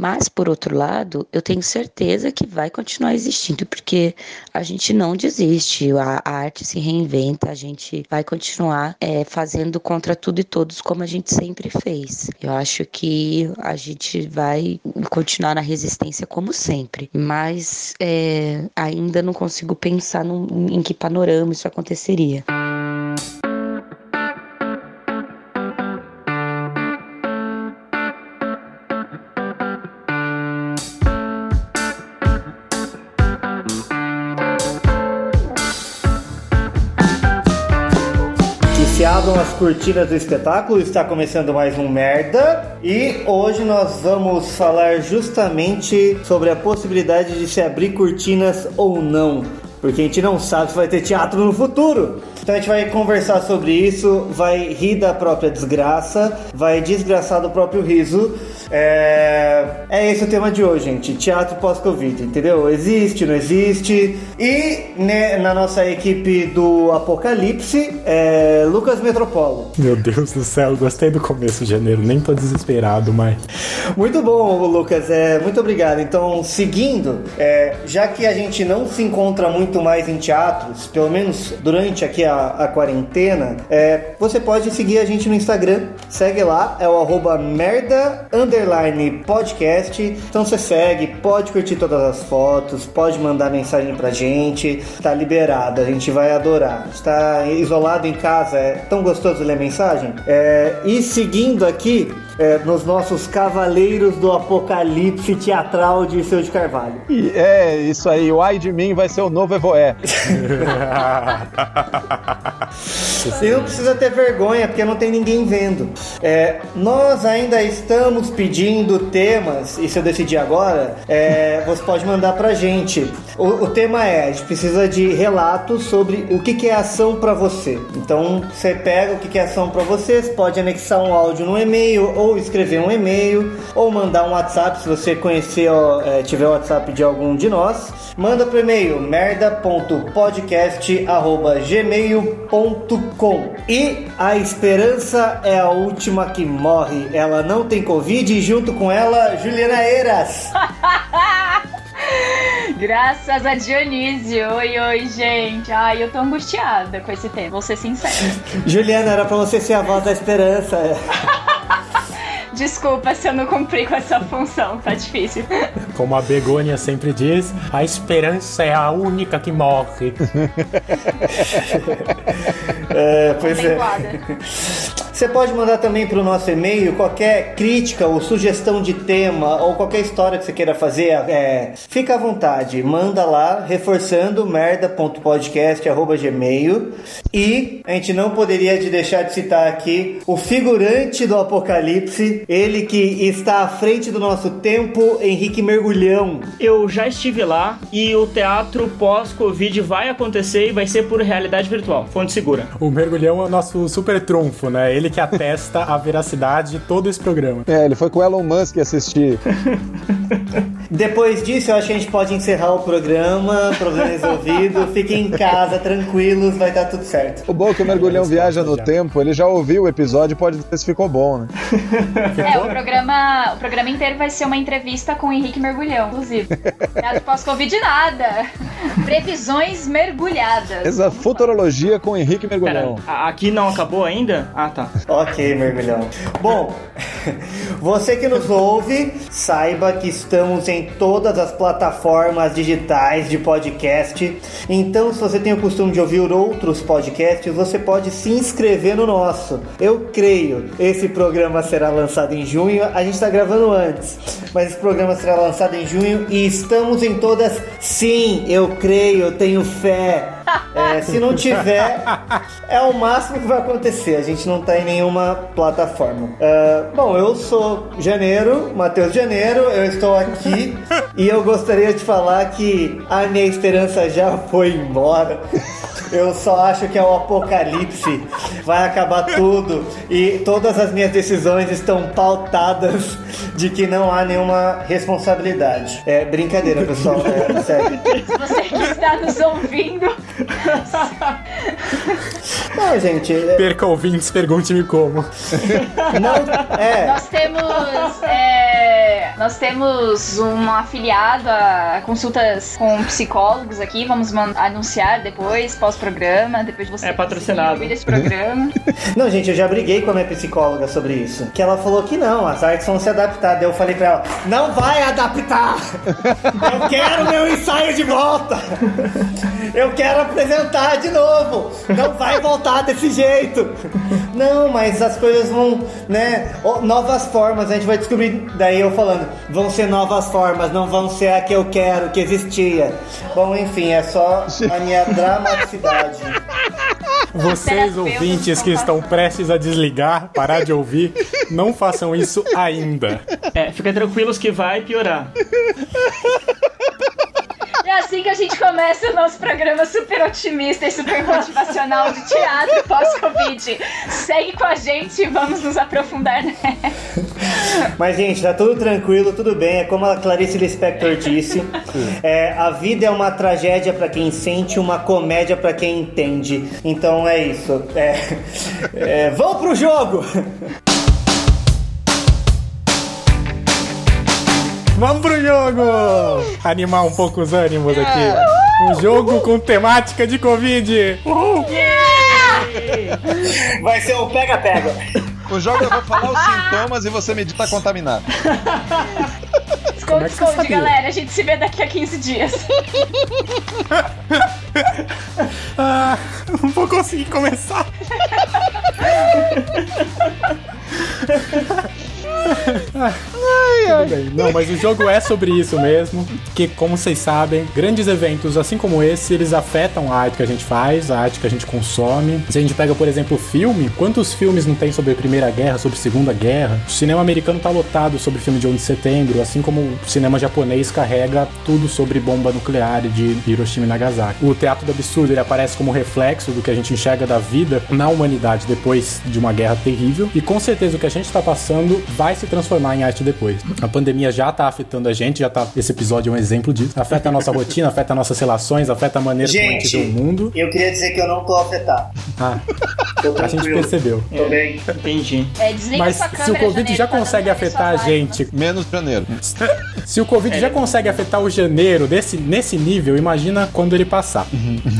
Mas, por outro lado, eu tenho certeza que vai continuar existindo, porque a gente não desiste, a, a arte se reinventa, a gente vai continuar é, fazendo contra tudo e todos como a gente sempre fez. Eu acho que a gente vai continuar na resistência como sempre, mas é, ainda não consigo pensar em que panorama isso aconteceria. Cortinas do espetáculo, está começando mais um Merda. E hoje nós vamos falar justamente sobre a possibilidade de se abrir cortinas ou não. Porque a gente não sabe se vai ter teatro no futuro. Então a gente vai conversar sobre isso, vai rir da própria desgraça, vai desgraçar do próprio riso. É, é esse o tema de hoje, gente. Teatro pós-Covid, entendeu? Existe, não existe. E né, na nossa equipe do Apocalipse, é Lucas Metropolo. Meu Deus do céu, gostei do começo de janeiro, nem tô desesperado, mas. Muito bom, Lucas, é, muito obrigado. Então, seguindo, é, já que a gente não se encontra muito mais em teatros, pelo menos durante aqui a, a quarentena, é, você pode seguir a gente no Instagram. Segue lá, é o arroba merda underline podcast. Então você segue, pode curtir todas as fotos, pode mandar mensagem pra gente, tá liberado, a gente vai adorar. Está isolado em casa, é tão gostoso ler mensagem. É, e seguindo aqui, é, nos nossos Cavaleiros do Apocalipse Teatral de Seu de Carvalho. E é, isso aí, o Ai de mim vai ser o novo Evoé. e não precisa ter vergonha, porque não tem ninguém vendo. É, nós ainda estamos pedindo temas, e se eu decidir agora, é, você pode mandar pra gente. O, o, tema é: a gente precisa de relatos sobre o que, que é ação para você. Então você pega o que, que é ação para você, você pode anexar um áudio no e-mail ou ou escrever um e-mail, ou mandar um WhatsApp se você conhecer, é, tiver o WhatsApp de algum de nós. Manda pro e-mail merda.podcast@gmail.com. E a esperança é a última que morre. Ela não tem Covid e junto com ela, Juliana Eiras. Graças a Dionísio. Oi, oi, gente. Ai, eu tô angustiada com esse tema, vou ser sincera. Juliana, era pra você ser a voz da esperança. Desculpa se eu não cumpri com essa função, tá difícil. Como a Begônia sempre diz, a esperança é a única que morre. é, pois é. Você pode mandar também para o nosso e-mail qualquer crítica ou sugestão de tema ou qualquer história que você queira fazer. É, fica à vontade, manda lá, reforçando merda.podcast.gmail. E a gente não poderia de deixar de citar aqui o figurante do Apocalipse, ele que está à frente do nosso tempo, Henrique Mergulhão. Eu já estive lá e o teatro pós-Covid vai acontecer e vai ser por realidade virtual. Fonte segura. O Mergulhão é o nosso super trunfo, né? Ele que atesta a veracidade de todo esse programa. É, ele foi com o Elon Musk assistir. Depois disso, eu acho que a gente pode encerrar o programa, problema resolvido. Fiquem em casa, tranquilos, vai dar tudo certo. O bom é que o mergulhão viaja no tempo, ele já ouviu o episódio e pode dizer se ficou bom, né? É, o programa, o programa inteiro vai ser uma entrevista com o Henrique Mergulhão, inclusive. Nada pós-Covid, nada. Previsões mergulhadas. Essa futurologia com Henrique Mergulhão. Pera, aqui não acabou ainda? Ah, tá. Ok, mergulhão. Bom, você que nos ouve, saiba que estamos em todas as plataformas digitais de podcast. Então, se você tem o costume de ouvir outros podcasts, você pode se inscrever no nosso. Eu creio, esse programa será lançado em junho. A gente está gravando antes, mas esse programa será lançado em junho e estamos em todas. Sim, eu creio, eu tenho fé. É, se não tiver, é o máximo que vai acontecer. A gente não tá em nenhuma plataforma. Uh, bom, eu sou Janeiro, Matheus Janeiro, eu estou aqui e eu gostaria de falar que a minha esperança já foi embora. Eu só acho que é o apocalipse. Vai acabar tudo. E todas as minhas decisões estão pautadas de que não há nenhuma responsabilidade. É brincadeira, pessoal. É sério. Você que está nos ouvindo. Não, gente. É... Perca ouvintes, pergunte-me como. Não, é. Nós temos. É nós temos um afiliado a consultas com psicólogos aqui. Vamos anunciar depois, pós-programa, depois de você É patrocinado. esse programa. Não, gente, eu já briguei com a minha psicóloga sobre isso. Que ela falou que não, as artes vão se adaptar. Daí eu falei pra ela, não vai adaptar! Eu quero meu ensaio de volta! Eu quero apresentar de novo! Não vai voltar desse jeito! Não, mas as coisas vão, né? Novas formas, a gente vai descobrir. Daí eu falando, vão ser novas formas, não vão ser a que eu quero, que existia. Bom, enfim, é só a minha dramaticidade. Vocês ouvintes que estão prestes a desligar, parar de ouvir, não façam isso ainda. É, fica tranquilos que vai piorar. É assim que a gente começa o nosso programa super otimista e super motivacional de teatro pós-Covid. Segue com a gente e vamos nos aprofundar nessa. Mas, gente, tá tudo tranquilo, tudo bem. É como a Clarice Lispector disse: é, a vida é uma tragédia pra quem sente, uma comédia pra quem entende. Então é isso. É, é, vamos pro jogo! Vamos pro jogo! Animar um pouco os ânimos aqui. Um jogo com temática de Covid. Uhul. Vai ser o pega-pega. O jogo eu vou falar os sintomas e você me diz tá contaminado. Esconde, é que você esconde, galera. A gente se vê daqui a 15 dias. Ah, não vou conseguir começar. Tudo bem. Não, mas o jogo é sobre isso mesmo. Que, como vocês sabem, grandes eventos assim como esse, eles afetam a arte que a gente faz, a arte que a gente consome. Se a gente pega, por exemplo, filme, quantos filmes não tem sobre Primeira Guerra, sobre Segunda Guerra? O cinema americano tá lotado sobre filme de 11 de setembro, assim como o cinema japonês carrega tudo sobre bomba nuclear de Hiroshima e Nagasaki. O teatro do absurdo, ele aparece como reflexo do que a gente enxerga da vida na humanidade depois de uma guerra terrível. E com certeza o que a gente tá passando vai se transformar em arte depois. A pandemia já tá afetando a gente, já tá. Esse episódio é um exemplo disso. Afeta a nossa rotina, afeta nossas relações, afeta a maneira como a gente Gente, vê o mundo. eu queria dizer que eu não tô afetado. Ah, Tô a gente percebeu. Tô bem. Entendi. É, Mas sua se câmera, o Covid janeiro, já consegue afetar a gente Menos janeiro. Se o Covid já consegue afetar o janeiro desse, nesse nível, imagina quando ele passar.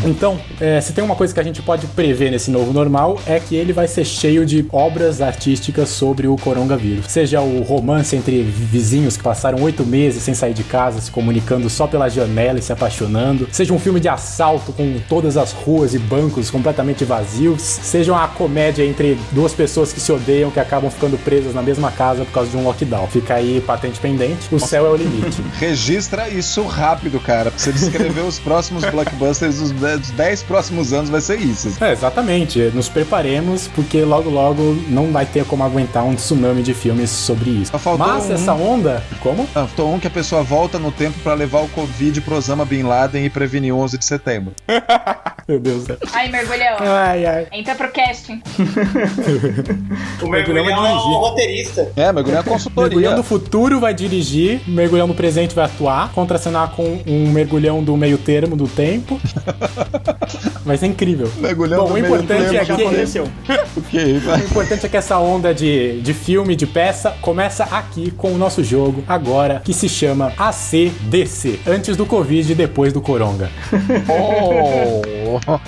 Então, é, se tem uma coisa que a gente pode prever nesse novo normal, é que ele vai ser cheio de obras artísticas sobre o coronavírus. Seja o romance entre vizinhos que passaram oito meses sem sair de casa, se comunicando só pela janela e se apaixonando. Seja um filme de assalto com todas as ruas e bancos completamente vazios. Seja uma comédia entre duas pessoas que se odeiam, que acabam ficando presas na mesma casa por causa de um lockdown. Fica aí patente pendente. O céu é o limite. Registra isso rápido, cara. Pra você descrever os próximos blockbusters dos 10 próximos anos, vai ser isso. É, exatamente. Nos preparemos, porque logo logo não vai ter como aguentar um tsunami de filmes sobre isso. Faltou Mas um. essa onda. Como? Ah, tô um que a pessoa volta no tempo pra levar o Covid pro Osama Bin Laden e prevenir o 11 de setembro. Meu Deus. Aí, mergulhão. Ai, ai. Entra pro casting. O mergulhão vai mergulhão é o dirigir. roteirista. É, mergulhar é consultoria. Mergulhão do futuro vai dirigir, mergulhão do presente vai atuar, contracenar com um mergulhão do meio termo do tempo. Vai ser incrível. Mergulhão Bom, do o meio importante termo. é Já que aconteceu. Ok, vai. O importante é que essa onda de, de filme, de peça, começa aqui com o nosso jogo, agora, que se chama ACDC. Antes do Covid e depois do Coronga. Oh!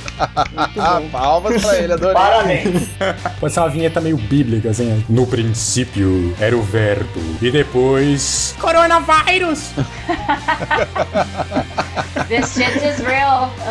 Palmas pra ele, adorei. Parabéns. Pode ser uma vinheta meio bíblica, assim. No princípio era o verbo. E depois. Coronavírus! This shit is real.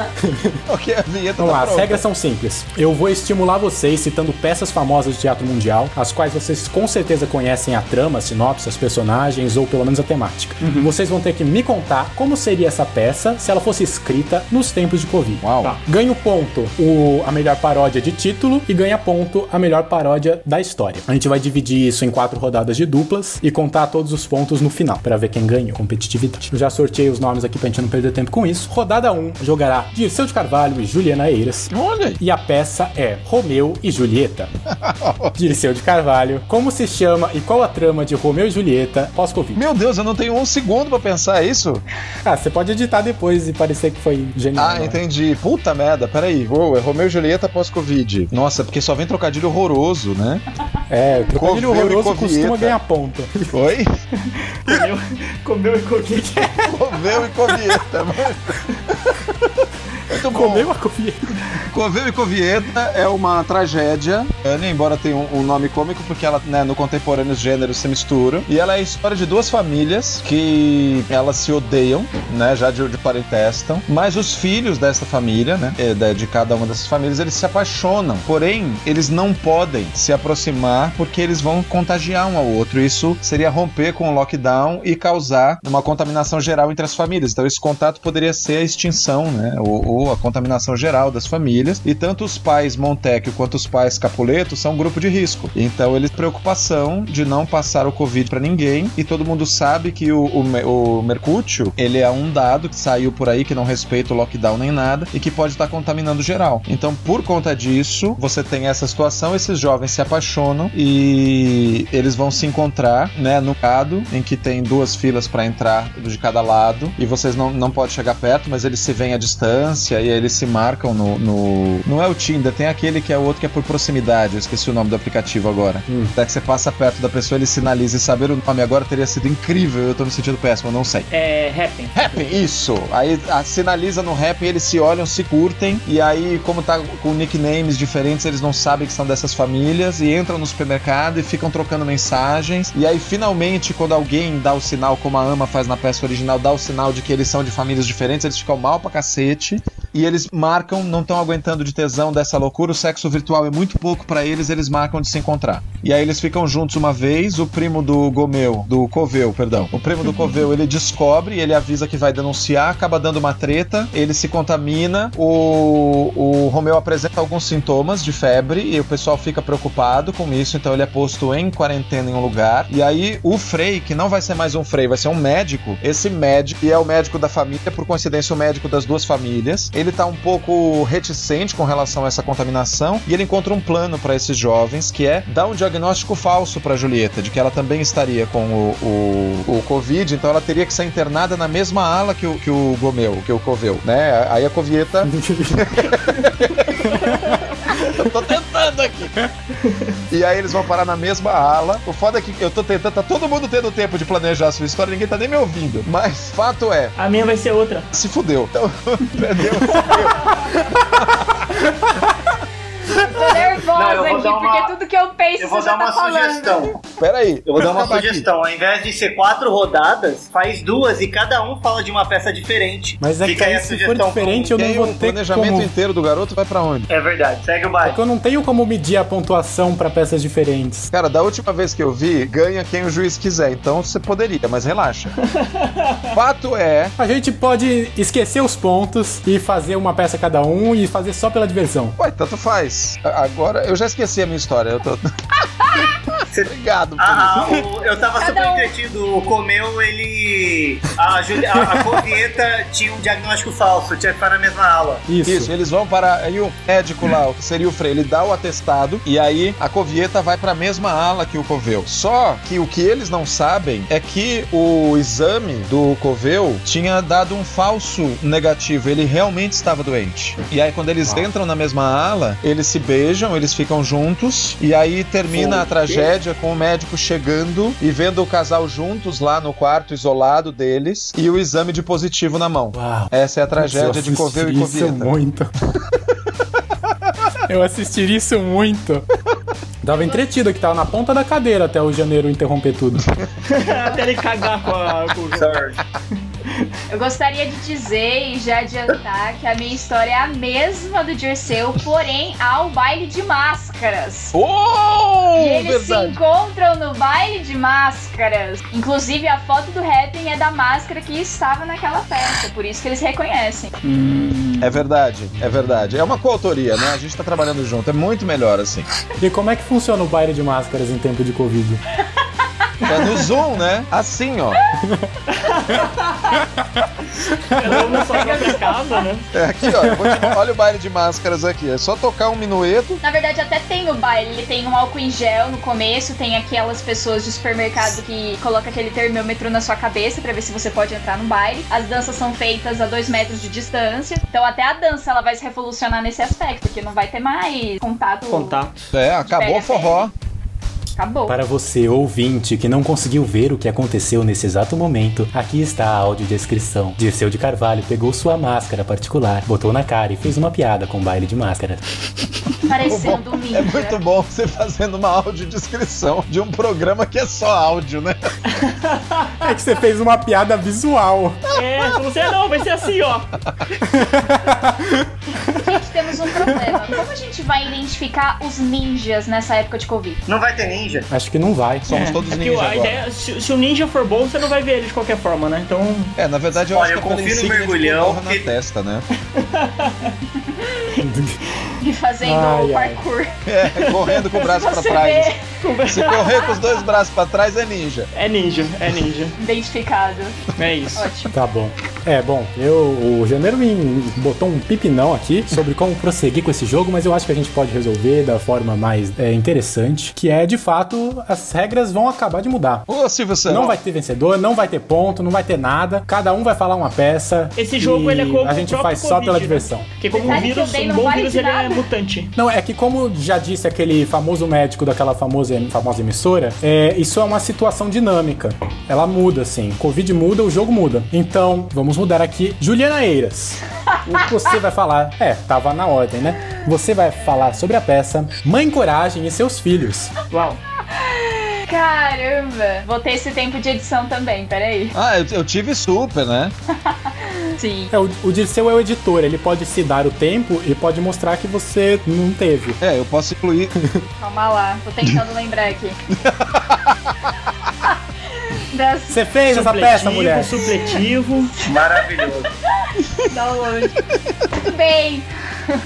Ok, a vinheta Vamos tá lá, as regras são simples. Eu vou estimular vocês citando peças famosas de teatro mundial, as quais vocês com certeza conhecem a trama, a sinopse, os personagens ou pelo menos a temática. Vocês vão ter que me contar como seria essa peça se ela fosse escrita nos tempos de Covid. Uau. Tá. Ganha o ponto o, a melhor paródia de título e ganha ponto a melhor paródia da história. A gente vai dividir isso em quatro rodadas de duplas e contar todos os pontos no final pra ver quem ganhou. Competitividade. Eu já sorteei os nomes aqui pra gente não perder tempo com isso. Rodada 1 jogará Dirceu de Carvalho e Juliana Eiras. Olha aí. E a peça é Romeu e Julieta. Dirceu de Carvalho. Como se chama e qual a trama de Romeu e Julieta pós-Covid? Meu Deus, eu não tenho um segundo pra pensar isso. Ah, você pode editar depois e parecer que foi genial. Ah, né? entendi. Puta merda, peraí. Ô, é Romeu e Julieta pós-Covid. Nossa, porque só vem trocadilho horroroso, né? É, trocadilho Coveu horroroso costuma ganhar ponto. Oi? Comeu, comeu e comeu. Coveu e Covieta. Muito bom. Comeu a covia. Coveu e Covieta é uma tragédia, né, embora tenha um, um nome cômico, porque ela, né, no contemporâneo os gêneros se misturam. E ela é a história de duas famílias que elas se odeiam, né, já de, de parentestam. Mas os filhos dessa família, né, é, de cada uma dessas famílias, eles se apaixonam. Porém, eles não podem se aproximar porque eles vão contagiar um ao outro. Isso seria romper com o lockdown e causar uma contaminação geral entre as famílias. Então, esse contato poderia ser a extinção, né, ou, ou a contaminação geral das famílias. E tanto os pais Montecchio quanto os pais Capuleto são um grupo de risco. Então, eles preocupação de não passar o Covid para ninguém. E todo mundo sabe que o, o, o Mercúrio, ele é um dado que saiu por aí que não respeita o lockdown nem nada e que pode estar contaminando geral. Então, por conta disso, você tem essa situação, esses jovens se apaixonam e eles vão se encontrar, né, no lado em que tem duas filas para entrar de cada lado e vocês não, não podem chegar perto, mas eles se veem à distância e aí eles se marcam no, no- Não é o Tinder, tem aquele que é o outro que é por proximidade, eu esqueci o nome do aplicativo agora. Hum. Até que você passa perto da pessoa, ele sinaliza e saber o nome agora teria sido incrível, eu tô me sentindo péssimo, eu não sei. É, Happn. Happn, isso. Aí a, sinaliza no Happn, eles se olham, se curtem, e aí, como tá com nicknames diferentes, eles não sabem que são dessas famílias, e entram no supermercado e ficam trocando mensagens. E aí, finalmente, quando alguém dá o sinal, como a Ama faz na peça original, dá o sinal de que eles são de famílias diferentes, eles ficam mal pra cacete. E eles marcam, não estão aguentando de tesão dessa loucura, o sexo virtual é muito pouco pra eles, eles marcam de se encontrar. E aí eles ficam juntos uma vez, o primo do Gomeu, do Coveu, perdão. O primo do Coveu, ele descobre, ele avisa que vai denunciar, acaba dando uma treta, ele se contamina, o, o Romeu apresenta alguns sintomas de febre e o pessoal fica preocupado com isso, então ele é posto em quarentena em um lugar. E aí o Frei, que não vai ser mais um Frei, vai ser um médico, esse médico, e é o médico da família, por coincidência o médico das duas famílias, ele tá um pouco reticente com relação a essa contaminação e ele encontra um plano para esses jovens que é dar um diagnóstico falso para Julieta de que ela também estaria com o, o, o Covid, então ela teria que ser internada na mesma ala que o, que o Gomeu, que o Coveu, né? Aí a Covieta. eu tô tentando aqui. E aí eles vão parar na mesma ala. O foda é que eu tô tentando, tá todo mundo tendo tempo de planejar a sua história, ninguém tá nem me ouvindo. Mas fato é, A minha vai ser outra. se fudeu. Então, perdeu, fudeu. Tô nervosa Não, eu vou aqui, dar uma- porque tudo que eu penso Eu vou você já dar uma tá falando. sugestão. Pera aí. Eu vou dar uma aqui. sugestão. Ao invés de ser quatro rodadas, faz duas e cada um fala de uma peça diferente. Mas é que Fica aí aí, a se for sugestão diferente, eu não vou o ter planejamento como... inteiro do garoto vai pra onde? É verdade, segue o É baile. que eu não tenho como medir a pontuação pra peças diferentes. Cara, da última vez que eu vi, ganha quem o juiz quiser. Então você poderia, mas relaxa. Fato é. A gente pode esquecer os pontos e fazer uma peça cada um e fazer só pela diversão. Ué, tanto faz. Agora, eu já esqueci a minha história. Eu tô. Obrigado. por Ah, o- eu tava Cada super um. entretido. O Comeu, ele. A, Juli- a, a Covieta tinha um diagnóstico falso, tinha que ficar na mesma aula. Isso. Isso, eles vão para. Aí o médico lá, o que seria o Frei, ele dá o atestado e aí a Covieta vai para a mesma ala que o Coveu. Só que o que eles não sabem é que o exame do Coveu tinha dado um falso negativo. Ele realmente estava doente. E aí, quando eles entram na mesma ala, eles se beijam, eles ficam juntos e aí termina a tragédia com o médico chegando e vendo o casal juntos lá no quarto isolado deles e o exame de positivo na mão. Uau. Essa é a tragédia de Coveu e assistiria isso muito. Eu assistiria isso muito. Dava entretido que tava na ponta da cadeira até o janeiro interromper tudo. Até ele cagar com, a, com o. Eu gostaria de dizer e já adiantar que a minha história é a mesma do Dirceu, porém há o baile de máscaras. Oh, E eles se verdade. encontram no baile de máscaras. Inclusive, a foto do Happn é da máscara que estava naquela festa. Por isso que eles reconhecem. É verdade, é verdade. É uma coautoria, né? A gente tá trabalhando junto. É muito melhor assim. E como é que funciona o baile de máscaras em tempo de Covid? É no zoom, né? Assim, ó. Cada um na sua própria casa, né? É aqui, ó. te- Olha o baile de máscaras aqui. É só tocar um minueto. Na verdade, até tem o baile. Ele tem um álcool em gel no começo, tem aquelas pessoas de supermercado que colocam aquele termômetro na sua cabeça pra ver se você pode entrar no baile. As danças são feitas a dois metros de distância. Então até a dança ela vai se revolucionar nesse aspecto, porque não vai ter mais contato. Contato. É, acabou o forró. Acabou. Para você, ouvinte, que não conseguiu ver o que aconteceu nesse exato momento, aqui está a audiodescrição. Dirceu de Carvalho pegou sua máscara particular, botou na cara e fez uma piada com baile de máscara. Parecendo um ninja. É muito bom você fazendo uma audiodescrição de um programa que é só áudio, né? É que você fez uma piada visual. É, você ah, não, vai ser assim, ó. Gente, temos um problema. Como a gente vai identificar os ninjas nessa época de Covid? Não vai ter ninja? Acho que não vai. Somos É, todos é que ninja a agora. ideia, se, se o ninja for bom, você não vai ver ele de qualquer forma, né? Então, É, na verdade eu Olha, acho eu que é pela confio no mergulhão porra na que- testa, né? E fazendo Ai, parkour. É, correndo com o braço pra trás. vê Se correr com os dois braços pra trás é ninja. é ninja, é ninja. identificado. É isso. Ótimo. Tá bom. É, bom, eu, o Janeiro me botou um pipinão aqui sobre como prosseguir com esse jogo, mas eu acho que a gente pode resolver da forma mais é, interessante, que é, de fato, as regras vão acabar de mudar. Ô, Silvio Santos. Não vai ter vencedor, não vai ter ponto, não vai ter nada. Cada um vai falar uma peça. Esse jogo, ele é como A gente faz só Covid, pela né? diversão. Porque como um vírus, o bem um não bom vírus, ele é nada. Mutante. Não, é que como já disse aquele famoso médico daquela famosa, famosa emissora, é, isso é uma situação dinâmica. Ela muda, assim. Covid muda, o jogo muda. Então, vamos mudar aqui. Juliana Eiras. O que você vai falar? É, tava na ordem, né? Você vai falar sobre a peça Mãe Coragem e seus filhos. Uau. Caramba! Vou ter esse tempo de edição também, peraí. Ah, eu, eu tive super, né? Sim. É, o, o Dirceu é o editor, ele pode se dar o tempo e pode mostrar que você não teve. É, eu posso incluir. Calma lá, tô tentando lembrar aqui. Das Você fez essa peça, mulher? Supletivo. Maravilhoso. download. Tudo bem.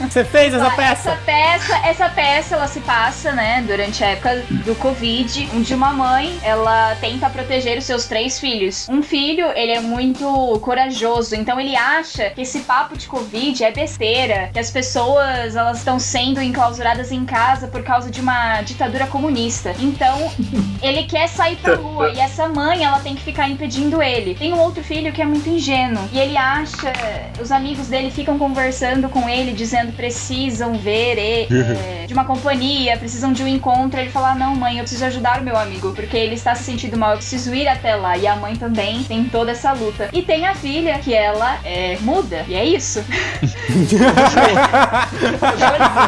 Você fez essa peça? Essa peça, essa peça, ela se passa, né, durante a época do Covid, onde uma mãe, ela tenta proteger os seus três filhos. Um filho, ele é muito corajoso, então ele acha que esse papo de Covid é besteira, que as pessoas, elas estão sendo enclausuradas em casa por causa de uma ditadura comunista. Então, ele quer sair pra rua e essa mãe, ela tem que ficar impedindo ele. Tem um outro filho que é muito ingênuo e ele acha, os amigos dele ficam conversando com ele, dizendo precisam ver e, é, de uma companhia, precisam de um encontro. Ele fala: Não, mãe, eu preciso ajudar o meu amigo, porque ele está se sentindo mal, eu preciso ir até lá. E a mãe também tem toda essa luta. E tem a filha, que ela é muda, e é isso.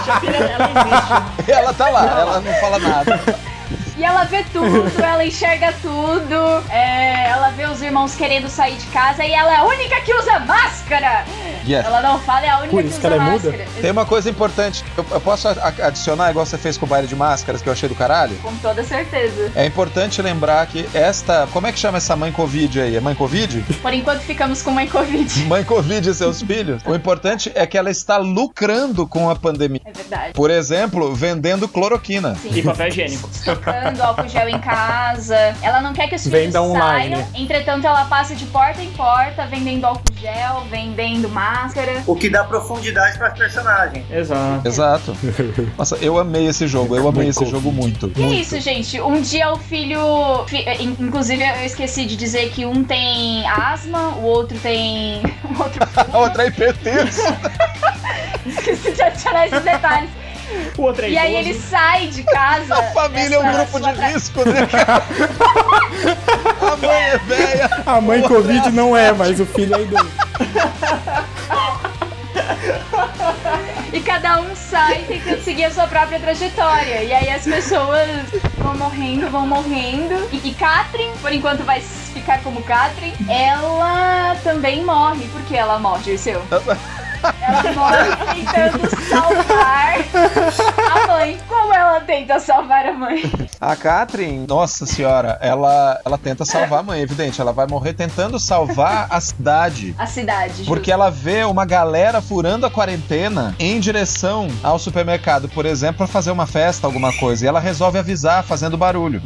A filha dela existe. Ela tá lá, ela não fala nada. E ela vê tudo, ela enxerga tudo, é, ela vê os irmãos querendo sair de casa e ela é a única que usa máscara! Yes. Ela não fala, é a única Por que usa que ela é muda? máscara. Tem uma coisa importante. Eu, eu posso adicionar, igual você fez com o baile de máscaras, que eu achei do caralho? Com toda certeza. É importante lembrar que esta. Como é que chama essa mãe Covid aí? É mãe Covid? Por enquanto ficamos com mãe Covid. Mãe Covid e seus filhos? O importante é que ela está lucrando com a pandemia. É verdade. Por exemplo, vendendo cloroquina. E papel higiênico. Estocando álcool gel em casa. Ela não quer que os filhos Venda online. saiam. Entretanto, ela passa de porta em porta, vendendo álcool gel, vendendo máscara. O que dá profundidade para as personagens. Exato. Exato. Nossa, eu amei esse jogo. Eu amei esse jogo muito. E é muito. isso, gente. Um dia o filho. fi- eh, in- Inclusive, eu esqueci de dizer que um tem asma, o outro tem. O outro. A outra é hipertenso. Esqueci de adicionar esses detalhes. O outro é E aí ele sai de casa. A família é um grupo de tra- risco, né? A mãe é velha. A mãe Covid não é, mas o filho é idoso. E cada um sai tentando seguir a sua própria trajetória. E aí as pessoas vão morrendo, vão morrendo. E, e Katrin, por enquanto vai ficar como Katrin, ela também morre. Por que ela morre, Dirceu? Ela morre tentando salvar a mãe. Como ela tenta salvar a mãe? A Catherine, nossa senhora, ela, ela tenta salvar a mãe, evidente. Ela vai morrer tentando salvar a cidade. A cidade. Porque ela vê uma galera furando a quarentena em direção ao supermercado, por exemplo, pra fazer uma festa, alguma coisa. E ela resolve avisar fazendo barulho.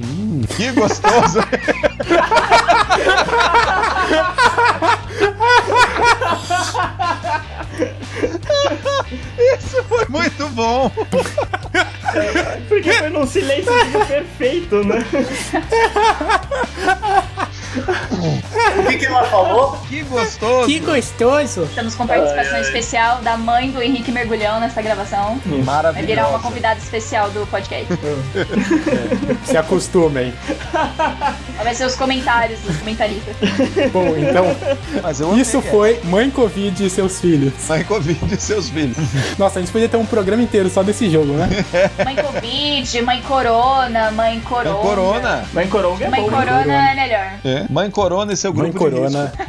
Que gostoso! Isso foi muito bom! Porque foi num silêncio perfeito, né? O que, que ela falou? Que gostoso! Que gostoso! Estamos com participação Ai, ai. especial da mãe do Henrique Mergulhão nessa gravação. Vai virar uma Maravilhoso. convidada especial do podcast. Se acostumem. Vai ser os comentários dos comentaristas. Bom, então, Mas eu amei isso essa. foi Mãe Covid e seus filhos. Mãe Covid e seus filhos. Nossa, a gente podia ter um programa inteiro só desse jogo, né? Mãe Covid, mãe Corona, mãe Corona. Mãe Corona. Mãe Coronga é Mãe bom. Corona é melhor. É. Mãe Corona e seu Mãe grupo de Corona.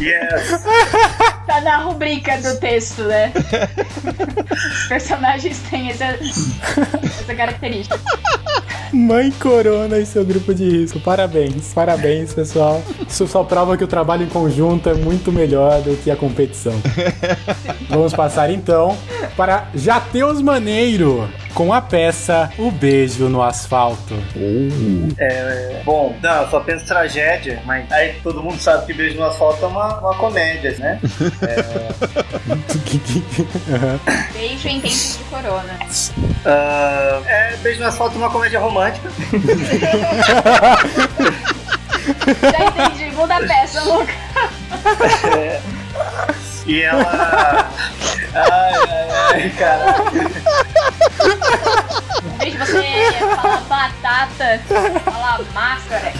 Yes. Tá na rubrica do texto, né? Os personagens têm essa, essa característica. Mãe Corona e seu grupo de risco. Parabéns, parabéns, pessoal. Isso só prova que o trabalho em conjunto é muito melhor do que a competição. Vamos passar então para Jateus Maneiro com a peça O Beijo no Asfalto. É, bom, não, eu só penso tragédia, mas aí todo mundo sabe que Beijo no Asfalto é uma, uma comédia, né? Beijo em tempos de corona. Ah, é, Beijo no Asfalto é uma comédia romântica. Já entendi. Muda a peça, Luca. E ela. Ai, ai, ai, cara. Em você batata, falar máscara.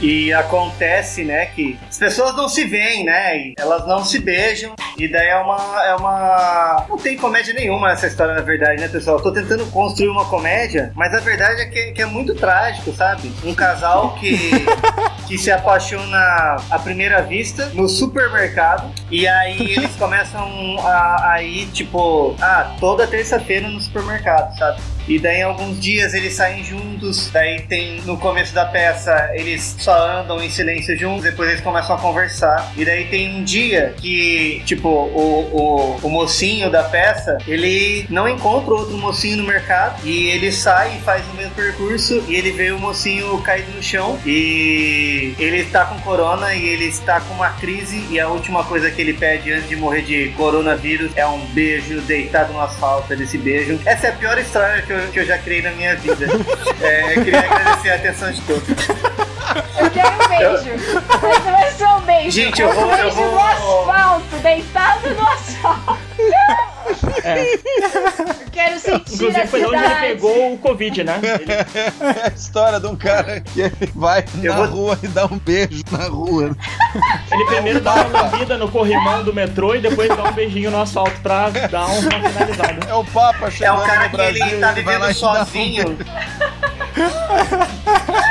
E acontece, né, que as pessoas não se veem, né? E elas não se beijam. E daí é uma. É uma. Não tem comédia nenhuma nessa história, na verdade, né, pessoal? Eu tô tentando construir uma comédia, mas a verdade é que, que é muito trágico, sabe? Um casal que. que se apaixona à primeira vista no supermercado e aí eles começam a, a ir, tipo, ah, toda terça-feira no supermercado, sabe? E daí, alguns dias, eles saem juntos. Daí, tem no começo da peça, eles só andam em silêncio juntos. Depois, eles começam a conversar. E daí, tem um dia que, tipo, o, o, o mocinho da peça ele não encontra outro mocinho no mercado. E ele sai e faz o mesmo percurso. E ele vê o mocinho caído no chão. E ele está com corona e ele está com uma crise. E a última coisa que ele pede antes de morrer de coronavírus é um beijo deitado no asfalto desse beijo. Essa é a pior história que eu, que eu já criei na minha vida. É, eu queria agradecer a atenção de todos. Eu quero um beijo. Mas não é só um beijo. Gente, eu um vou- eu beijo vou- no asfalto, deitado no asfalto. É. Eu quero sentir Inclusive a foi de onde ele cidade. pegou o Covid, né? Ele- É a história de um cara que ele vai Eu na vou- rua e dá um beijo na rua. Ele primeiro dá uma lambida no corrimão do metrô e depois dá um beijinho no asfalto pra dar uma finalizada. É o Papa É chegando um cara no que Brasil ele tá vivendo sozinho.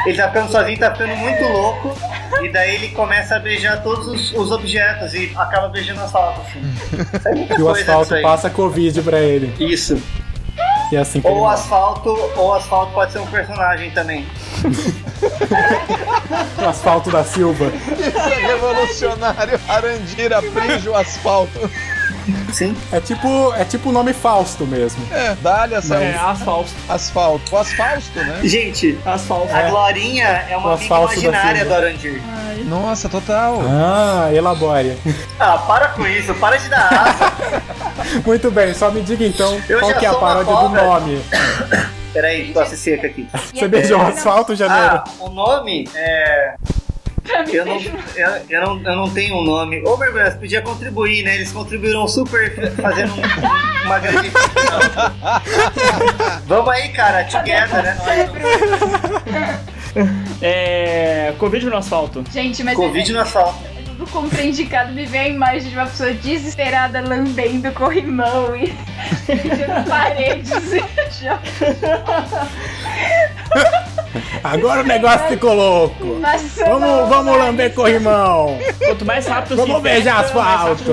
Ele tá ficando sozinho, tá ficando muito louco. E daí ele começa a beijar todos os, os objetos e acaba beijando o asfalto, assim. Sai muita E o asfalto passa Covid pra ele. Isso. E é assim Ou asfalto, ou asfalto pode ser um personagem também. O asfalto da Silva. Revolucionário Arandira prende o asfalto. Sim. É tipo, é tipo o nome Fausto mesmo. É, dá-lhe essa É, asfalto. asfalto. O asfalto, né? Gente, Asfalto. a Glorinha é uma amiga imaginária do. Arandir. Nossa, total. Ah, elabore. Ah, para com isso, para de dar asa. Muito bem, só me diga então Eu qual que é a paródia do nome. Peraí, tosse seca aqui. Você é beijou o asfalto, janeiro? Ah, o nome é. Eu não, eu, eu não, eu não tenho um nome. Ô, Mergulhas, podia contribuir, né? Eles contribuíram super fazendo um- uma grande. Vamos aí, cara, together, né? É. Covid no asfalto. Gente, mas Covid no asfalto. tudo contraindicado me vem a imagem de uma pessoa desesperada lambendo corrimão e beijando paredes. Agora o negócio ficou louco. Nossa, Vamos, não, vamos vai. lamber corrimão. Quanto mais rápido Vamos se beijar asfalto.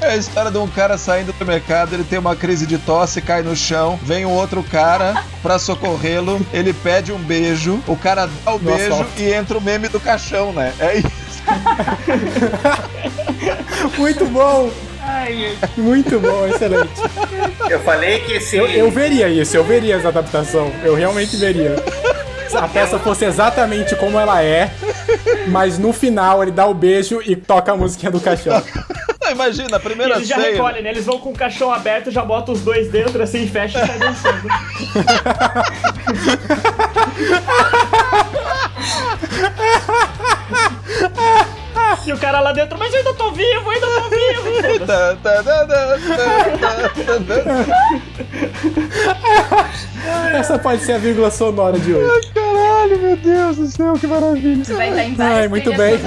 É a história de um cara saindo do mercado, ele tem uma crise de tosse, cai no chão, vem um outro cara pra socorrê-lo, ele pede um beijo, o cara dá o beijo asfalto. e entra o meme do caixão, né? É isso. Muito bom. Ai, ai. Muito bom, excelente. Eu falei que esse. Eu, eu veria isso, eu veria essa adaptação. Eu realmente veria. Se a peça fosse exatamente como ela é, mas no final ele dá o beijo e toca a musiquinha do caixão. Não, imagina, a E primeira eles já recolhem, né? Eles vão com o caixão aberto, já botam os dois dentro, assim, fecha e sai dançando. e o cara lá dentro, mas eu ainda tô vivo, eu ainda tô vivo. Tá, tá, tá. Essa pode ser a vírgula sonora de hoje. Caralho, meu Deus do céu, que maravilha. Você vai estar em várias Ai, muito bem. hein?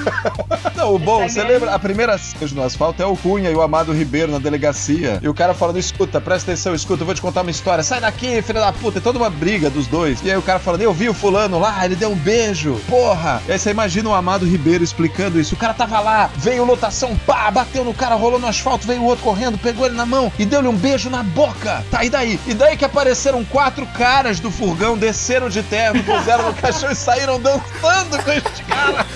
Não, o bom, Tá você lembra? A primeira cena no asfalto é o Cunha e o Amado Ribeiro na delegacia. E o cara falando: escuta, presta atenção, escuta, eu vou te contar uma história. Sai daqui, filha da puta. É toda uma briga dos dois. E aí o cara falando: eu vi o fulano lá, ele deu um beijo. Porra. E aí você imagina o Amado Ribeiro explicando isso. O cara tava lá, veio lotação, pá, bateu no cara, rolou no asfalto, veio o outro correndo, pegou ele na mão e deu-lhe um beijo na boca. Tá, e daí? E daí que apareceram quatro caras do furgão, desceram de terno, puseram no caixão e saíram dançando com este cara.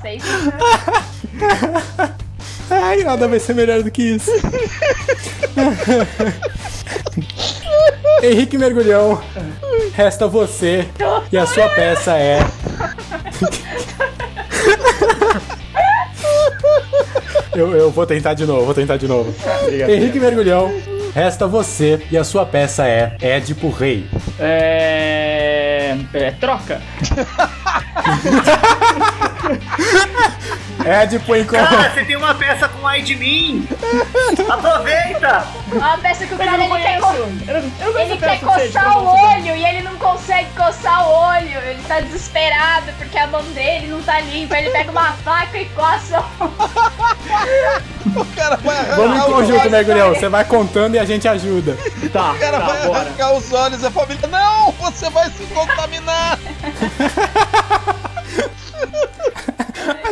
Sei se- Ai, nada vai ser melhor do que isso. Henrique Mergulhão, resta você e a sua peça é. Eu, eu vou tentar de novo, vou tentar de novo. Henrique Mergulhão, resta você e a sua peça é Édipo Rei. É. É, troca. Édipo em Cara, você tem uma peça com ai de mim! Aproveita! Uma peça que o cara ele quer, co- Eu não, eu não ele quer coçar o olho e ele não consegue coçar o olho. Ele tá desesperado porque a mão dele não tá limpa. Ele pega uma faca e coça. o- O cara vai arrancar Vamos em conjunto. Mergulhão. Você vai contando e a gente ajuda. Tá, O cara tá, vai bora. arrancar os olhos e a família. Não! Você vai se contaminar!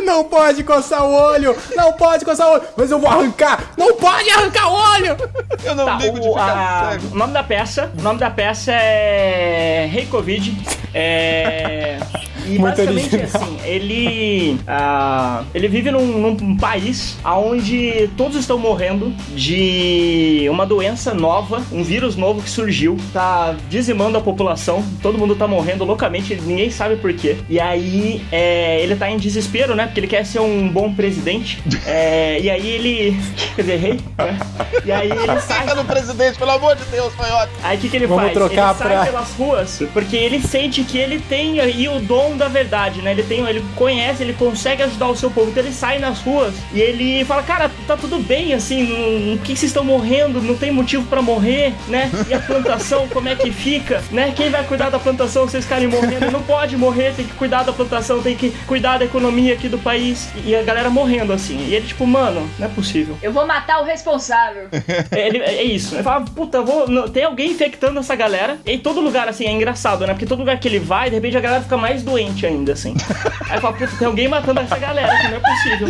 Não pode coçar o olho! Não pode coçar o olho! Mas eu vou arrancar! Não pode arrancar o olho! Eu não Tá, ligo de o, ficar a- cego. o nome da peça, o nome da peça é Rei Covid. É. E Muito basicamente original. assim, ele ah, ele vive num, num país onde todos estão morrendo de uma doença nova, um vírus novo que surgiu, tá dizimando a população, todo mundo tá morrendo loucamente, ninguém sabe por quê. E aí é, ele tá em desespero, né? Porque ele quer ser um bom presidente. É, e aí ele. Quer dizer, rei? né? E aí ele sai. Fica no presidente, pelo amor de Deus, foi ótimo. Aí o que, que ele Vamos faz? trocar ele sai pra- pelas ruas porque ele sente que ele tem aí o dom da verdade, né? Ele tem, ele conhece, ele consegue ajudar o seu povo. Então ele sai nas ruas e ele fala, cara, tá tudo bem, assim, não- por que vocês estão morrendo? Não tem motivo pra morrer, né? E a plantação, como é que fica, né? Quem vai cuidar da plantação vocês ficarem morrendo? Não pode morrer, tem que cuidar da plantação, tem que cuidar da economia aqui do país. E a galera morrendo, assim. E ele, tipo, mano, não é possível. Eu vou matar o responsável. É, ele- é isso. Ele fala, puta, vou, não- tem alguém infectando essa galera. E em todo lugar, assim, é engraçado, né? Porque todo lugar que ele vai, de repente a galera fica mais doente ainda, assim. Aí fala, puta, tem alguém matando essa galera, que não é possível.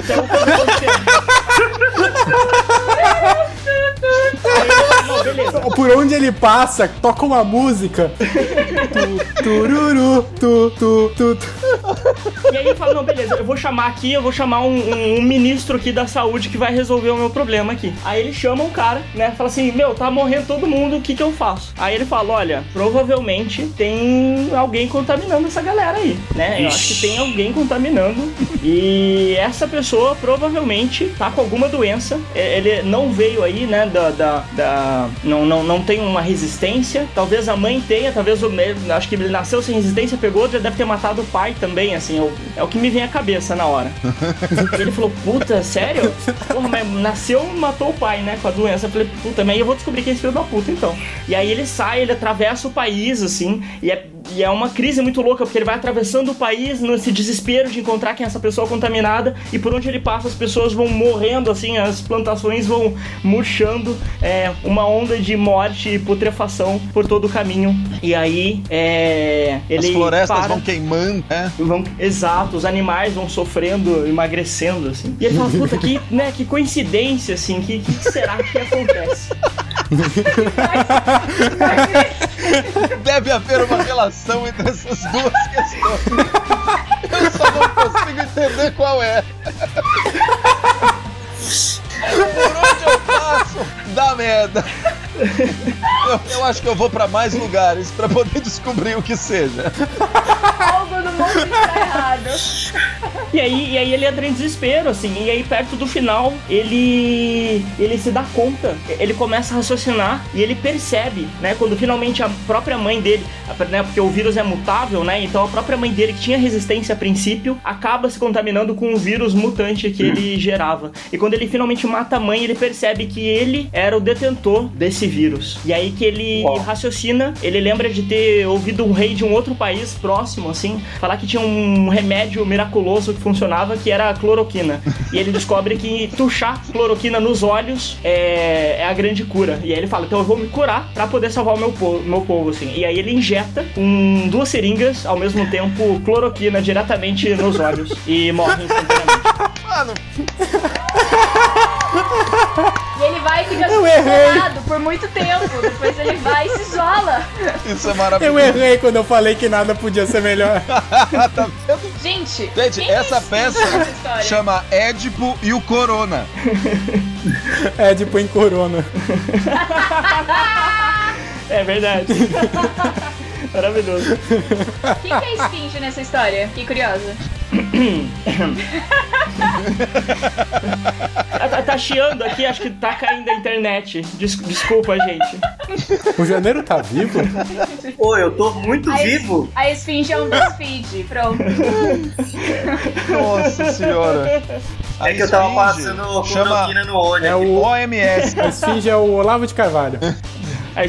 Não, beleza. Por onde ele passa, toca uma música. Tu, tururu, tu, tu, tu, tu. E aí ele fala, não, beleza, eu vou chamar aqui, eu vou chamar um, um- um ministro aqui da saúde que vai resolver o meu problema aqui. Aí ele chama um cara, né, fala assim, meu, tá morrendo todo mundo, o que que eu faço? Aí ele fala, olha, provavelmente tem alguém contaminando essa galera aí, né? Eu acho que tem alguém contaminando e essa pessoa provavelmente tá com alguma doença, É, ele não veio aí, né, da... da, da- não, não, não tem uma resistência, talvez a mãe tenha, talvez o... Acho que ele nasceu sem resistência, pegou, já deve ter matado o pai também, assim, é o, é o que me vem à cabeça na hora. Ele falou, puta, sério? Porra, mas nasceu e matou o pai, né, com a doença. Eu falei, puta, mas aí eu vou descobrir quem é esse filho da puta, então. E aí ele sai, ele atravessa o país, assim, e é E é uma crise muito louca, porque ele vai atravessando o país nesse desespero de encontrar quem é essa pessoa contaminada, e por onde ele passa as pessoas vão morrendo, assim, as plantações vão murchando, é, uma onda de morte e putrefação por todo o caminho. E aí, é, ele As florestas para- vão queimando, né? Vão, exato, os animais vão sofrendo, emagrecendo, assim. E ele fala, puta, que, né, que coincidência, assim, que, que será que acontece? Deve haver uma relação entre essas duas questões. Eu só não consigo entender qual é. Por onde eu passo, dá merda. Eu, eu acho que eu vou pra mais lugares pra poder descobrir o que seja. Algo no mundo está errado. E aí, e aí ele entra em desespero, assim, e aí perto do final, ele ele se dá conta, ele começa a raciocinar e ele percebe, né, quando finalmente a própria mãe dele, né, porque o vírus é mutável, né, então a própria mãe dele, que tinha resistência a princípio, acaba se contaminando com o vírus mutante que ele gerava. E quando ele finalmente mata a mãe, ele percebe que ele era o detentor desse vírus. E aí que ele raciocina, ele lembra de ter ouvido um rei de um outro país próximo, assim, falar que tinha um remédio miraculoso que funcionava, que era a cloroquina. E ele descobre que tuchar cloroquina nos olhos é, é a grande cura. E aí ele fala, então eu vou me curar pra poder salvar o meu povo, meu povo, assim. E aí ele injeta com duas seringas, ao mesmo tempo, cloroquina diretamente nos olhos. E morre instantaneamente. Mano, E ele vai e fica Eu errei. isolado por muito tempo. Depois ele vai e se isola. isso é Eu maravilhoso. errei quando eu falei que nada podia ser melhor. Tá vendo? Gente, Gente, essa que peça essa chama Édipo e o Corona. É de põe corona. É verdade. Maravilhoso. Quem que é esfinge nessa história? Fiquei curiosa. Tá, tá- tá chiando aqui, acho que tá caindo a internet. Des- desculpa, gente. O janeiro tá vivo? Ô, eu tô muito A es- vivo. A esfinge é um BuzzFeed. Pronto. Nossa senhora. É que eu tava passando chama cloroquina no olho. É aqui. o. OMS. A esfinge é o Olavo de Carvalho.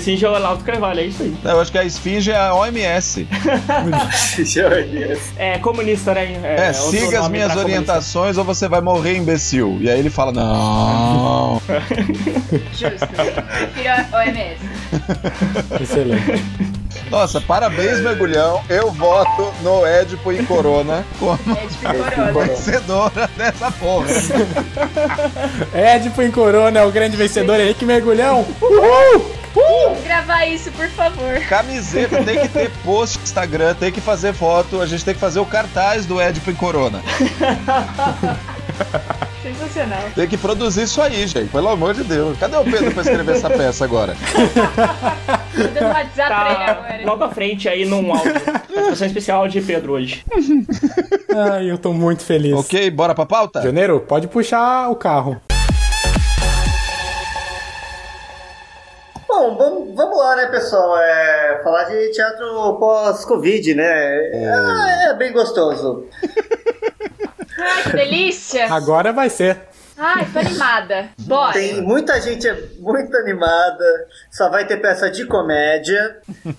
Sim já é o Olavo Carvalho, é isso aí. Eu acho que a esfinge é a OMS. É comunista, né? É, outro siga as minhas pra comunista. orientações ou você vai morrer, imbecil. E aí ele fala, não. Justo. Prefiro a OMS. Excelente. Nossa, parabéns, mergulhão. Eu voto no Édipo e Corona como É vencedora dessa porra. Édipo em Corona é o grande vencedor aí, que mergulhão! Vamos gravar isso, por favor. Camiseta, tem que ter post no Instagram, tem que fazer foto, a gente tem que fazer o cartaz do Édipo e Corona. Sensacional. Tem que produzir isso aí, gente, pelo amor de Deus. Cadê o Pedro pra escrever essa peça agora? Tô dando um WhatsApp pra ele Tá agora. logo à frente aí num áudio. Participação especial de Pedro hoje. Ai, eu tô muito feliz. ok, bora pra pauta? Janeiro, pode puxar o carro. Pessoal? É, falar de teatro pós-Covid, né? É, é bem gostoso. Ai, que delícia. Agora vai ser. Ai, tô animada. Bora. Tem muita gente é muito animada, só vai ter peça de comédia,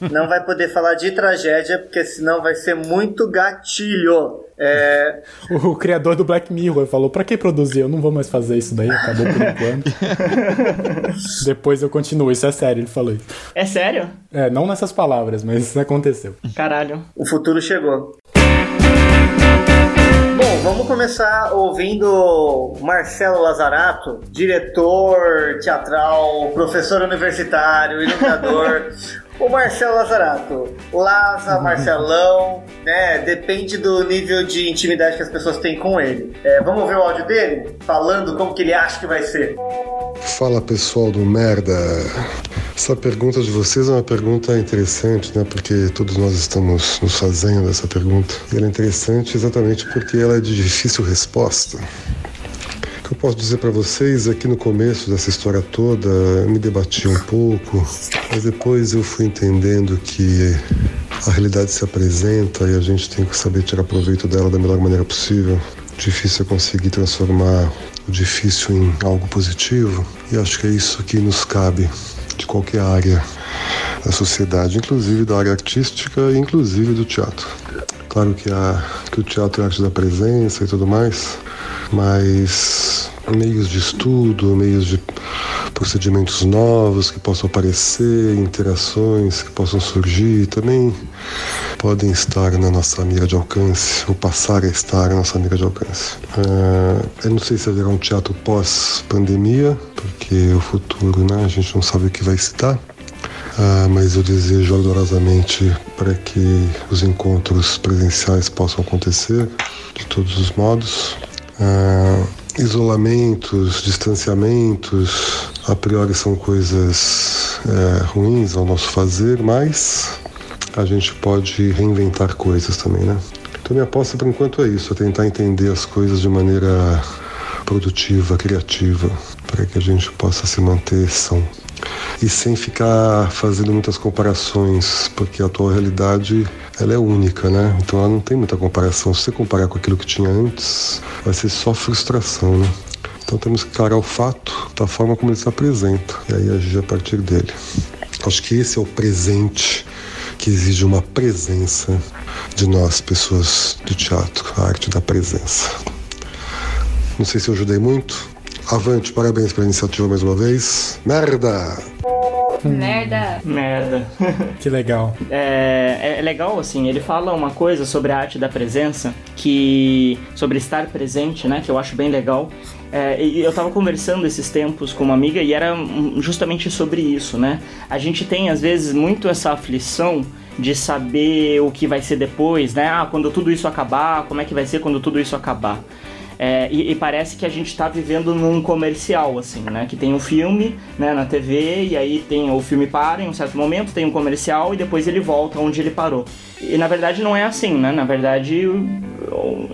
não vai poder falar de tragédia, porque senão vai ser muito gatilho. É, O, o criador do Black Mirror falou: pra que produzir? Eu não vou mais fazer isso daí, acabou por enquanto. Depois eu continuo, isso é sério, ele falou. É sério? É, não nessas palavras, mas isso aconteceu. Caralho. o futuro chegou. Bom, vamos começar ouvindo Marcelo Lazarato, diretor teatral, professor universitário, ilustrador. O Marcelo Lazarato, Laza, Marcelão, né? Depende do nível de intimidade que as pessoas têm com ele. É, vamos ver o áudio dele? Falando como que ele acha que vai ser. Fala pessoal do merda. Essa pergunta de vocês é uma pergunta interessante, né? Porque todos nós estamos nos fazendo essa pergunta. E ela é interessante exatamente porque ela é de difícil resposta. O que eu posso dizer para vocês é que no começo dessa história toda eu me debati um pouco, mas depois eu fui entendendo que a realidade se apresenta e a gente tem que saber tirar proveito dela da melhor maneira possível. Difícil é conseguir transformar o difícil em algo positivo e acho que é isso que nos cabe de qualquer área da sociedade, inclusive da área artística e inclusive do teatro. Claro que, a, que o teatro é arte da presença e tudo mais, mas meios de estudo, meios de procedimentos novos que possam aparecer, interações que possam surgir, também podem estar na nossa mira de alcance, ou passar a estar na nossa mira de alcance. Uh, eu não sei se haverá um teatro pós-pandemia, porque o futuro né, a gente não sabe o que vai se dar. Uh, mas eu desejo ardorosamente para que os encontros presenciais possam acontecer de todos os modos. Uh, isolamentos, distanciamentos, a priori são coisas é, ruins ao nosso fazer, mas a gente pode reinventar coisas também, né? Então minha aposta por enquanto é isso, é tentar entender as coisas de maneira produtiva, criativa, para que a gente possa se manter são. E sem ficar fazendo muitas comparações, porque a atual realidade ela é única, né? Então ela não tem muita comparação. Se você comparar com aquilo que tinha antes, vai ser só frustração, né? Então temos que encarar o fato da forma como ele se apresenta e aí agir a partir dele. Acho que esse é o presente que exige uma presença de nós, pessoas do teatro, a arte da presença. Não sei se eu ajudei muito. Avante, parabéns pela iniciativa mais uma vez. Merda! Merda. Merda. Que legal. É, é legal, assim, ele fala uma coisa sobre a arte da presença, que. sobre estar presente, né? Que eu acho bem legal. É, eu estava conversando esses tempos com uma amiga e era justamente sobre isso, né? A gente tem, às vezes, muito essa aflição de saber o que vai ser depois, né? Ah, quando tudo isso acabar, como é que vai ser quando tudo isso acabar? É, e, e, parece que a gente está vivendo num comercial, assim, né? Que tem um filme né, na TV e aí tem o filme para em um certo momento, tem um comercial e depois ele volta onde ele parou. E na verdade não é assim, né? Na verdade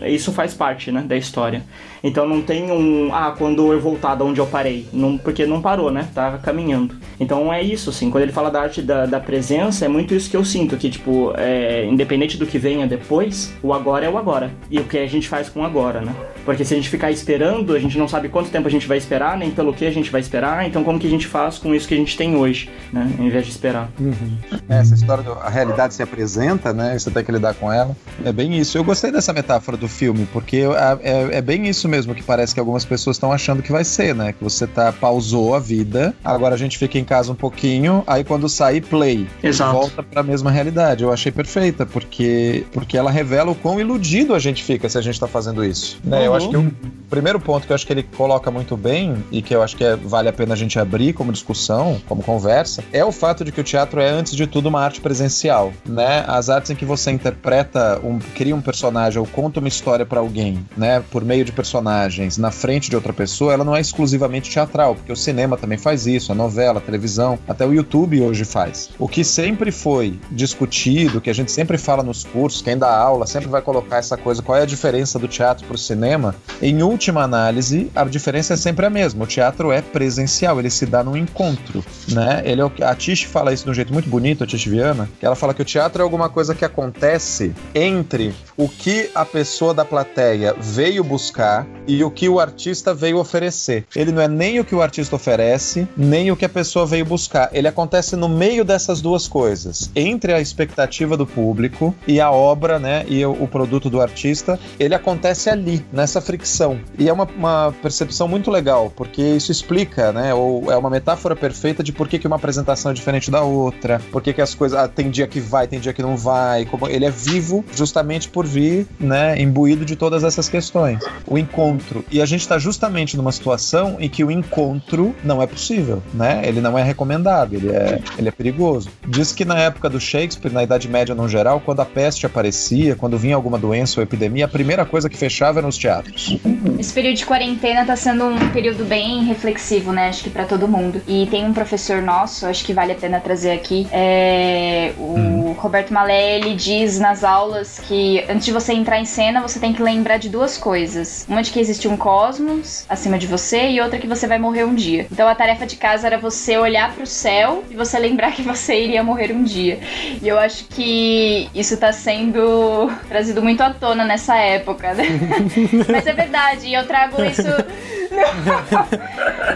isso faz parte né, da história. Então não tem um, ah, quando eu voltar de onde eu parei, não, porque não parou, né? Tá caminhando. Então é isso, assim, quando ele fala da arte da, da presença, é muito isso que eu sinto, que tipo, é, independente do que venha depois, o agora é o agora. E o que a gente faz com o agora, né? Porque se a gente ficar esperando, a gente não sabe quanto tempo a gente vai esperar, nem pelo que a gente vai esperar, então como que a gente faz com isso que a gente tem hoje, né? Em vez de esperar. Uhum. Essa história da realidade se apresenta, né? Você tem que lidar com ela. É bem isso. Eu gostei dessa metáfora do filme, porque é, é, bem isso mesmo que parece que algumas pessoas estão achando que vai ser, né? Que você tá pausou a vida, agora a gente fica em casa um pouquinho, aí quando sair play, Exato. volta para a mesma realidade. Eu achei perfeita, porque porque ela revela o quão iludido a gente fica se a gente tá fazendo isso. Né? Uhum. Eu acho que o primeiro ponto que eu acho que ele coloca muito bem e que eu acho que é, vale a pena a gente abrir como discussão, como conversa, é o fato de que o teatro é antes de tudo uma arte presencial, né? As artes em que você interpreta, um, cria um personagem ou conta uma história para alguém, né, por meio de personagens na frente de outra pessoa, ela não é exclusivamente teatral, porque o cinema também faz isso, a novela, a televisão, até o YouTube hoje faz. O que sempre foi discutido, que a gente sempre fala nos cursos, quem dá aula sempre vai colocar essa coisa, qual é a diferença do teatro para o cinema? Em última análise, a diferença é sempre a mesma. O teatro é presencial, ele se dá num encontro, né? Ele é a Tish fala isso de um jeito muito bonito, a Tish Viana, que ela fala que o teatro é alguma coisa que acontece entre o que a pessoa da plateia veio buscar e o que o artista veio oferecer. Ele não é nem o que o artista oferece, nem o que a pessoa veio buscar. Ele acontece no meio dessas duas coisas, entre a expectativa do público e a obra, né, e o, o produto do artista. Ele acontece ali, nessa fricção. E é uma, uma, percepção muito legal, porque isso explica, né, ou é uma metáfora perfeita de por que, que uma apresentação é diferente da outra, por que, que as coisas. Ah, tem dia que vai, tem dia que não vai. Como ele é vivo justamente por vir, né, imbuído de todas essas questões. O encontro. E a gente está justamente numa situação em que o encontro não é possível, né? Ele não é recomendado, ele é, ele é perigoso. Diz que na época do Shakespeare, na Idade Média no geral, quando a peste aparecia, quando vinha alguma doença ou epidemia, a primeira coisa que fechava eram os teatros. Esse período de quarentena tá sendo um período bem reflexivo, né? Acho que para todo mundo. E tem um professor nosso, acho que vale a pena trazer aqui, é o hum. Roberto Malé, ele diz nas aulas que antes de você entrar em cena, você tem que lembrar de duas coisas. Uma de que existe um cosmos acima de você e outra que você vai morrer um dia. Então a tarefa de casa era você olhar para o céu e você lembrar que você iria morrer um dia. E eu acho que isso tá sendo trazido muito à tona nessa época, né? Mas é verdade, e eu trago isso.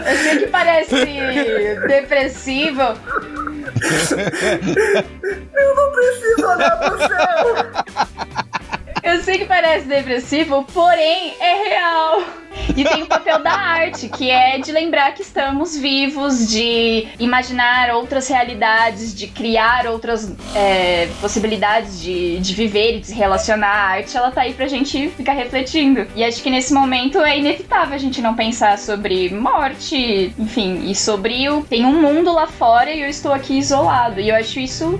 eu sei que parece depressivo, Eu não preciso olhar pro céu! Eu sei que parece depressivo, porém é real. E tem o papel da arte, que é de lembrar que estamos vivos, de imaginar outras realidades, de criar outras é, possibilidades de, de viver e de se relacionar. A arte, ela tá aí pra gente ficar refletindo. E acho que nesse momento é inevitável a gente não pensar sobre morte, enfim, e sobre o. Tem um mundo lá fora e eu estou aqui isolado. E eu acho isso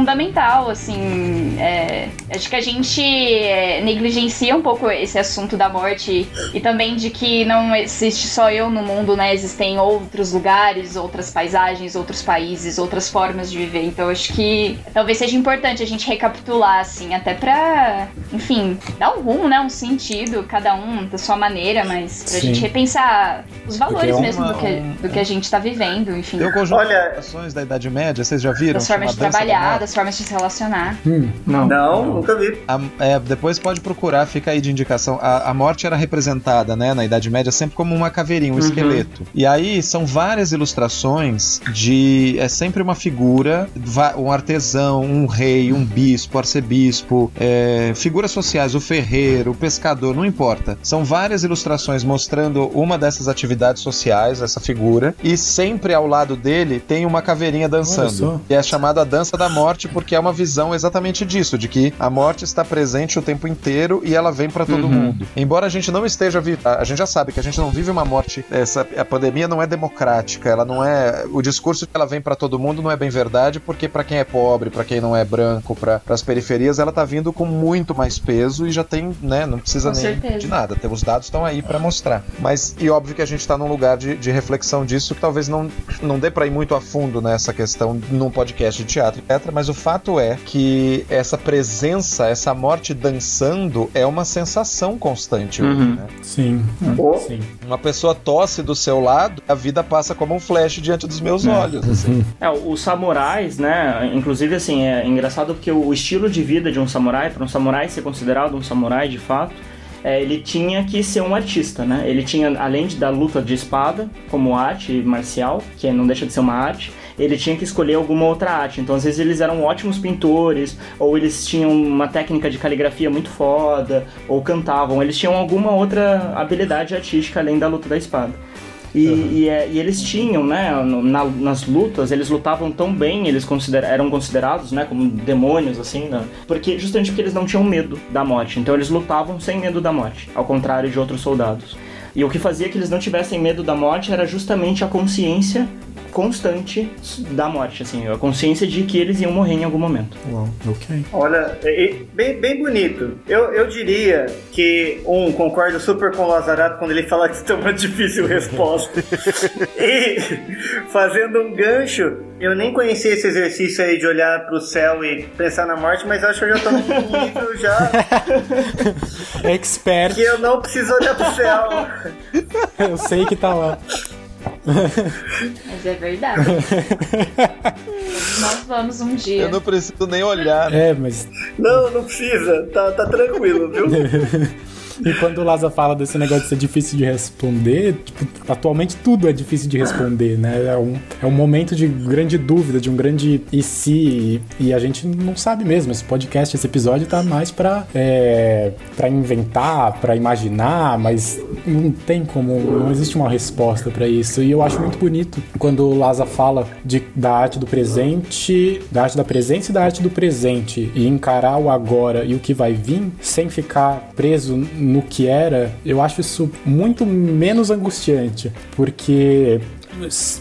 fundamental, assim. É, acho que a gente é, negligencia um pouco esse assunto da morte e também de que não existe só eu no mundo, né? Existem outros lugares, outras paisagens, outros países, outras formas de viver. Então acho que talvez seja importante a gente recapitular, assim, até pra, enfim, dar um rumo, né? Um sentido, cada um da sua maneira, mas pra Sim. gente repensar os valores é uma- mesmo do que, um- do que a gente tá vivendo, enfim. Tem um conjunto Olha- de ações da Idade Média, vocês já viram? Das formas de trabalhar. Das formas de se relacionar. Hum, Não. Não, nunca vi. A- é, depois pode procurar, fica aí de indicação. A, a morte era representada, né, na Idade Média, sempre como uma caveirinha, um Uhum. esqueleto. E aí são várias ilustrações de. É sempre uma figura, um artesão, um rei, um bispo, arcebispo, é, figuras sociais, o ferreiro, o pescador, não importa. São várias ilustrações mostrando uma dessas atividades sociais, essa figura, e sempre ao lado dele tem uma caveirinha dançando. E é chamada a dança da morte porque é uma visão exatamente disso, de que a morte está presente o tempo inteiro e ela vem para todo Uhum. mundo. Embora a gente não esteja vivendo, a gente já sabe que a gente não vive uma morte, essa a pandemia não é democrática, ela não é o discurso que ela vem para todo mundo não é bem verdade, porque para quem é pobre, para quem não é branco, para as periferias, ela tá vindo com muito mais peso e já tem, né, não precisa Com nem certeza. de nada. Tem- Os dados estão aí para mostrar. Mas e óbvio que a gente tá num lugar de, de reflexão disso que talvez não não dê para ir muito a fundo nessa questão num podcast de teatro, etc. Mas o fato é que essa presença, essa morte dançando é uma sensação constante. hoje, Uhum. né? sim. Oh. Sim. Uma pessoa tosse do seu lado, a vida passa como um flash diante dos meus É. olhos. assim. É, os samurais, né? Inclusive, assim, é engraçado porque o estilo de vida de um samurai, para um samurai ser considerado um samurai de fato, é, ele tinha que ser um artista, né? Ele tinha, além de, da luta de espada, como arte marcial, que não deixa de ser uma arte, ele tinha que escolher alguma outra arte. Então, às vezes, eles eram ótimos pintores, ou eles tinham uma técnica de caligrafia muito foda, ou cantavam. Eles tinham alguma outra habilidade artística além da luta da espada. E, e, é- e eles tinham, né, na- nas lutas, eles lutavam tão bem, eles considera- eram considerados, né, como demônios, assim, né, porque justamente porque eles não tinham medo da morte. Então eles lutavam sem medo da morte, ao contrário de outros soldados. E o que fazia que eles não tivessem medo da morte era justamente a consciência constante da morte, assim, a consciência de que eles iam morrer em algum momento. Uau, ok. Olha, é- é bem, bem bonito. Eu, eu diria que, um, concordo super com o Lazarato quando ele fala que isso é uma difícil resposta. e, fazendo um gancho, eu nem conhecia esse exercício aí de olhar pro céu e pensar na morte, mas acho que eu já tô num nível já Expert, que eu não preciso olhar pro céu. eu sei que tá lá. Mas é verdade. Nós vamos um dia. Eu não preciso nem olhar. É, mas Não, não precisa. Tá, tá tranquilo, viu? E quando o Laza fala desse negócio de ser difícil de responder, tipo, atualmente tudo é difícil de responder, né? É um, é um momento de grande dúvida, de um grande e se, e, a gente não sabe mesmo. Esse podcast, esse episódio tá mais pra, é, pra inventar, pra imaginar, mas não tem como, não existe uma resposta pra isso. E eu acho muito bonito quando o Laza fala de, da arte do presente, da arte da presença e da arte do presente, e encarar o agora e o que vai vir sem ficar preso no que era, eu acho isso muito menos angustiante, porque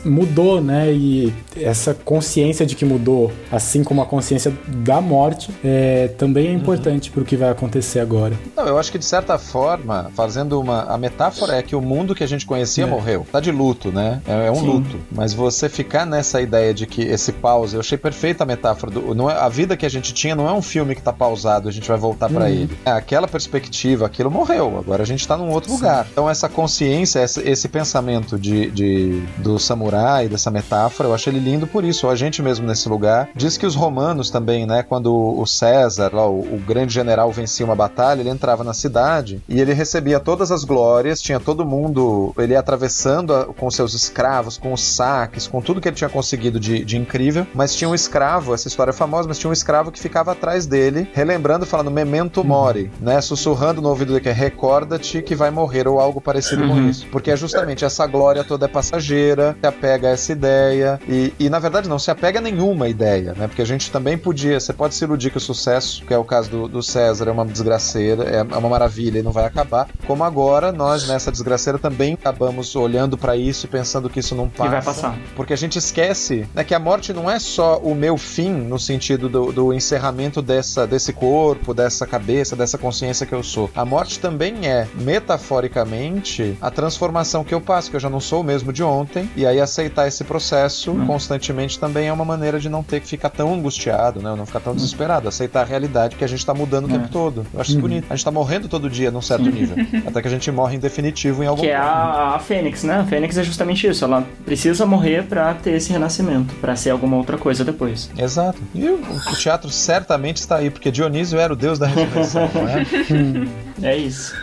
mudou, né? E essa consciência de que mudou, assim como a consciência da morte, é, também é importante pro que vai acontecer agora. Não, eu acho que de certa forma, fazendo uma. A metáfora é que o mundo que a gente conhecia É. morreu. Tá de luto, né? É, é um Sim. luto. Mas você ficar nessa ideia de que esse pause, eu achei perfeita a metáfora. Do, não é, a vida que a gente tinha não é um filme que tá pausado, a gente vai voltar pra Uhum. ele. É, aquela perspectiva, aquilo morreu. Agora a gente tá num outro lugar. Então essa consciência, esse, esse pensamento de, de, do samurai, dessa metáfora. Eu acho ele lindo por isso. A gente mesmo nesse lugar. Diz que os romanos também, né? Quando o César, lá, o, o grande general, vencia uma batalha, ele entrava na cidade e ele recebia todas as glórias, tinha todo mundo, ele atravessando a, com seus escravos, com os saques, com tudo que ele tinha conseguido de, de incrível, mas tinha um escravo, essa história é famosa, mas tinha um escravo que ficava atrás dele, relembrando, falando memento mori, né? Sussurrando no ouvido dele que é recorda-te que vai morrer ou algo parecido uhum. com isso. Porque é justamente essa glória toda é passageira, se apega a essa ideia e, e na verdade não se apega a nenhuma ideia, né? Porque a gente também podia, você pode se iludir que o sucesso, que é o caso do, do César, é uma desgraceira, é, é uma maravilha e não vai acabar, como agora nós nessa desgraceira também acabamos olhando para isso e pensando que isso não passa. E vai passar. Porque a gente esquece né, que a morte não é só o meu fim no sentido do, do encerramento dessa, desse corpo, dessa cabeça, dessa consciência que eu sou. A morte também é, metaforicamente, a transformação que eu passo, que eu já não sou o mesmo de ontem, e aí aceitar esse processo hum. constantemente também é uma maneira de não ter que ficar tão angustiado, né? Não ficar tão hum. desesperado. Aceitar a realidade que a gente está mudando o tempo é. todo. Eu acho isso hum. bonito. A gente está morrendo todo dia num certo nível. até que a gente morre em definitivo em algum Que é a, a Fênix, né? A Fênix é justamente isso. Ela precisa morrer para ter esse renascimento, para ser alguma outra coisa depois. Exato. E o, o teatro certamente está aí, porque Dionísio era o deus da ressurreição, não é? é isso.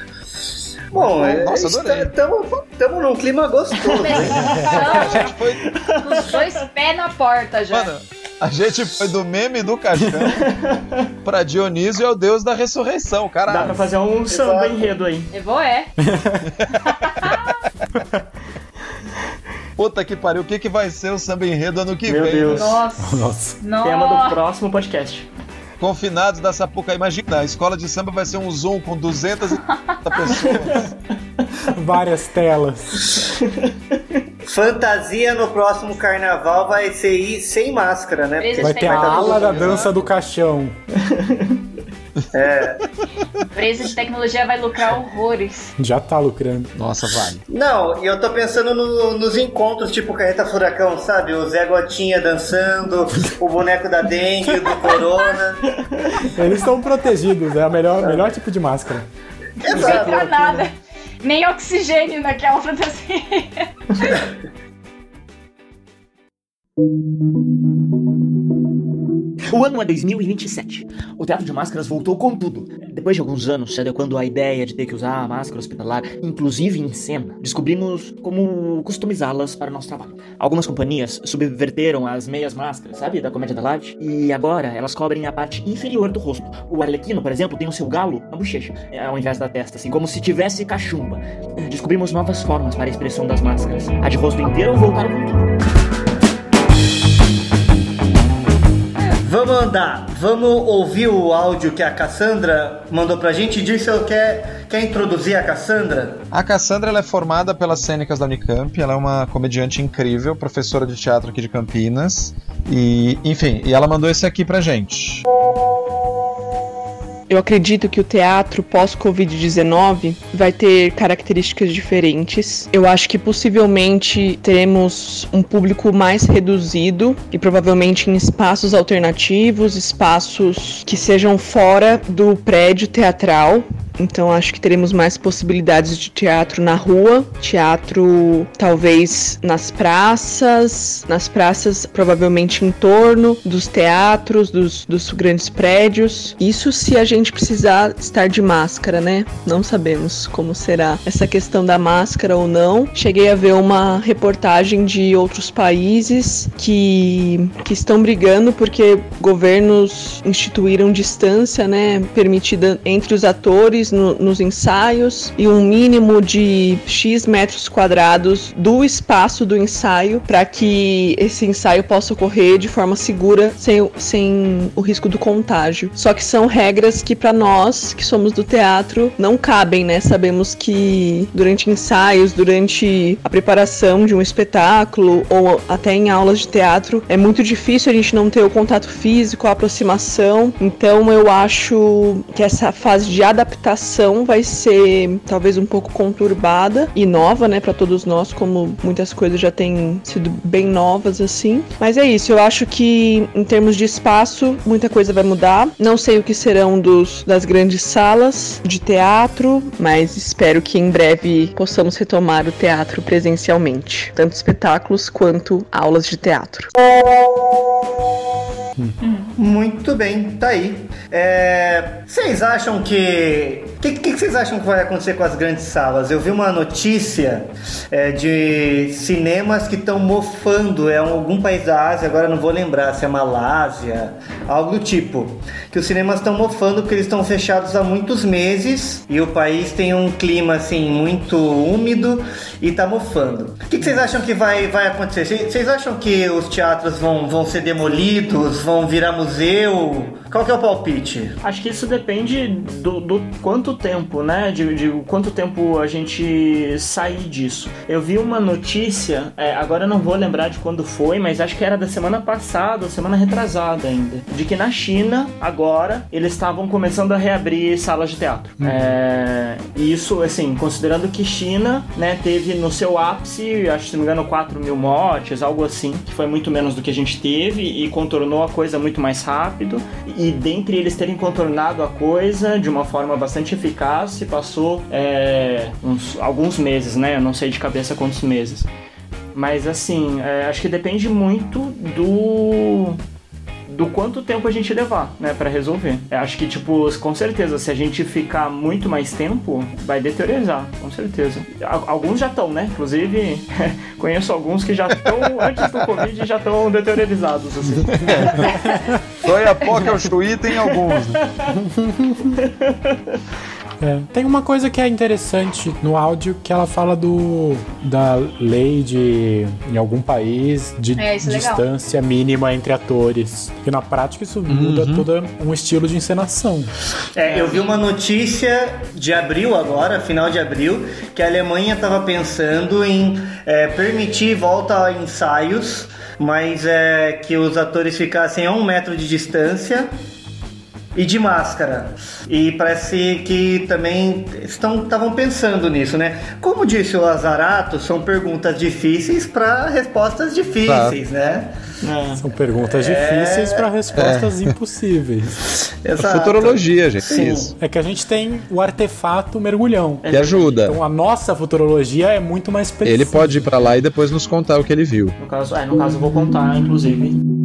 Bom, Nossa, estamos num clima gostoso. Né? a gente foi... Os dois pés na porta já. Mano, a gente foi do meme do caixão pra Dionísio é o deus da ressurreição, cara. Dá pra fazer um samba enredo aí. Eu vou, é. Puta que pariu, o que, que vai ser o samba enredo ano que Meu vem? Deus. Nossa. Nossa. Tema do próximo podcast. Confinados da Sapucaí. Imagina, a escola de samba vai ser um Zoom com 200 pessoas. Várias telas. Fantasia no próximo carnaval vai ser ir sem máscara, né? vai ter a ala da dança do caixão. É. Empresa de tecnologia vai lucrar horrores. Já tá lucrando. Nossa, vale. Não, e eu tô pensando no, nos encontros, tipo Carreta Furacão, sabe? O Zé Gotinha dançando, o boneco da dengue, do corona. Eles estão protegidos, é o melhor, melhor tipo de máscara. Exato. Não nada. Nem oxigênio naquela fantasia. O ano é 2027. O Teatro de Máscaras voltou com tudo. Depois de alguns anos, se adequando à ideia de ter que usar a máscara hospitalar, inclusive em cena, descobrimos como customizá-las para o nosso trabalho. Algumas companhias subverteram as meias máscaras, sabe, da comédia da Light, e agora elas cobrem a parte inferior do rosto. O Arlequino, por exemplo, tem o seu galo na bochecha, ao invés da testa, assim, como se tivesse cachumba. Descobrimos novas formas para a expressão das máscaras. A de rosto inteiro voltaram com tudo. Vamos andar, vamos ouvir o áudio que a Cassandra mandou pra gente. Dirceu, quer, quer introduzir a Cassandra? A Cassandra ela é formada pelas cênicas da Unicamp, ela é uma comediante incrível, professora de teatro aqui de Campinas. E, enfim, e ela mandou esse aqui pra gente. Eu acredito que o teatro pós-Covid-19 vai ter características diferentes. Eu acho que possivelmente teremos um público mais reduzido e provavelmente em espaços alternativos, espaços que sejam fora do prédio teatral, então acho que teremos mais possibilidades de teatro na rua, teatro talvez nas praças, nas praças provavelmente em torno dos teatros, dos, dos grandes prédios. Isso se a gente precisar estar de máscara, né? Não sabemos como será essa questão da máscara ou não. Cheguei a ver uma reportagem de outros países que, que estão brigando porque governos instituíram distância, né, permitida entre os atores no, nos ensaios e um mínimo de X metros quadrados do espaço do ensaio para que esse ensaio possa ocorrer de forma segura sem, sem o risco do contágio. Só que são regras que para nós que somos do teatro não cabem, né? Sabemos que durante ensaios, durante a preparação de um espetáculo ou até em aulas de teatro é muito difícil a gente não ter o contato físico, a aproximação. Então eu acho que essa fase de adaptação vai ser talvez um pouco conturbada e nova, né, para todos nós, como muitas coisas já têm sido bem novas assim. Mas é isso, eu acho que em termos de espaço, muita coisa vai mudar. Não sei o que serão dos das grandes salas de teatro, mas espero que em breve possamos retomar o teatro presencialmente, tanto espetáculos quanto aulas de teatro. Muito bem, tá aí. É, Vocês acham que. O que, que, vocês acham que vai acontecer com as grandes salas? Eu vi uma notícia é, de cinemas que estão mofando. É algum país da Ásia, agora não vou lembrar se é Malásia, algo do tipo. Que os cinemas estão mofando porque eles estão fechados há muitos meses e o país tem um clima assim muito úmido e tá mofando. O que, que vocês acham que vai, vai acontecer? Vocês acham que os teatros vão, vão ser demolidos, vão virar museu? Qual que é o palpite? Acho que isso depende do, do quanto tempo, né? De, de quanto tempo a gente sair disso. Eu vi uma notícia, é, agora eu não vou lembrar de quando foi, mas acho que era da semana passada, ou semana retrasada ainda, de que na China, agora, eles estavam começando a reabrir salas de teatro. É, e isso, assim, considerando que China, né, teve no seu ápice, acho que se não me engano, 4 mil mortes, algo assim, que foi muito menos do que a gente teve e contornou a coisa muito mais rápido. E dentre eles terem contornado a coisa de uma forma bastante eficaz, se passou é, uns, alguns meses, né? Eu não sei de cabeça quantos meses. Mas assim, é, acho que depende muito do do quanto tempo a gente levar, né, para resolver. Eu acho que tipo, com certeza, se a gente ficar muito mais tempo, vai deteriorizar, com certeza. Al- Alguns já estão, né? Inclusive, conheço alguns que já estão antes do Covid e já estão deteriorizados assim. Dói a poca ao chuí, tem alguns. É, Tem uma coisa que é interessante no áudio que ela fala do da lei de em algum país de É, é legal. distância mínima entre atores. E na prática isso muda todo um estilo de encenação. É, eu vi uma notícia de abril agora, final de abril, que a Alemanha estava pensando em é, permitir volta a ensaios, mas é, que os atores ficassem a um metro de distância e de máscara. E parece que também estão estavam pensando nisso, né? Como disse o Lazarato, são perguntas difíceis para respostas difíceis, né? São perguntas difíceis para respostas impossíveis. Exato. Futurologia, gente. Sim. Isso. É que a gente tem o artefato mergulhão. Que ajuda. Então a nossa futurologia é muito mais precisa. Ele pode ir pra lá e depois nos contar o que ele viu. No caso, é, no caso eu vou contar, inclusive.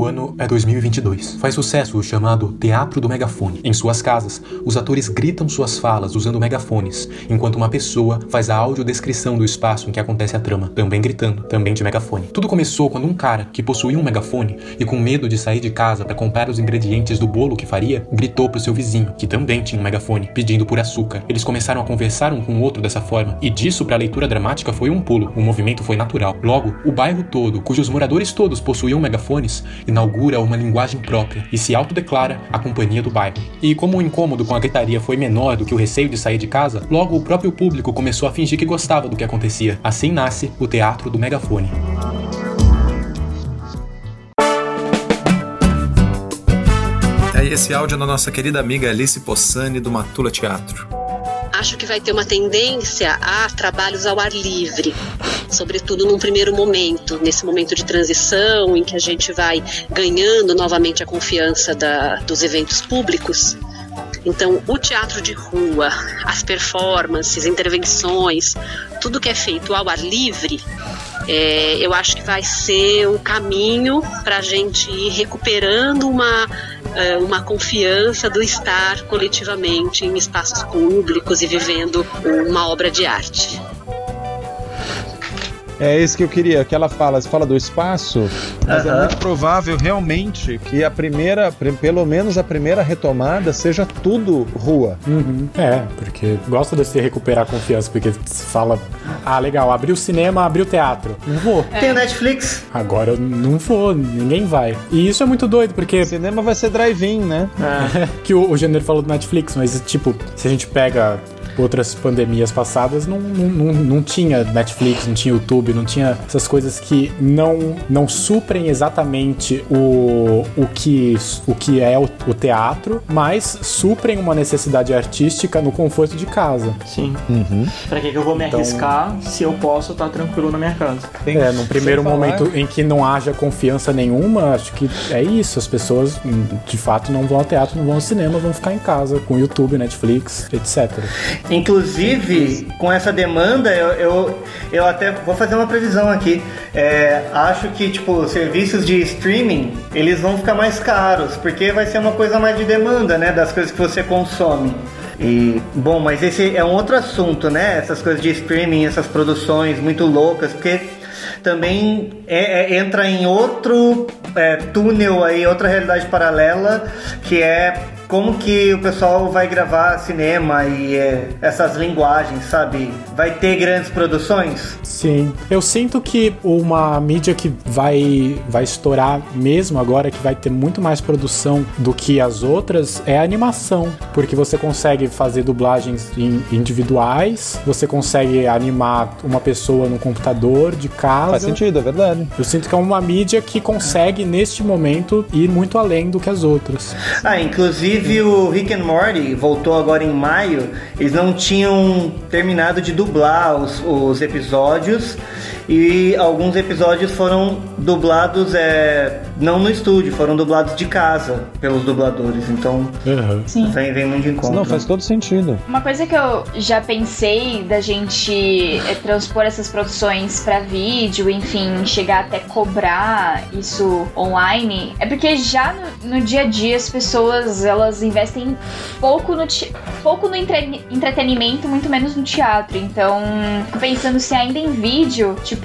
O ano é 2022. Faz sucesso o chamado Teatro do Megafone. Em suas casas, os atores gritam suas falas usando megafones, enquanto uma pessoa faz a audiodescrição do espaço em que acontece a trama, também gritando, também de megafone. Tudo começou quando um cara que possuía um megafone e com medo de sair de casa para comprar os ingredientes do bolo que faria, gritou pro seu vizinho, que também tinha um megafone, pedindo por açúcar. Eles começaram a conversar um com o outro dessa forma, e disso pra leitura dramática foi um pulo. O movimento foi natural. Logo, o bairro todo, cujos moradores todos possuíam megafones, inaugura uma linguagem própria e se autodeclara a companhia do bairro. E como o incômodo com a gritaria foi menor do que o receio de sair de casa, logo o próprio público começou a fingir que gostava do que acontecia. Assim nasce o Teatro do Megafone. Aí esse áudio é da nossa querida amiga Alice Possani do Matula Teatro. Acho que vai ter uma tendência a trabalhos ao ar livre, sobretudo num primeiro momento, nesse momento de transição em que a gente vai ganhando novamente a confiança da- dos eventos públicos. Então, o teatro de rua, as performances, intervenções, tudo que é feito ao ar livre, é, eu acho que vai ser um caminho para a gente ir recuperando uma, é, uma confiança do estar coletivamente em espaços públicos e vivendo uma obra de arte. É isso que eu queria, que ela fala, você fala do espaço, mas é Aham. muito provável realmente que a primeira, pelo menos a primeira retomada seja tudo rua. Uhum. É, porque gosta de se recuperar a confiança, porque se fala, ah, legal, abriu o cinema, abriu o teatro. Não vou. Tem o Netflix? Agora eu não vou, ninguém vai. E isso é muito doido, porque. Cinema vai ser drive-in, né? que o, o gênero falou do Netflix, mas tipo, se a gente pega outras pandemias passadas, não, não, não, não tinha Netflix, não tinha YouTube, não tinha essas coisas que não, não suprem exatamente o, o, que, o que é o, o teatro, mas suprem uma necessidade artística no conforto de casa. Sim. Uhum. Pra que, que eu vou me Então- arriscar se eu posso estar tranquilo na minha casa? É, num primeiro Sem falar- momento em que não haja confiança nenhuma, acho que é isso. As pessoas, hum, de fato, não vão ao teatro, não vão ao cinema, vão ficar em casa com YouTube, Netflix, etc. Inclusive, com essa demanda, eu, eu, eu até vou fazer uma previsão aqui. É, acho que, tipo, serviços de streaming, eles vão ficar mais caros, porque vai ser uma coisa mais de demanda, né? Das coisas que você consome. E, bom, mas esse é um outro assunto, né? Essas coisas de streaming, essas produções muito loucas, porque também é- é- entra em outro é, túnel aí, outra realidade paralela, que é como que o pessoal vai gravar cinema e é, essas linguagens, sabe? Vai ter grandes produções? Sim. Eu sinto que uma mídia que vai, vai estourar mesmo agora, que vai ter muito mais produção do que as outras, é a animação. Porque você consegue fazer dublagens in- individuais, você consegue animar uma pessoa no computador de casa. Faz sentido, é verdade. Eu sinto que é uma mídia que consegue, neste momento, ir muito além do que as outras. Ah, inclusive o Rick and Morty voltou agora em maio. Eles não tinham terminado de dublar os, os episódios e alguns episódios foram dublados é, não no estúdio, foram dublados de casa pelos dubladores. Então Sim. vem, vem muito de encontro. Não, faz todo sentido. Uma coisa que eu já pensei da gente é, transpor essas produções pra vídeo, enfim, chegar até cobrar isso online, é porque já no, no dia a dia as pessoas elas investem pouco no, pouco no entre- entretenimento, muito menos no teatro. Então, pensando se ainda em vídeo, tipo,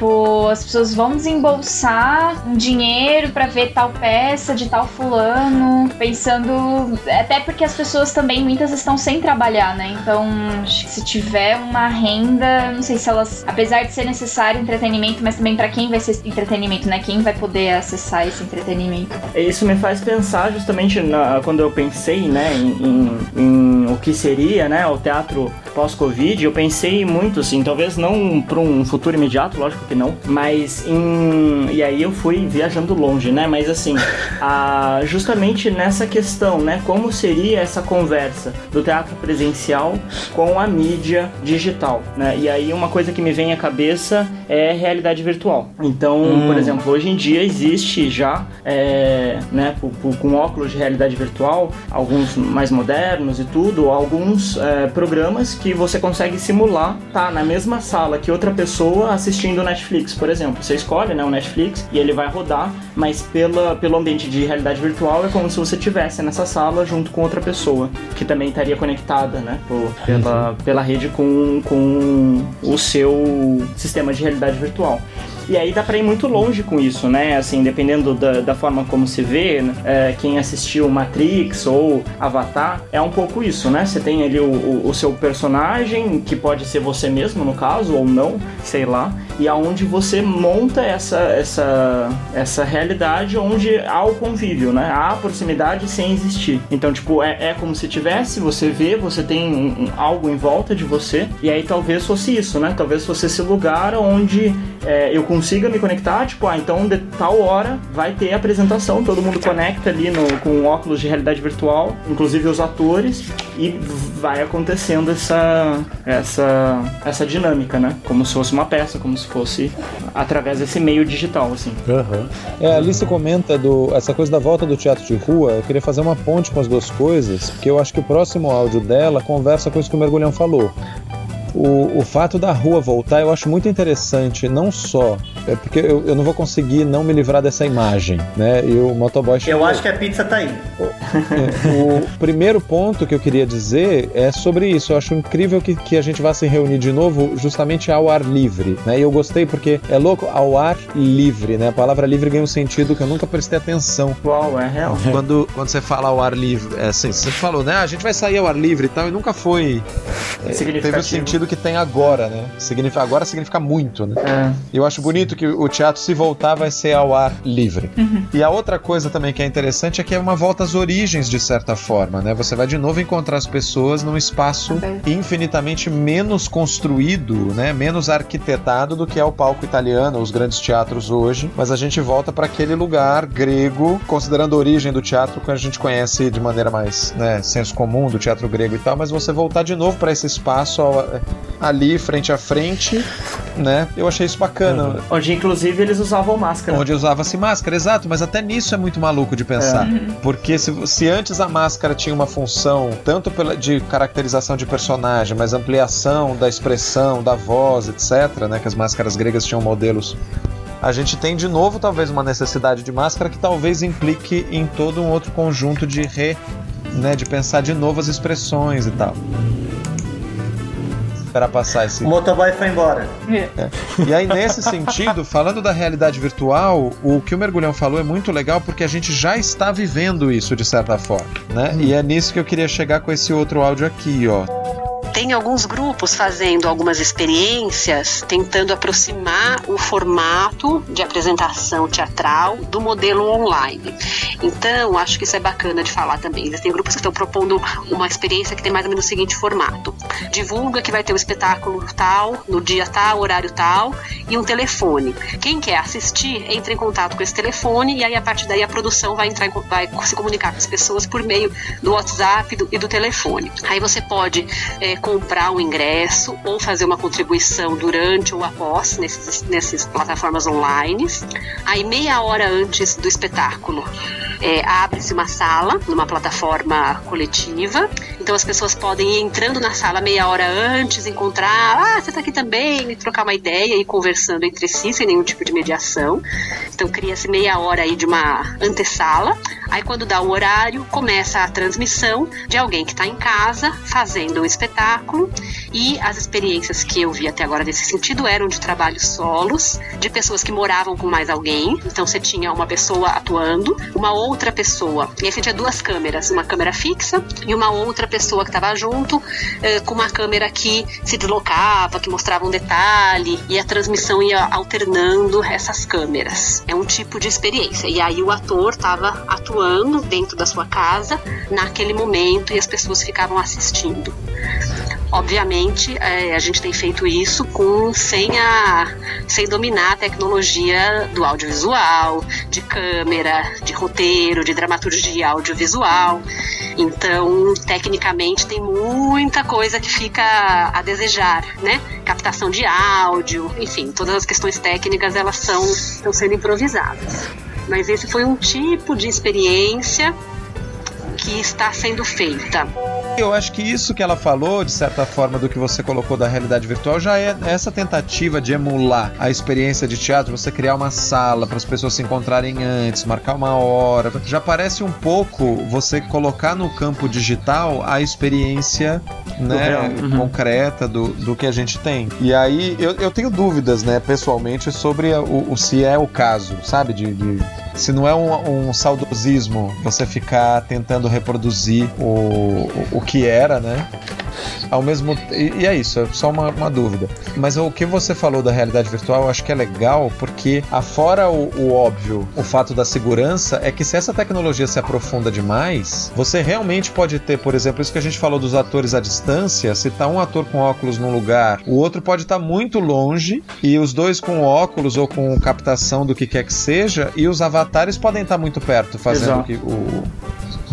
as pessoas vão desembolsar um dinheiro pra ver tal peça de tal fulano, pensando até porque as pessoas também muitas estão sem trabalhar, né? Então, se tiver uma renda, não sei se elas, apesar de ser necessário entretenimento, mas também pra quem vai ser entretenimento, né? Quem vai poder acessar esse entretenimento? Isso me faz pensar justamente na- quando eu pensei, né, em, em- em o que seria, né, o teatro pós-Covid, eu pensei muito, assim, talvez não para um futuro imediato, lógico que não, mas em... e aí eu fui viajando longe, né, mas assim, a- justamente nessa questão, né, como seria essa conversa do teatro presencial com a mídia digital, né, e aí uma coisa que me vem à cabeça é realidade virtual. Então, Hum. por exemplo, hoje em dia existe já, é, né, com óculos de realidade virtual, alguns mais modernos e tudo, alguns é, programas que você consegue simular tá? Na mesma sala que outra pessoa assistindo Netflix, por exemplo. Você escolhe, né, o Netflix e ele vai rodar, mas pela, pelo ambiente de realidade virtual é como se você estivesse nessa sala junto com outra pessoa, que também estaria conectada, né, por- pela, pela rede com, com o seu sistema de realidade virtual. E aí dá pra ir muito longe com isso, né? Assim, dependendo da, da forma como se vê, né? É, quem assistiu Matrix ou Avatar, é um pouco isso, né? Você tem ali o, o, o seu personagem, que pode ser você mesmo, no caso, ou não, sei lá, e aonde você monta essa, essa, essa realidade onde há o convívio, né? Há a proximidade sem existir. Então, tipo, é, é como se tivesse, você vê, você tem um- um- algo em volta de você, e aí talvez fosse isso, né? Talvez fosse esse lugar onde é, eu consiga me conectar, tipo, ah, então de tal hora vai ter a apresentação, todo mundo conecta ali no, com óculos de realidade virtual, inclusive os atores, e vai acontecendo essa, essa, essa dinâmica, né? Como se fosse uma peça, como se fosse através desse meio digital, assim. É, a Alice comenta do, essa coisa da volta do teatro de rua. Eu queria fazer uma ponte com as duas coisas, porque eu acho que o próximo áudio dela conversa com isso que o Mergulhão falou. O, o fato da rua voltar eu acho muito interessante, não só. É porque eu, eu não vou conseguir não me livrar dessa imagem, né? E o motoboy Eu chegou. acho que a pizza tá aí. O primeiro ponto que eu queria dizer é sobre isso. Eu acho incrível que, que a gente vá se reunir de novo justamente ao ar livre, né? E eu gostei porque é louco ao ar livre, né? A palavra livre ganha um sentido que eu nunca prestei atenção. Uau, é real. Quando, quando você fala ao ar livre, é assim, você falou, né? "Ah, A gente vai sair ao ar livre e tal, e nunca foi. é, teve o sentido que tem agora, né? Significa, agora significa muito, né? É. Eu acho bonito que o teatro, se voltar, vai ser ao ar livre. Uhum. E a outra coisa também que é interessante é que é uma volta às origens, de certa forma, né? Você vai de novo encontrar as pessoas num espaço infinitamente menos construído, né? Menos arquitetado do que é o palco italiano, os grandes teatros hoje. Mas a gente volta para aquele lugar grego, considerando a origem do teatro que a gente conhece de maneira mais, né, senso comum do teatro grego e tal, mas você voltar de novo para esse espaço ao- ali frente a frente, né? Eu achei isso bacana. Onde, inclusive, eles usavam máscara. Onde usava-se máscara, exato, mas até nisso é muito maluco de pensar. É. Porque se, se antes a máscara tinha uma função tanto de caracterização de personagem, mas ampliação da expressão, da voz, etc., né? Que as máscaras gregas tinham modelos. A gente tem de novo, talvez, uma necessidade de máscara que talvez implique em todo um outro conjunto de re. Né, de pensar de novo as expressões e tal. Esperar passar esse. O motoboy foi embora. É. E aí, nesse sentido, falando da realidade virtual, o que o Mergulhão falou é muito legal porque a gente já está vivendo isso de certa forma, né? E é nisso que eu queria chegar com esse outro áudio aqui, ó. Tem alguns grupos fazendo algumas experiências tentando aproximar o formato de apresentação teatral do modelo online. Então, acho que isso é bacana de falar também. Existem grupos que estão propondo uma experiência que tem mais ou menos o seguinte formato: divulga que vai ter um espetáculo tal, no dia tal, horário tal, e um telefone. Quem quer assistir, entra em contato com esse telefone e aí a partir daí a produção vai entrar vai se comunicar com as pessoas por meio do WhatsApp do- e do telefone. Aí você pode eh, comprar um ingresso ou fazer uma contribuição durante ou após nesses, nessas plataformas online. Aí meia hora antes do espetáculo eh, abre-se uma sala numa plataforma coletiva. Então as pessoas podem ir entrando na sala meia hora antes, encontrar, ah, você tá aqui também, e trocar uma ideia e conversando entre si sem nenhum tipo de mediação. Então cria-se meia hora aí de uma antessala. Aí quando dá o horário, começa a transmissão de alguém que está em casa fazendo o espetáculo. E as experiências que eu vi até agora nesse sentido eram de trabalhos solos, de pessoas que moravam com mais alguém. Então você tinha uma pessoa atuando, uma outra pessoa. E aí você tinha duas câmeras, uma câmera fixa e uma outra pessoa que estava junto, eh, com uma câmera que se deslocava, que mostrava um detalhe, e a transmissão ia alternando essas câmeras. É um tipo de experiência. E aí o ator estava atuando dentro da sua casa naquele momento e as pessoas ficavam assistindo. Obviamente, eh, a gente tem feito isso com sem, a, sem dominar a tecnologia do audiovisual, de câmera, de roteiro, de dramaturgia audiovisual. Então, tecnicamente, tem muita coisa que fica a desejar, né? Captação de áudio, enfim, todas as questões técnicas elas são estão sendo improvisadas. Mas esse foi um tipo de experiência que está sendo feita. Eu acho que isso que ela falou, de certa forma, do que você colocou da realidade virtual, já é essa tentativa de emular a experiência de teatro, você criar uma sala para as pessoas se encontrarem antes, marcar uma hora. Já parece um pouco você colocar no campo digital a experiência né, uhum. concreta do, do que a gente tem. E aí eu, eu tenho dúvidas, né, pessoalmente, sobre o, o se é o caso, sabe? De, de- se não é um, um saudosismo você ficar tentando reproduzir o, o, o que era, né? Ao mesmo e, e é isso, é só uma, uma dúvida. Mas o que você falou da realidade virtual, eu acho que é legal, porque afora o, o óbvio, o fato da segurança, é que se essa tecnologia se aprofunda demais, você realmente pode ter, por exemplo, isso que a gente falou dos atores à distância, se tá um ator com óculos num lugar, o outro pode estar muito longe, e os dois com óculos ou com captação do que quer que seja, e os avatares podem estar muito perto, fazendo Exato. que o,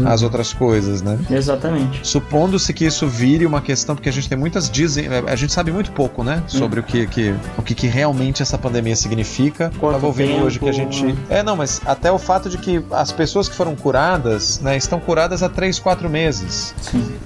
as outras coisas, né? Exatamente. Supondo-se que isso vire uma questão, porque a gente tem muitas dizem, a gente sabe muito pouco, né, sobre o que, que o que, que realmente essa pandemia significa. Quanto Tava ouvindo tempo, hoje que a gente, né? é não, mas até o fato de que as pessoas que foram curadas, né, estão curadas há três, quatro meses.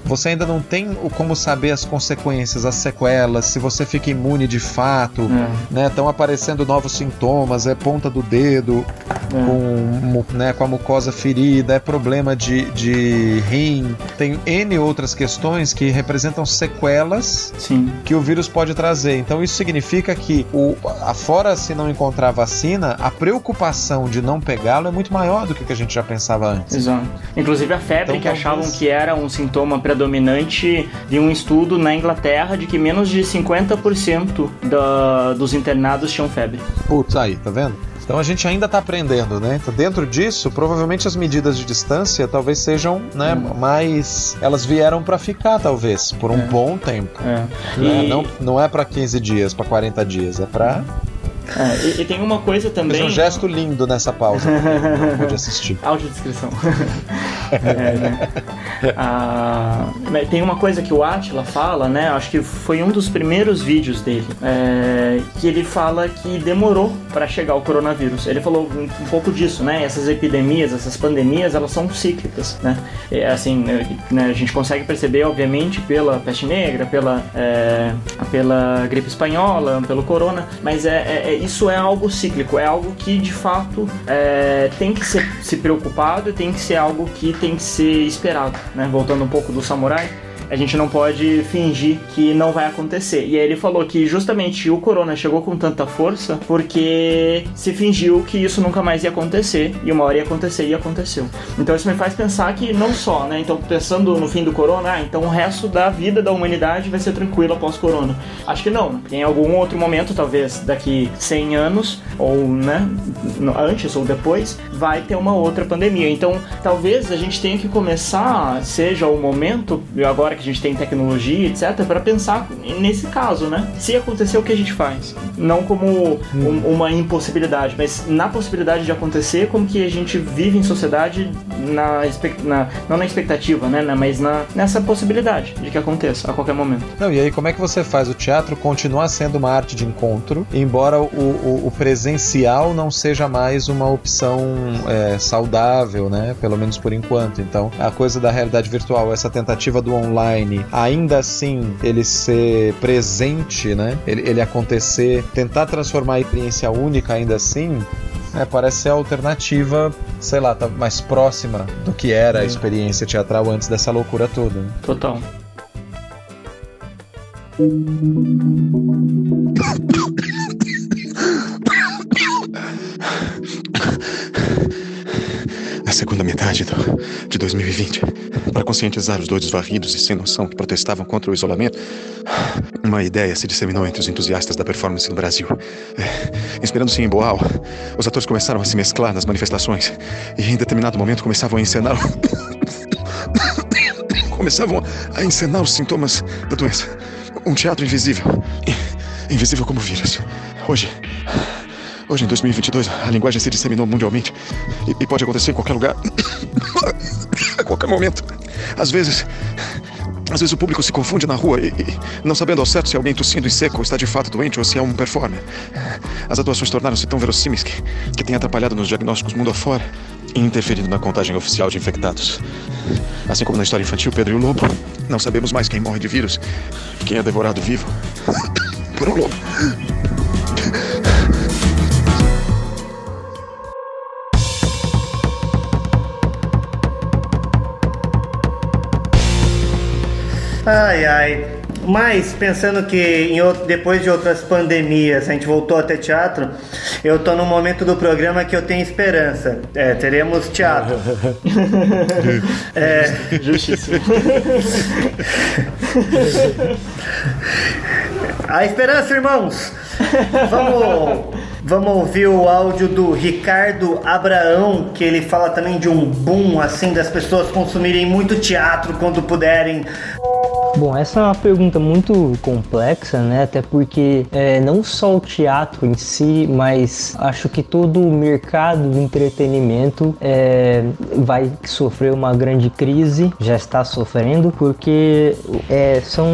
Você ainda não tem o como saber as consequências, as sequelas, se você fica imune de fato, É. né? Estão aparecendo novos sintomas, é ponta do dedo. com, né, com a mucosa ferida, é problema de, de rim, tem N outras questões que representam sequelas Sim. que o vírus pode trazer. Então isso significa que o, afora se não encontrar vacina, a preocupação de não pegá-lo é muito maior do que que a gente já pensava antes. Exato. Inclusive a febre Então, que achavam que era um sintoma predominante de um estudo na Inglaterra de que menos de 50% da, dos internados tinham febre. Putz, aí, tá vendo? Então a gente ainda tá aprendendo, né? Então, dentro disso, provavelmente as medidas de distância talvez sejam, né, mais elas vieram pra ficar talvez por um bom tempo. É. né? E- Não, não é pra 15 dias, pra 40 dias, é pra É, e, e tem uma coisa Fez também. um gesto lindo nessa pausa. Eu pude assistir. Audiodescrição. é, né? Ah, tem uma coisa que o Atila fala, né? Acho que foi um dos primeiros vídeos dele. é, que ele fala que demorou para chegar o coronavírus. Ele falou um, um pouco disso, né? Essas epidemias, essas pandemias, elas são cíclicas, né? É, assim, né, a gente consegue perceber, obviamente, pela peste negra, pela, é, pela gripe espanhola, pelo corona, mas é, é- é- isso é algo cíclico, é algo que de fato é, tem que ser se preocupado tem que ser algo que tem que ser esperado, né? Voltando um pouco do samurai. A gente não pode fingir que não vai acontecer. E aí ele falou que justamente o corona chegou com tanta força porque se fingiu que isso nunca mais ia acontecer e uma hora ia acontecer e aconteceu. Então isso me faz pensar que não só, né? Então pensando no fim do corona, ah, então o resto da vida da humanidade vai ser tranquilo após corona. Acho que não. Em algum outro momento, talvez daqui 100 anos ou, né, antes ou depois, vai ter uma outra pandemia. Então, talvez a gente tenha que começar, seja o momento, agora que a gente tem tecnologia, etc, para pensar nesse caso, né? Se acontecer, o que a gente faz? Não como um- uma impossibilidade, mas na possibilidade de acontecer, como que a gente vive em sociedade na, na- não na expectativa, né, mas na, nessa possibilidade de que aconteça a qualquer momento. Não, e aí como é que você faz o teatro continuar sendo uma arte de encontro, embora o, o- o presencial não seja mais uma opção é, saudável, né? Pelo menos por enquanto. Então, a coisa da realidade virtual, essa tentativa do online, ainda assim ele ser presente, né? Ele, ele acontecer, tentar transformar a experiência única ainda assim. É, parece ser a alternativa, sei lá, tá mais próxima do que era a experiência teatral antes dessa loucura toda. né? Total. A segunda metade do, de 2020, para conscientizar os doidos varridos e sem noção que protestavam contra o isolamento, uma ideia se disseminou entre os entusiastas da performance no Brasil. É, Inspirando-se em Boal, os atores começaram a se mesclar nas manifestações e, em determinado momento, começavam a encenar. começavam a encenar os sintomas da doença. Um teatro invisível. Invisível como vírus. Hoje, Hoje, em 2022, a linguagem se disseminou mundialmente e, e pode acontecer em qualquer lugar, a qualquer momento. Às vezes, às vezes o público se confunde na rua e, e não sabendo ao certo se alguém tossindo em seco está de fato doente ou se é um performer. As atuações tornaram-se tão verossímeis que, que têm atrapalhado nos diagnósticos mundo afora e interferido na contagem oficial de infectados. Assim como na história infantil Pedro e o Lobo, não sabemos mais quem morre de vírus quem é devorado vivo por um lobo. Ai, ai. Mas, pensando que em out- depois de outras pandemias a gente voltou a ter teatro, eu tô num momento do programa que eu tenho esperança. É, teremos teatro. é, Justíssimo. A esperança, irmãos! Vamos, vamos ouvir o áudio do Ricardo Abraão, que ele fala também de um boom assim das pessoas consumirem muito teatro quando puderem. Bom, essa é uma pergunta muito complexa, né? Até porque é, não só o teatro em si, mas acho que todo o mercado do entretenimento é, vai sofrer uma grande crise, já está sofrendo, porque é, são,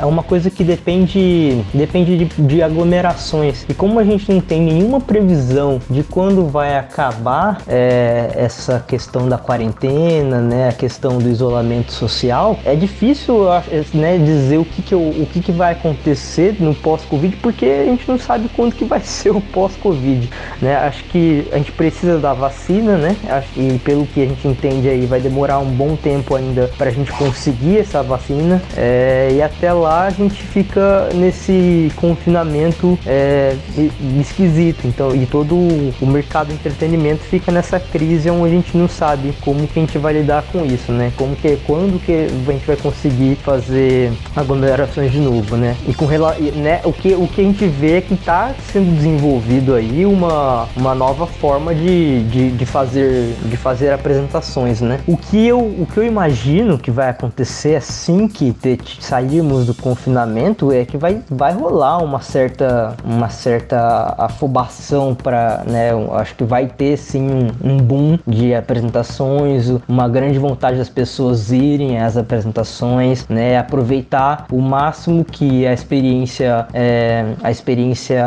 é uma coisa que depende, depende de, de aglomerações. E como a gente não tem nenhuma previsão de quando vai acabar é, essa questão da quarentena, né? A questão do isolamento social, é difícil eu acho, né, dizer o que, que, eu, o que, que vai acontecer no pós-Covid, porque a gente não sabe quando que vai ser o pós-Covid. Né? Acho que a gente precisa da vacina, né? E pelo que a gente entende aí, vai demorar um bom tempo ainda para a gente conseguir essa vacina. É, e até lá a gente fica nesse confinamento é, esquisito. Então, e todo o mercado de entretenimento fica nessa crise onde a gente não sabe como que a gente vai lidar com isso, né? Como que, quando que a gente vai conseguir fazer aglomerações de novo, né? E com né, o que o que a gente vê é que está sendo desenvolvido aí uma, uma nova forma de, de, de, fazer de fazer apresentações, né? O que eu o que eu imagino que vai acontecer assim que te, sairmos do confinamento é que vai vai rolar uma certa uma certa afobação para, né? Acho que vai ter sim um, um boom de apresentações, uma grande vontade das pessoas irem às apresentações, né? Aproveitar o máximo que a experiência, é, a experiência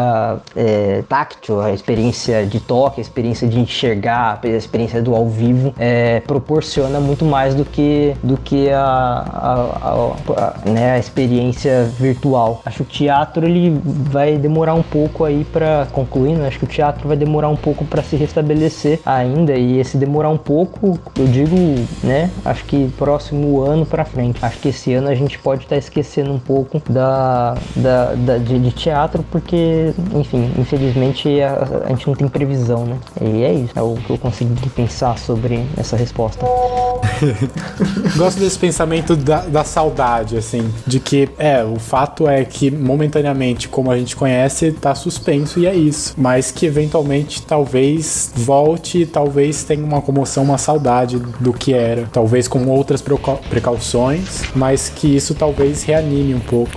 é, táctil, a experiência de toque, a experiência de enxergar, a experiência do ao vivo é, proporciona muito mais do que do que a, a, a, a, né, a experiência virtual. Acho que o teatro ele vai demorar um pouco aí para concluir, né? acho que o teatro vai demorar um pouco para se restabelecer ainda e esse demorar um pouco, eu digo, né? Acho que próximo ano para frente. Acho que esse ano a gente pode estar tá esquecendo um pouco da, da, da de, de, teatro porque, enfim, infelizmente a, a, gente não tem previsão, né? E é isso, é o que eu consegui pensar sobre essa resposta. Gosto desse pensamento da, da saudade, assim, de que é o fato é que momentaneamente, como a gente conhece, tá suspenso e é isso, mas que eventualmente talvez volte, talvez tenha uma comoção, uma saudade do que era, talvez com outras precauções, mas que isso talvez reanime um pouco.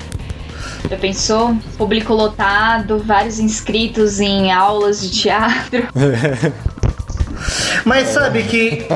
Já pensou? Público lotado, vários inscritos em aulas de teatro. Mas sabe que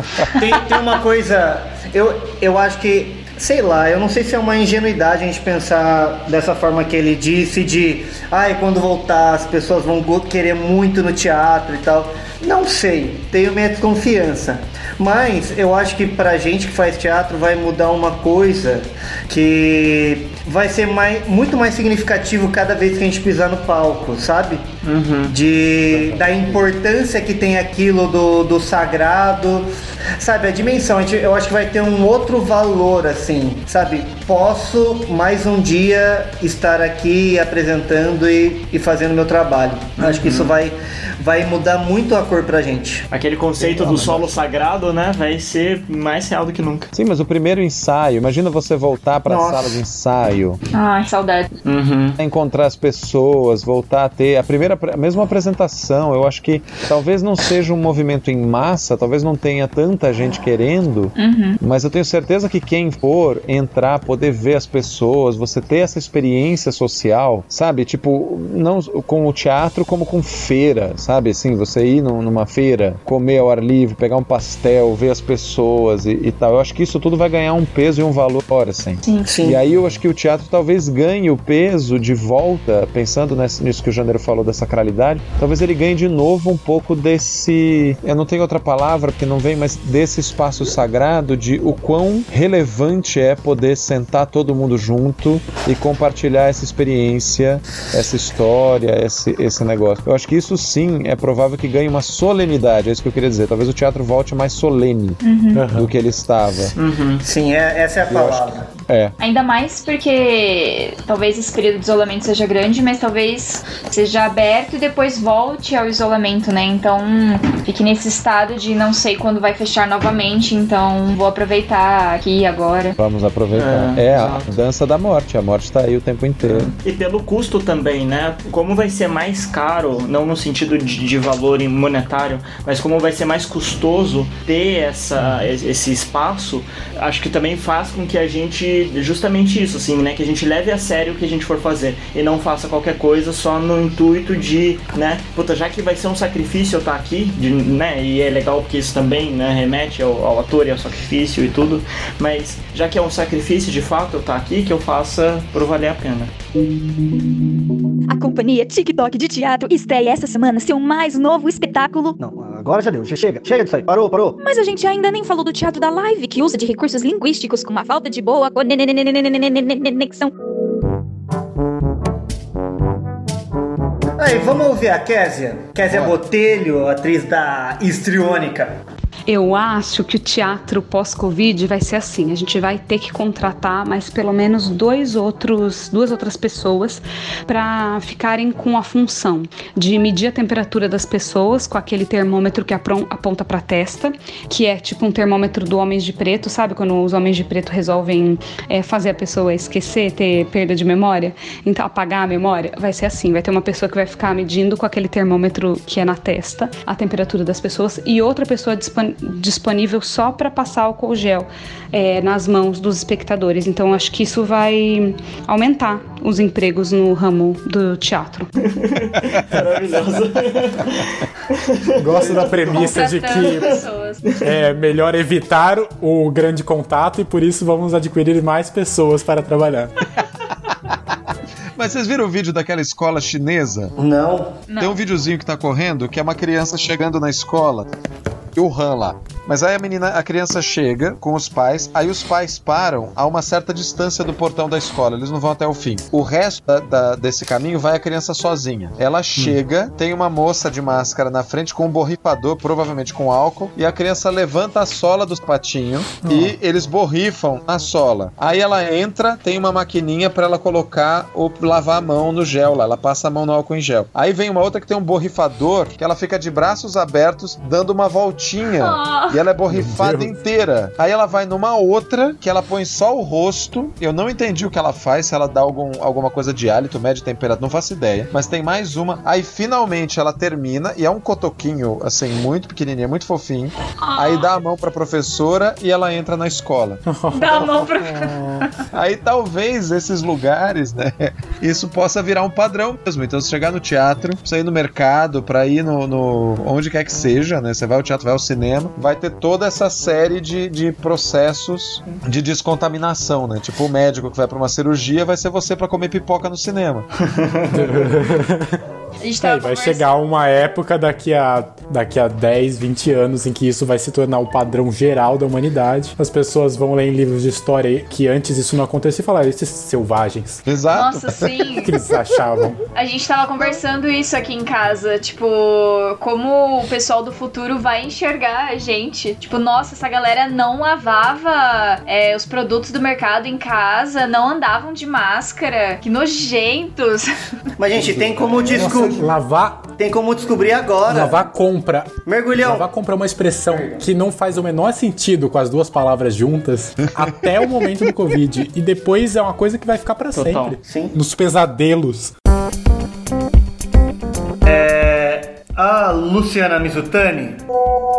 tem, tem uma coisa. Eu, eu acho que sei lá, eu não sei se é uma ingenuidade a gente pensar dessa forma que ele disse de, ai, quando voltar as pessoas vão querer muito no teatro e tal. Não sei, tenho minha desconfiança. Mas eu acho que pra gente que faz teatro vai mudar uma coisa que vai ser mais, muito mais significativo cada vez que a gente pisar no palco, sabe? Uhum. De, da importância que tem aquilo do, do sagrado, sabe? A dimensão, a gente, eu acho que vai ter um outro valor, assim, sabe? Posso mais um dia estar aqui apresentando e, e fazendo meu trabalho. Uhum. Acho que isso vai, vai mudar muito a cor pra gente. Aquele conceito do solo sagrado, né? Vai ser mais real do que nunca. Sim, mas o primeiro ensaio, imagina você voltar pra Nossa. sala de ensaio. Ai, saudade. Uhum. Encontrar as pessoas, voltar a ter a primeira, a mesma apresentação. Eu acho que talvez não seja um movimento em massa, talvez não tenha tanta gente querendo, uhum. mas eu tenho certeza que quem for entrar, poder ver as pessoas, você ter essa experiência social, sabe? Tipo, não com o teatro como com feira, sabe? Assim, você ir numa feira, comer ao ar livre, pegar um pastel, ver as pessoas e, e tal. Eu acho que isso tudo vai ganhar um peso e um valor, assim. Sim, sim. E aí eu acho que o teatro talvez ganhe o peso de volta, pensando nisso que o Janeiro falou da sacralidade, talvez ele ganhe de novo um pouco desse. Eu não tenho outra palavra porque não vem, mas desse espaço sagrado de o quão relevante é poder sentar todo mundo junto e compartilhar essa experiência, essa história, esse, esse negócio. Eu acho que isso sim é provável que ganhe uma solenidade, é isso que eu queria dizer. Talvez o teatro volte mais solene uhum. do que ele estava. Uhum. Sim, é, essa é a palavra. É. Ainda mais porque talvez esse período de isolamento seja grande, mas talvez seja aberto e depois volte ao isolamento, né? Então fique nesse estado de não sei quando vai fechar novamente, então vou aproveitar aqui agora. Vamos aproveitar. É, é a dança da morte, a morte tá aí o tempo inteiro. E pelo custo também, né? Como vai ser mais caro, não no sentido de, de valor monetário, mas como vai ser mais custoso ter essa, esse espaço, acho que também faz com que a gente justamente isso, assim, né? Que a gente leve a sério o que a gente for fazer e não faça qualquer coisa só no intuito de, né? Puta, já que vai ser um sacrifício eu estar tá aqui, de, né? E é legal porque isso também, né? Remete ao, ao ator e ao sacrifício e tudo. Mas já que é um sacrifício de fato eu estar tá aqui, que eu faça por valer a pena. Companhia TikTok de teatro estreia essa semana seu mais novo espetáculo. Não, agora já deu. Já chega. Chega disso aí. Parou, parou. Mas a gente ainda nem falou do teatro da live, que usa de recursos linguísticos com uma falta de boa conexão. Aí, vamos ouvir a Késia. Késia Botelho, atriz da Histriônica. Eu acho que o teatro pós-Covid vai ser assim. A gente vai ter que contratar mais pelo menos dois outros, duas outras pessoas para ficarem com a função de medir a temperatura das pessoas com aquele termômetro que aponta para a testa, que é tipo um termômetro do Homens de Preto, sabe? Quando os Homens de Preto resolvem é, fazer a pessoa esquecer, ter perda de memória, então apagar a memória, vai ser assim. Vai ter uma pessoa que vai ficar medindo com aquele termômetro que é na testa a temperatura das pessoas e outra pessoa disponível disponível só para passar álcool gel é, nas mãos dos espectadores. Então acho que isso vai aumentar os empregos no ramo do teatro. Maravilhoso. Gosto da premissa de que é melhor evitar o grande contato e por isso vamos adquirir mais pessoas para trabalhar. Mas vocês viram o vídeo daquela escola chinesa? Não. Tem um videozinho que tá correndo que é uma criança chegando na escola. E o Han lá. Mas aí a menina, a criança chega com os pais, aí os pais param a uma certa distância do portão da escola, eles não vão até o fim. O resto da, da, desse caminho vai a criança sozinha. Ela chega, hum. tem uma moça de máscara na frente com um borrifador, provavelmente com álcool, e a criança levanta a sola do sapatinho hum. e eles borrifam a sola. Aí ela entra, tem uma maquininha para ela colocar ou lavar a mão no gel lá, ela passa a mão no álcool em gel. Aí vem uma outra que tem um borrifador que ela fica de braços abertos dando uma voltinha. Oh. E ela é borrifada inteira. Aí ela vai numa outra, que ela põe só o rosto. Eu não entendi o que ela faz, se ela dá algum, alguma coisa de hálito, mede temperatura, não faço ideia. Mas tem mais uma. Aí finalmente ela termina, e é um cotoquinho, assim, muito pequenininho, muito fofinho. Aí dá a mão pra professora e ela entra na escola. Dá a mão pra. Aí talvez esses lugares, né, isso possa virar um padrão mesmo. Então, se chegar no teatro, você ir no mercado, pra ir no, no onde quer que seja, né, você vai ao teatro, vai ao cinema, vai ter toda essa série de, de processos de descontaminação, né? Tipo, o médico que vai para uma cirurgia vai ser você para comer pipoca no cinema. É, vai chegar uma época daqui a, daqui a 10, 20 anos em que isso vai se tornar o padrão geral da humanidade. As pessoas vão ler em livros de história que antes isso não acontecia e falar, esses selvagens. Exato. Nossa, sim. O que eles achavam? A gente tava conversando isso aqui em casa, tipo, como o pessoal do futuro vai enxergar a gente. Tipo, nossa, essa galera não lavava é, os produtos do mercado em casa, não andavam de máscara. Que nojentos. Mas, gente, tem como descobrir lavar. Tem como descobrir agora. Lavar compra. Mergulhão. Lavar compra é uma expressão que não faz o menor sentido com as duas palavras juntas até o momento do Covid. E depois é uma coisa que vai ficar para sempre. Sim. Nos pesadelos. É. A Luciana Mizutani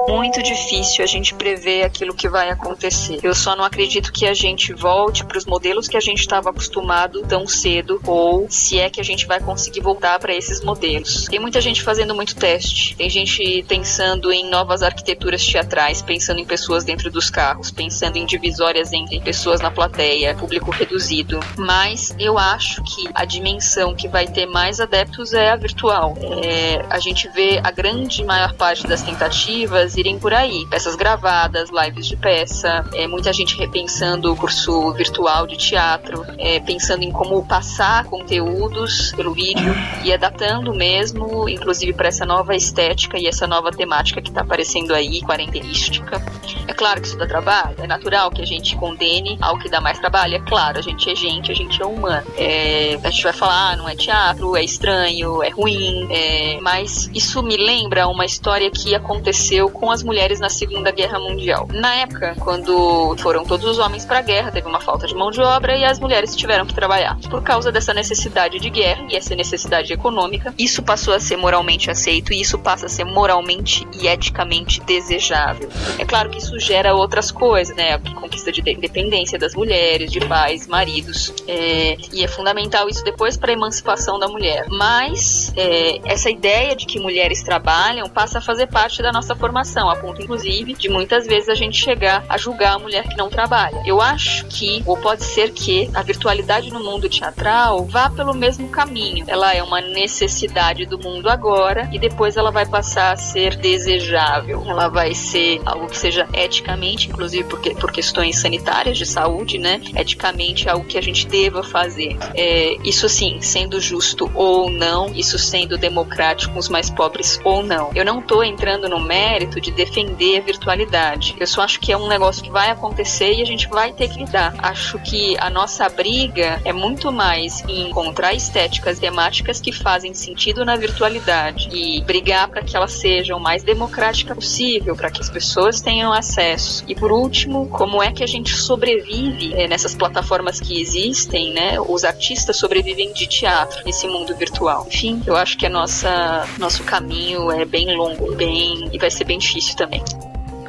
muito difícil a gente prever aquilo que vai acontecer. Eu só não acredito que a gente volte para os modelos que a gente estava acostumado tão cedo, ou se é que a gente vai conseguir voltar para esses modelos. Tem muita gente fazendo muito teste, tem gente pensando em novas arquiteturas teatrais, pensando em pessoas dentro dos carros, pensando em divisórias entre pessoas na plateia, público reduzido. Mas eu acho que a dimensão que vai ter mais adeptos é a virtual. É, a gente vê a grande maior parte das tentativas irem por aí. Peças gravadas, lives de peça, é, muita gente repensando o curso virtual de teatro, é, pensando em como passar conteúdos pelo vídeo e adaptando mesmo, inclusive para essa nova estética e essa nova temática que está aparecendo aí, quarentenística. É claro que isso dá trabalho, é natural que a gente condene ao que dá mais trabalho, é claro, a gente é gente, a gente é humano. É, a gente vai falar, ah, não é teatro, é estranho, é ruim, é, mas isso me lembra uma história que aconteceu com as mulheres na Segunda Guerra Mundial. Na época, quando foram todos os homens para a guerra, teve uma falta de mão de obra e as mulheres tiveram que trabalhar. Por causa dessa necessidade de guerra e essa necessidade econômica, isso passou a ser moralmente aceito e isso passa a ser moralmente e eticamente desejável. É claro que isso gera outras coisas, né? A conquista de independência das mulheres, de pais, maridos. É, e é fundamental isso depois para a emancipação da mulher. Mas é, essa ideia de que mulheres trabalham passa a fazer parte da nossa formação discriminação, a ponto inclusive de muitas vezes a gente chegar a julgar a mulher que não trabalha. Eu acho que, ou pode ser que, a virtualidade no mundo teatral vá pelo mesmo caminho. Ela é uma necessidade do mundo agora e depois ela vai passar a ser desejável. Ela vai ser algo que seja eticamente, inclusive porque, por questões sanitárias de saúde, né? Eticamente algo que a gente deva fazer. É, isso sim, sendo justo ou não, isso sendo democrático com os mais pobres ou não. Eu não estou entrando no mérito de defender a virtualidade. Eu só acho que é um negócio que vai acontecer e a gente vai ter que lidar. Acho que a nossa briga é muito mais em encontrar estéticas temáticas que fazem sentido na virtualidade e brigar para que elas sejam mais democrática possível, para que as pessoas tenham acesso. E por último, como é que a gente sobrevive é, nessas plataformas que existem, né? Os artistas sobrevivem de teatro nesse mundo virtual. Enfim, eu acho que a nossa nosso caminho é bem longo, bem e vai ser bem difícil também.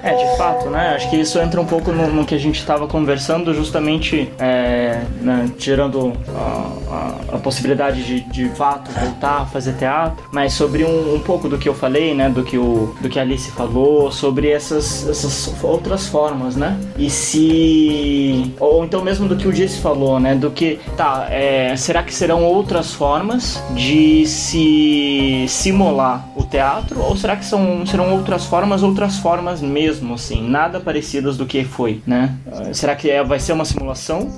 É, de fato, né? Acho que isso entra um pouco no, no que a gente estava conversando, justamente é, né, tirando a, a, a possibilidade de, de fato voltar a fazer teatro, mas sobre um, um, pouco do que eu falei, né? Do que, o, do que a Alice falou, sobre essas, essas outras formas, né? E se. Ou então mesmo do que o Disse falou, né? Do que. Tá, é, será que serão outras formas de se simular o teatro? Ou será que são, serão outras formas, outras formas mesmo? Mesmo, assim, nada parecidas do que foi, né? Será que é, vai ser uma simulação?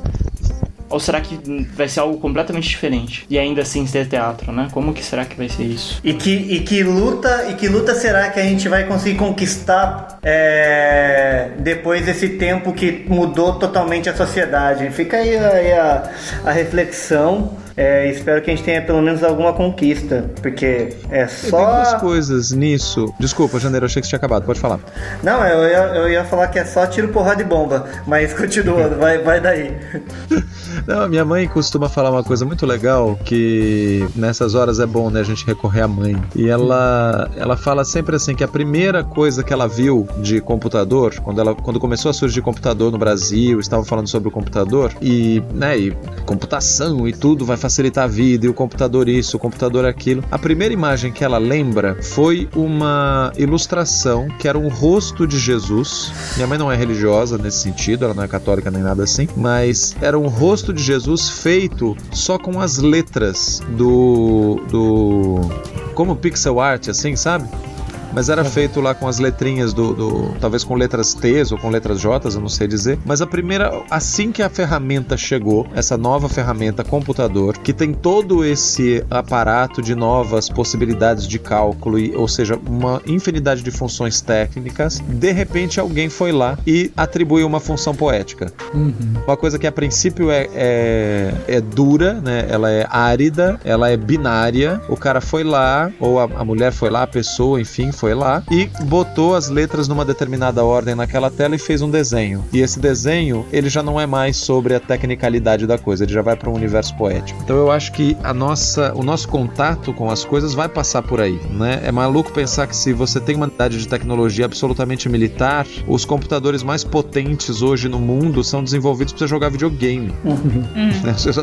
Ou será que vai ser algo completamente diferente? E ainda assim ser teatro, né? Como que será que vai ser isso? E que, e que luta e que luta será que a gente vai conseguir conquistar é, depois desse tempo que mudou totalmente a sociedade? Fica aí, aí a, a reflexão. É, espero que a gente tenha pelo menos alguma conquista, porque é só. Tem duas coisas nisso. Desculpa, Janeiro, achei que você tinha acabado, pode falar. Não, eu ia, eu ia falar que é só tiro, porrada e bomba, mas continua, vai, vai daí. Não, minha mãe costuma falar uma coisa muito legal que nessas horas é bom, né, a gente recorrer à mãe. E ela, ela fala sempre assim que a primeira coisa que ela viu de computador, quando ela quando começou a surgir computador no Brasil, estava falando sobre o computador e, né, e computação e tudo vai facilitar a vida, e o computador isso, o computador aquilo. A primeira imagem que ela lembra foi uma ilustração que era um rosto de Jesus. Minha mãe não é religiosa nesse sentido, ela não é católica nem nada assim, mas era um rosto de Jesus feito só com as letras do. do. como pixel art, assim, sabe? Mas era feito lá com as letrinhas do, do, talvez com letras T ou com letras J, eu não sei dizer. Mas a primeira, assim que a ferramenta chegou, essa nova ferramenta computador, que tem todo esse aparato de novas possibilidades de cálculo, e, ou seja, uma infinidade de funções técnicas, de repente alguém foi lá e atribuiu uma função poética. Uhum. Uma coisa que a princípio é, é, é, dura, né? Ela é árida, ela é binária. O cara foi lá, ou a, a mulher foi lá, a pessoa, enfim, foi foi lá e botou as letras numa determinada ordem naquela tela e fez um desenho. E esse desenho, ele já não é mais sobre a tecnicalidade da coisa, ele já vai para um universo poético. Então eu acho que a nossa, o nosso contato com as coisas vai passar por aí, né? É maluco pensar que se você tem uma unidade de tecnologia absolutamente militar, os computadores mais potentes hoje no mundo são desenvolvidos para jogar videogame. Uhum.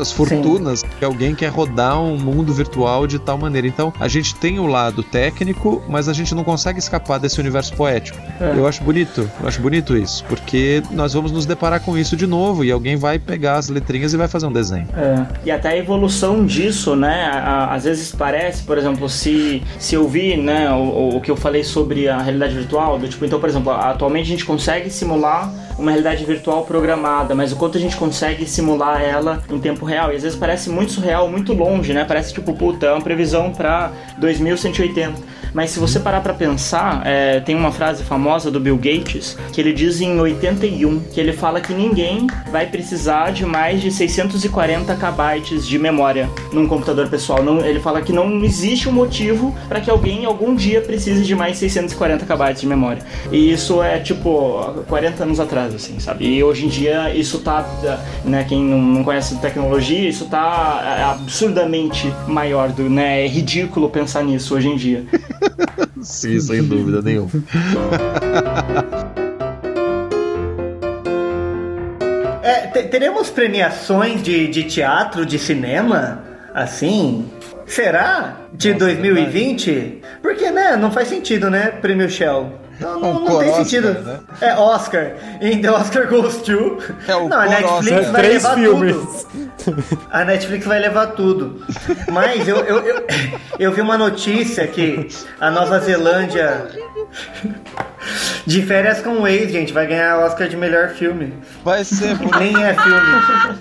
As fortunas Sim. que alguém quer rodar um mundo virtual de tal maneira. Então, a gente tem o lado técnico, mas a gente não consegue escapar desse universo poético. É. Eu acho bonito, eu acho bonito isso, porque nós vamos nos deparar com isso de novo e alguém vai pegar as letrinhas e vai fazer um desenho. É. E até a evolução disso, né? Às vezes parece, por exemplo, se, se eu vi, né, o, o que eu falei sobre a realidade virtual, do tipo, então, por exemplo, atualmente a gente consegue simular uma realidade virtual programada, mas o quanto a gente consegue simular ela em tempo real. E às vezes parece muito surreal, muito longe, né? Parece tipo, puta, é uma previsão para 2180. Mas se você parar para pensar, é, tem uma frase famosa do Bill Gates que ele diz em 81 que ele fala que ninguém vai precisar de mais de 640 KB de memória num computador pessoal. Não, ele fala que não existe um motivo para que alguém algum dia precise de mais 640 KB de memória. E isso é tipo 40 anos atrás, assim, sabe? E hoje em dia isso tá, né, quem não conhece tecnologia, isso tá é, absurdamente maior do, né? É ridículo pensar nisso hoje em dia. Sim, sem dúvida nenhuma. É, teremos premiações de, de teatro, de cinema, assim? Será? De 2020? Porque, né? Não faz sentido, né? Prêmio Shell. Não, não, não tem Oscar, sentido. né? É Oscar. And the Oscar goes to. É o não, a Netflix Oscar. vai Três levar filmes. tudo. A Netflix vai levar tudo. Mas eu, eu, eu, eu vi uma notícia que a Nova Zelândia. De férias com o ex, gente, vai ganhar Oscar de melhor filme. Vai ser, Nem é filme.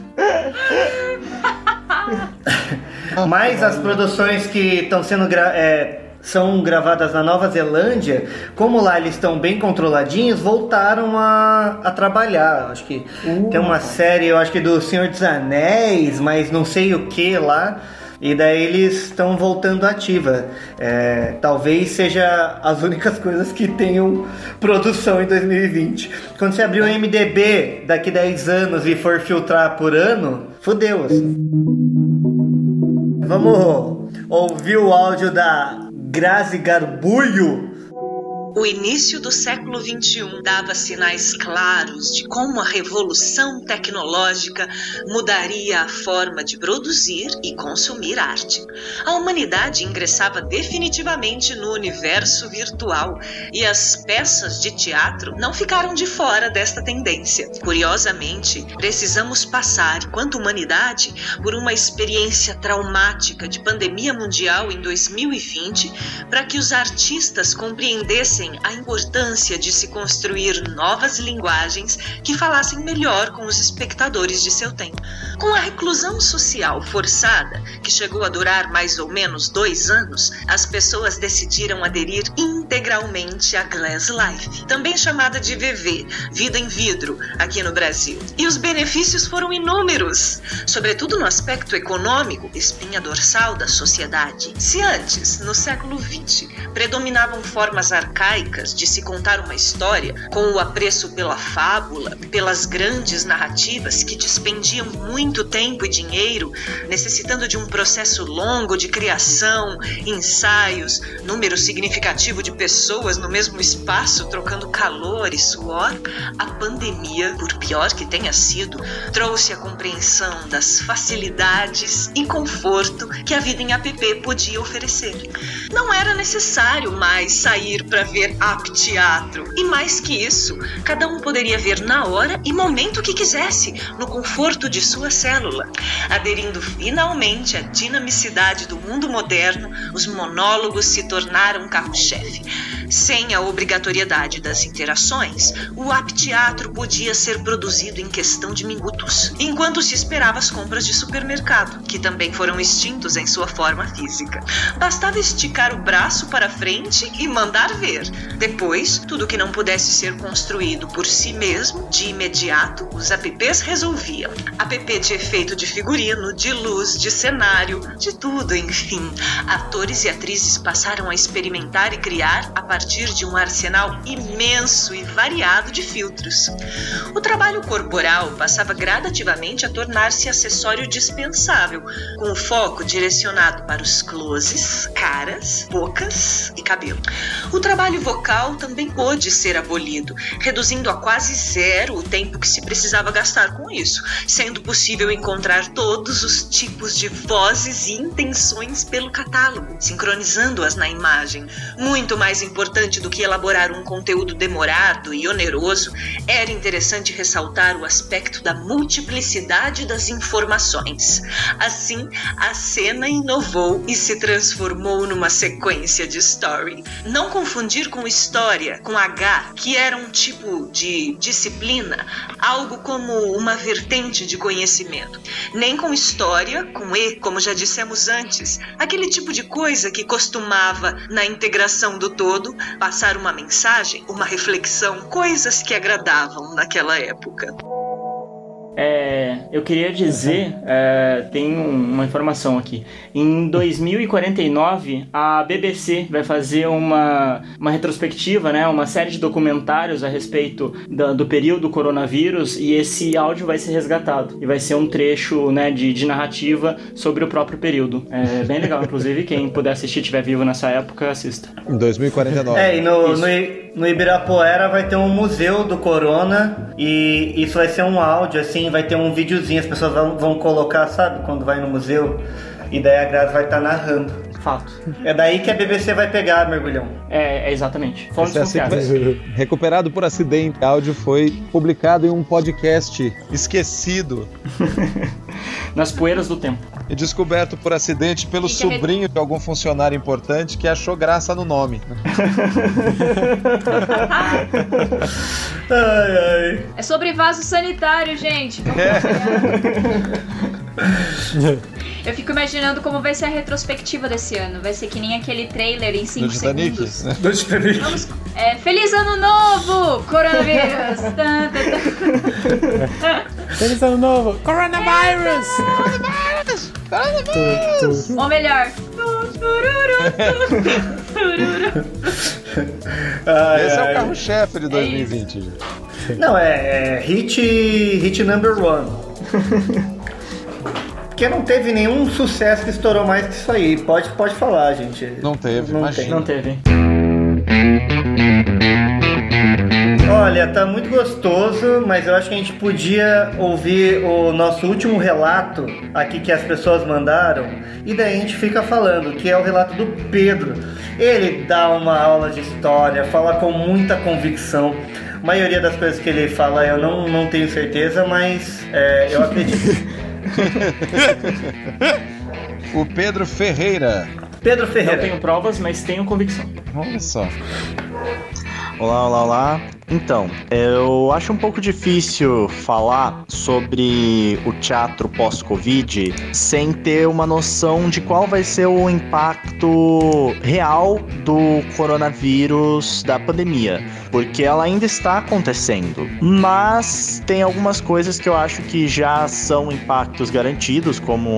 Mas as produções que estão sendo gra é, são gravadas na Nova Zelândia, como lá eles estão bem controladinhos, voltaram a, a trabalhar. Acho que tem uma série, eu acho que do Senhor dos Anéis, mas não sei o que lá. E daí eles estão voltando ativa. É, talvez seja as únicas coisas que tenham produção em 2020. Quando você abrir o MDB daqui 10 anos e for filtrar por ano, fodeu. Assim. Vamos ouvir o áudio da Grazi Garbulho. O início do século XXI dava sinais claros de como a revolução tecnológica mudaria a forma de produzir e consumir arte. A humanidade ingressava definitivamente no universo virtual e as peças de teatro não ficaram de fora desta tendência. Curiosamente, precisamos passar, enquanto humanidade, por uma experiência traumática de pandemia mundial em 2020 para que os artistas compreendessem a importância de se construir novas linguagens que falassem melhor com os espectadores de seu tempo. Com a reclusão social forçada, que chegou a durar mais ou menos dois anos, as pessoas decidiram aderir integralmente à Glass Life, também chamada de VV, Vida em Vidro, aqui no Brasil. E os benefícios foram inúmeros, sobretudo no aspecto econômico, espinha dorsal da sociedade. Se antes, no século XX, predominavam formas arcaicas de se contar uma história, com o apreço pela fábula, pelas grandes narrativas que dispendiam muito tempo e dinheiro, necessitando de um processo longo de criação, ensaios, número significativo de pessoas no mesmo espaço trocando calor e suor, a pandemia, por pior que tenha sido, trouxe a compreensão das facilidades e conforto que a vida em app podia oferecer. Não era necessário mais sair para ver app teatro. E mais que isso, cada um poderia ver na hora e momento que quisesse, no conforto de sua célula. Aderindo finalmente à dinamicidade do mundo moderno, os monólogos se tornaram carro-chefe. Sem a obrigatoriedade das interações, o app teatro podia ser produzido em questão de minutos, enquanto se esperava as compras de supermercado, que também foram extintos em sua forma física. Bastava esticar o braço para frente e mandar ver. Depois, tudo que não pudesse ser construído por si mesmo, de imediato, os apps resolviam. App de efeito de figurino, de luz, de cenário, de tudo, enfim. Atores e atrizes passaram a experimentar e criar a partir de um arsenal imenso e variado de filtros. O trabalho corporal passava gradativamente a tornar-se acessório dispensável, com o foco direcionado para os closes, caras, bocas e cabelo. O trabalho vocal também pôde ser abolido, reduzindo a quase zero o tempo que se precisava gastar com isso, sendo possível encontrar todos os tipos de vozes e intenções pelo catálogo, sincronizando-as na imagem. Muito mais importante do que elaborar um conteúdo demorado e oneroso, era interessante ressaltar o aspecto da multiplicidade das informações. Assim, a cena inovou e se transformou numa sequência de story. Não confundir com história, com H, que era um tipo de disciplina, algo como uma vertente de conhecimento. Nem com história, com E, como já dissemos antes, aquele tipo de coisa que costumava, na integração do todo, passar uma mensagem, uma reflexão, coisas que agradavam naquela época. É, eu queria dizer, é, tem um- uma informação aqui. Em 2049, a BBC vai fazer uma, uma retrospectiva, né, uma série de documentários a respeito da- do período coronavírus e esse áudio vai ser resgatado. E vai ser um trecho né, de, de narrativa sobre o próprio período. É bem legal, inclusive, quem puder assistir, estiver vivo nessa época, assista. Em 2049. É, e no, no, no Ibirapuera vai ter um museu do Corona e isso vai ser um áudio, assim, vai ter um videozinho, as pessoas vão, vão colocar, sabe, quando vai no museu. E daí a Grazi vai estar narrando. Fato. É daí que a BBC vai pegar, mergulhão. É, é exatamente. Fontes é assim confiáveis. que- recuperado por acidente. O áudio foi publicado em um podcast esquecido Nas poeiras do tempo. e descoberto por acidente pelo re- sobrinho de algum funcionário importante que achou graça no nome. Ai, ai. É sobre vaso sanitário, gente. Eu fico imaginando como vai ser a retrospectiva desse ano. Vai ser que nem aquele trailer em 5 Do Titanic. segundos. né? Do Titanic. Vamos, é, Feliz Ano Novo! Coronavírus! Tan, tan, tan. Feliz ano novo! Coronavirus! Ou melhor. Esse é ai. o carro-chefe de 2020. gente. Não, é, é hit, hit number one. Porque não teve nenhum sucesso que estourou mais que isso aí. Pode, pode falar, gente. Não teve, Não imagina. Não teve. Olha, tá muito gostoso, mas eu acho que a gente podia ouvir o nosso último relato aqui que as pessoas mandaram e daí a gente fica falando, que é o relato do Pedro. Ele dá uma aula de história, fala com muita convicção. A maioria das coisas que ele fala eu não, não tenho certeza, mas é, eu acredito. O Pedro Ferreira. Pedro Não Ferreira. tenho provas, mas tenho convicção. Olha só. Olá, olá, olá. Então, eu acho um pouco difícil falar sobre o teatro pós-Covid sem ter uma noção de qual vai ser o impacto real do coronavírus, da pandemia, porque ela ainda está acontecendo. Mas tem algumas coisas que eu acho que já são impactos garantidos, como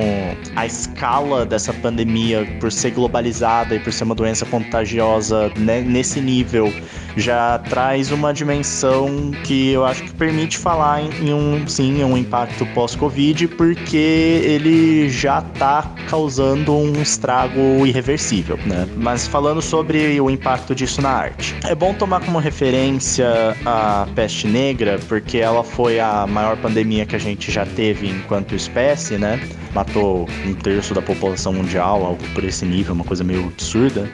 a escala dessa pandemia por ser globalizada e por ser uma doença contagiosa né, nesse nível já traz uma dimensão que eu acho que permite falar em, em um sim um impacto pós-Covid, porque ele já está causando um estrago irreversível, né? Mas falando sobre o impacto disso na arte, é bom tomar como referência a peste negra, porque ela foi a maior pandemia que a gente já teve enquanto espécie, né? Matou um terço da população mundial, algo por esse nível, uma coisa meio absurda.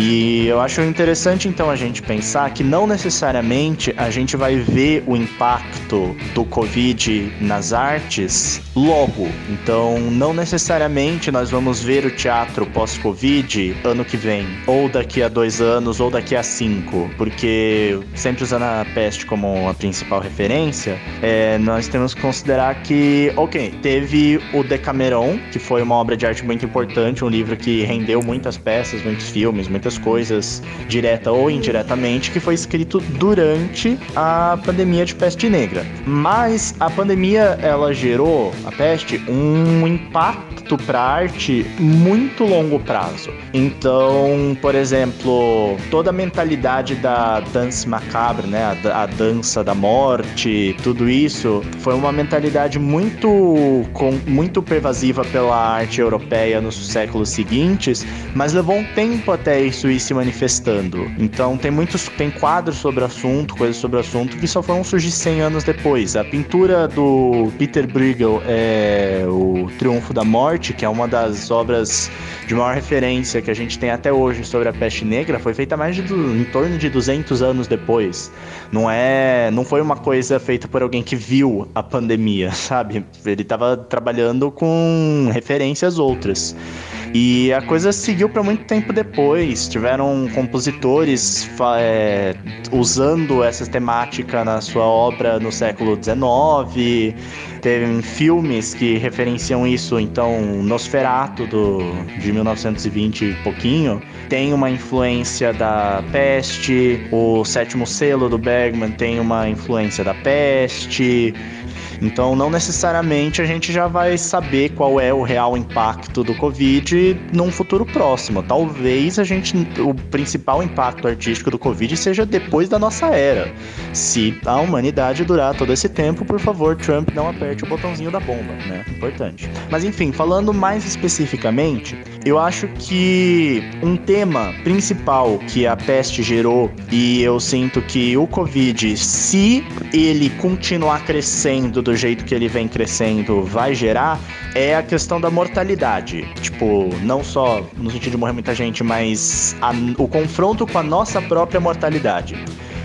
E eu acho interessante então a gente pensar que não necessariamente a gente vai ver o impacto do Covid nas artes logo. Então, não necessariamente nós vamos ver o teatro pós-Covid ano que vem, ou daqui a dois anos, ou daqui a cinco, porque sempre usando a peste como a principal referência, é, nós temos que considerar que, ok, teve o Decameron, que foi uma obra de arte muito importante, um livro que rendeu muitas peças, muitos filmes, muitas coisas, direta ou indiretamente, que foi escrito durante a pandemia de peste negra. Mas a pandemia, ela gerou, a peste, um impacto para arte muito longo prazo. Então, por exemplo, toda a mentalidade da dança macabre, né, a, a dança da morte, tudo isso, foi uma mentalidade muito, com, muito pervasiva pela arte europeia nos séculos seguintes, mas levou um tempo até isso ir se manifestando. Então, tem muitos, tem quadros sobre o assunto, coisas sobre o assunto que só foram surgir 100 anos depois. A pintura do Peter Bruegel é o Triunfo da Morte, que é uma das obras de maior referência que a gente tem até hoje sobre a peste negra, foi feita mais de em torno de 200 anos depois. Não é, não foi uma coisa feita por alguém que viu a pandemia, sabe? Ele estava trabalhando com referências outras. E a coisa seguiu para muito tempo depois. Tiveram compositores é, usando essa temática na sua obra no século XIX. Teve filmes que referenciam isso. Então, Nosferatu do, de 1920 e pouquinho tem uma influência da peste. O Sétimo Selo do Bergman tem uma influência da peste. Então, não necessariamente a gente já vai saber qual é o real impacto do Covid num futuro próximo. Talvez a gente, o principal impacto artístico do Covid seja depois da nossa era. Se a humanidade durar todo esse tempo, por favor, Trump não aperte o botãozinho da bomba, né? Importante. Mas enfim, falando mais especificamente, Eu acho que um tema principal que a peste gerou, e eu sinto que o Covid, se ele continuar crescendo do jeito que ele vem crescendo, vai gerar, é a questão da mortalidade. Tipo, não só no sentido de morrer muita gente, mas a- o confronto com a nossa própria mortalidade.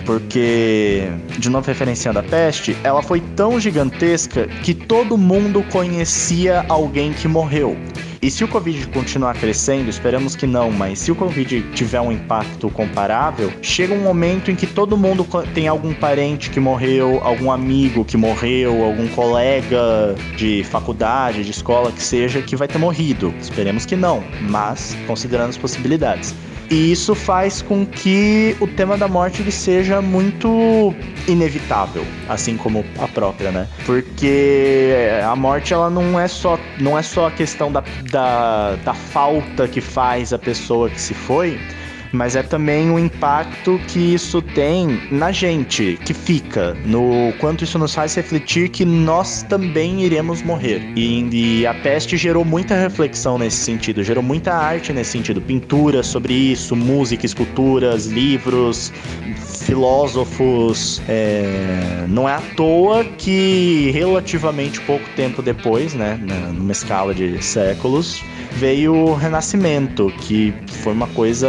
Porque, de novo referenciando a peste, ela foi tão gigantesca que todo mundo conhecia alguém que morreu. E se o Covid continuar crescendo, esperamos que não, mas se o Covid tiver um impacto comparável, chega um momento em que todo mundo tem algum parente que morreu, algum amigo que morreu, algum colega de faculdade, de escola que seja, que vai ter morrido. Esperemos que não, mas considerando as possibilidades. E isso faz com que o tema da morte ele seja muito inevitável, assim como a própria, né? Porque a morte ela não é só não é só a questão da, da, da falta que faz a pessoa que se foi, mas é também o impacto que isso tem na gente, que fica, no quanto isso nos faz refletir que nós também iremos morrer. E, e a peste gerou muita reflexão nesse sentido, gerou muita arte nesse sentido, pintura sobre isso, música, esculturas, livros, filósofos. é, Não é à toa que relativamente pouco tempo depois, né, numa escala de séculos, veio o Renascimento, que foi uma coisa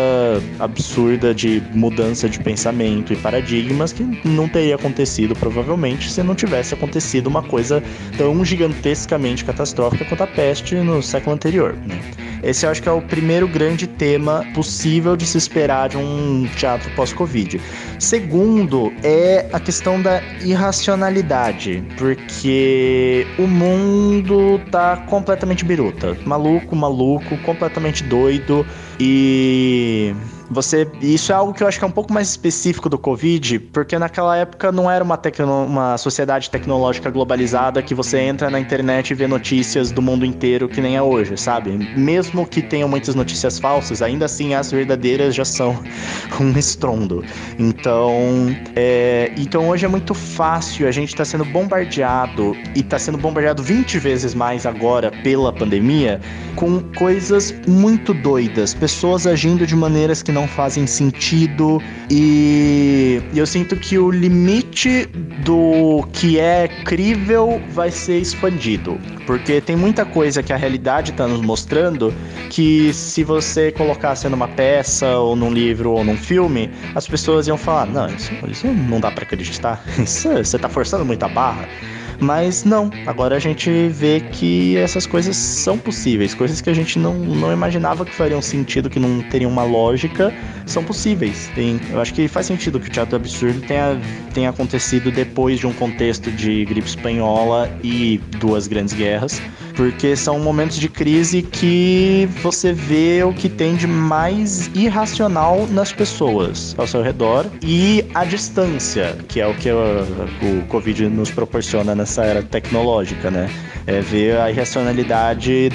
absurda de mudança de pensamento e paradigmas que não teria acontecido provavelmente se não tivesse acontecido uma coisa tão gigantescamente catastrófica quanto a peste no século anterior. né? Esse eu acho que é o primeiro grande tema possível de se esperar de um teatro pós-Covid. Segundo é a questão da irracionalidade, porque o mundo tá completamente biruta. Maluco, maluco, completamente doido e você, isso é algo que eu acho que é um pouco mais específico do Covid, porque naquela época não era uma, tecno, uma sociedade tecnológica globalizada que você entra na internet e vê notícias do mundo inteiro que nem é hoje, sabe? Mesmo que tenham muitas notícias falsas, ainda assim as verdadeiras já são um estrondo. Então, é, então hoje é muito fácil, a gente tá sendo bombardeado e tá sendo bombardeado 20 vezes mais agora pela pandemia com coisas muito doidas, pessoas agindo de maneiras que não fazem sentido e eu sinto que o limite do que é crível vai ser expandido, porque tem muita coisa que a realidade está nos mostrando que se você colocasse numa peça ou num livro ou num filme, as pessoas iam falar: "Não, isso, isso não dá para acreditar. Isso, você tá forçando muita barra". Mas não, agora a gente vê que essas coisas são possíveis, coisas que a gente não, não imaginava que fariam sentido, que não teriam uma lógica, são possíveis. Tem, eu acho que faz sentido que o teatro absurdo tenha, tenha acontecido depois de um contexto de gripe espanhola e duas grandes guerras, porque são momentos de crise que você vê o que tem de mais irracional nas pessoas ao seu redor e a distância, que é o que o, Covid nos proporciona nessa era tecnológica, né? É ver a irracionalidade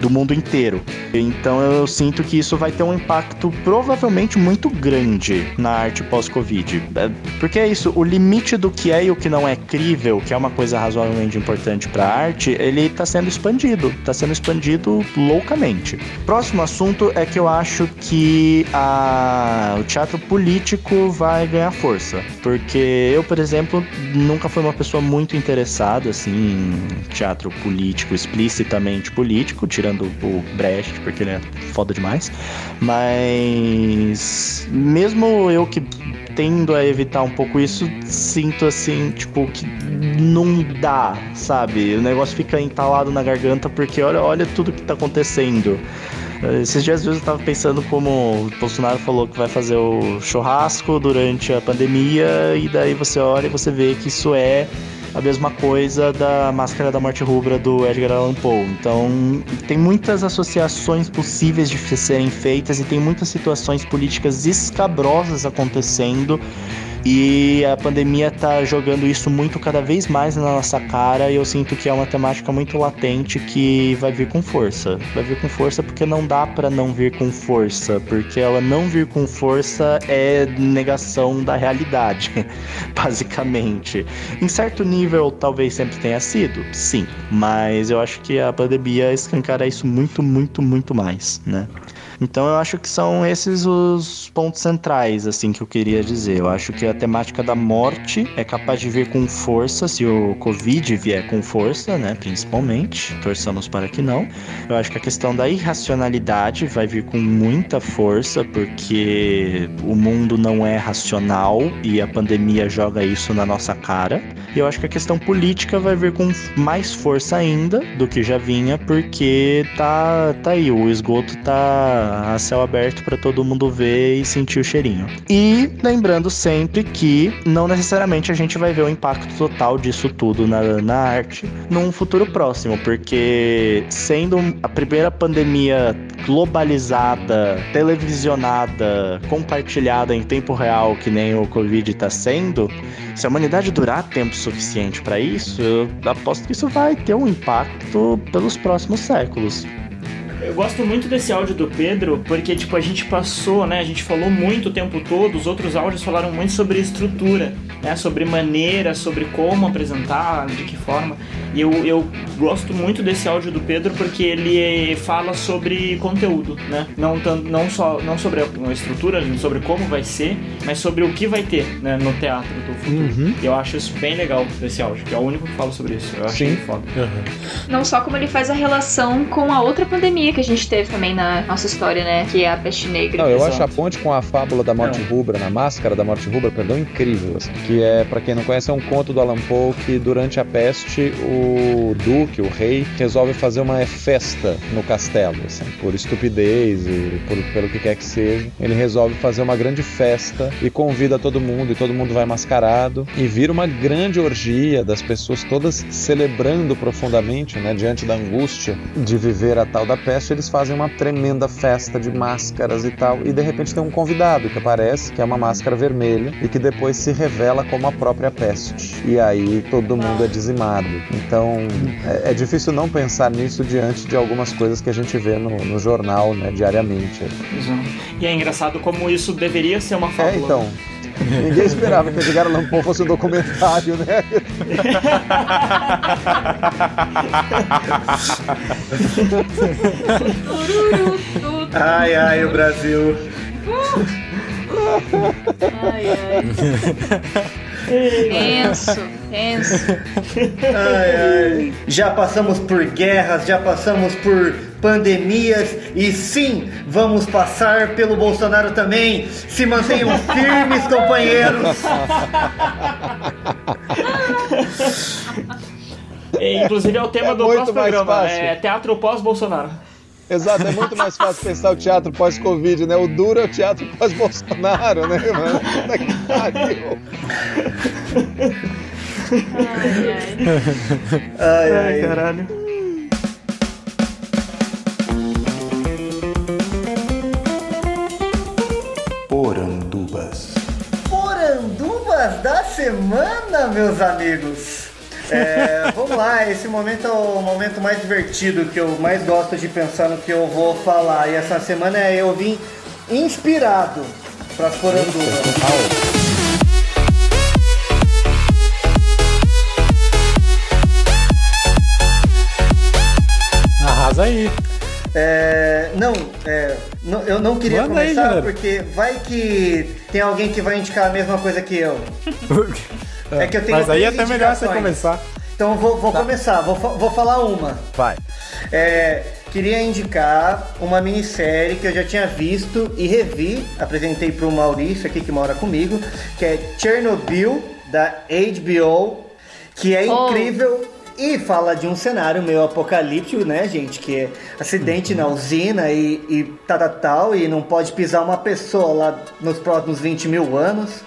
do mundo inteiro. Então eu sinto que isso vai ter um impacto provavelmente muito grande na arte pós-Covid. É, Porque é isso, o limite do que é e o que não é crível, que é uma coisa razoavelmente importante para a arte, ele está sendo expandido, está sendo expandido loucamente. Próximo assunto é que eu acho que a... o teatro político vai ganhar força, porque eu, por exemplo, nunca fui uma pessoa muito interessada assim em teatro político, explicitamente político, tirando o Brecht, porque ele é foda demais. Mas mesmo eu que tendo a evitar um pouco isso, sinto assim, tipo, que não dá, sabe? O negócio fica entalado na garganta porque olha, olha tudo que tá acontecendo. Esses dias eu tava pensando como o Bolsonaro falou que vai fazer o churrasco durante a pandemia, e daí você olha e você vê que isso é a mesma coisa da Máscara da Morte Rubra do Edgar Allan Poe. Então, tem muitas associações possíveis de serem feitas e tem muitas situações políticas escabrosas acontecendo E a pandemia tá jogando isso muito cada vez mais na nossa cara e eu sinto que é uma temática muito latente que vai vir com força. Vai vir com força porque não dá para não vir com força, porque ela não vir com força é negação da realidade, basicamente. Em certo nível, talvez sempre tenha sido, sim, mas eu acho que a pandemia escancara isso muito, muito, muito mais, né? Então eu acho que são esses os pontos centrais, assim, que eu queria dizer. Eu acho que a temática da morte é capaz de vir com força, se o Covid vier com força, né, principalmente. Torçamos para que não. Eu acho que a questão da irracionalidade vai vir com muita força, porque o mundo não é racional e a pandemia joga isso na nossa cara. E eu acho que a questão política vai vir com mais força ainda do que já vinha, porque tá, tá aí, o esgoto tá a céu aberto para todo mundo ver e sentir o cheirinho. E lembrando sempre que não necessariamente a gente vai ver o impacto total disso tudo na, na arte num futuro próximo, porque sendo a primeira pandemia globalizada, televisionada, compartilhada em tempo real, que nem o Covid está sendo, se a humanidade durar tempo suficiente para isso, eu aposto que isso vai ter um impacto pelos próximos séculos. Eu gosto muito desse áudio do Pedro, porque tipo, a gente passou, né? A gente falou muito o tempo todo, os outros áudios falaram muito sobre estrutura, né? Sobre maneira, sobre como apresentar, de que forma. E eu, eu gosto muito desse áudio do Pedro porque ele fala sobre conteúdo, né? Não, tanto, não só não sobre a estrutura, sobre como vai ser, mas sobre o que vai ter né, no teatro do futuro. Uhum. E eu acho isso bem legal desse áudio, que é o único que fala sobre isso. Eu achei Sim. foda. Não só como ele faz a relação com a outra pandemia que a gente teve também na nossa história, né? Que é a peste negra. Não, eu Exato. acho a ponte com a fábula da morte rubra, na máscara da morte rubra, perdão, incrível. assim, que é, pra quem não conhece, é um conto do Alan Poe que durante a peste o duque, o rei, resolve fazer uma festa no castelo, assim, por estupidez e por, pelo que quer que seja. Ele resolve fazer uma grande festa e convida todo mundo e todo mundo vai mascarado e vira uma grande orgia das pessoas todas celebrando profundamente, né, diante da angústia de viver a tal da peste, eles fazem uma tremenda festa de máscaras e tal, e de repente tem um convidado que aparece, que é uma máscara vermelha, e que depois se revela como a própria peste. E aí todo mundo é dizimado. Então é, é difícil não pensar nisso diante de algumas coisas que a gente vê no, no jornal, né, diariamente. E é engraçado como isso deveria ser uma fábula. É, então. Ninguém esperava que Edgar Allan Poe fosse um documentário, né? Ai, ai, o Brasil. Ai, ai. Tenso, tenso. Ai, ai. Já passamos por guerras, já passamos por pandemias e sim, vamos passar pelo Bolsonaro também. Se mantenham firmes, companheiros. É, inclusive é o tema do É muito próximo mais programa. fácil. É teatro pós-Bolsonaro. Exato, é muito mais fácil pensar o teatro pós-Covid, né? O duro é o teatro pós-Bolsonaro, né, mano? Puta que pariu. Ai, ai. caralho. Da semana, meus amigos. É, vamos lá, esse momento é o momento mais divertido que eu mais gosto de pensar no que eu vou falar. E essa semana eu vim inspirado para as porandubas. Eu não queria Manda aí, começar galera. porque vai que tem alguém que vai indicar a mesma coisa que eu. É que eu tenho Mas aí é até melhor você começar. Então vou, vou começar, vou, vou falar uma. Vai. É, queria indicar uma minissérie que eu já tinha visto e revi, apresentei para o Maurício aqui que mora comigo, que é Chernobyl, da HBO, que é Oh. incrível e fala de um cenário meio apocalíptico, né, gente? Que é acidente na usina e, e tal, tal, tal, e não pode pisar uma pessoa lá nos próximos 20 mil anos.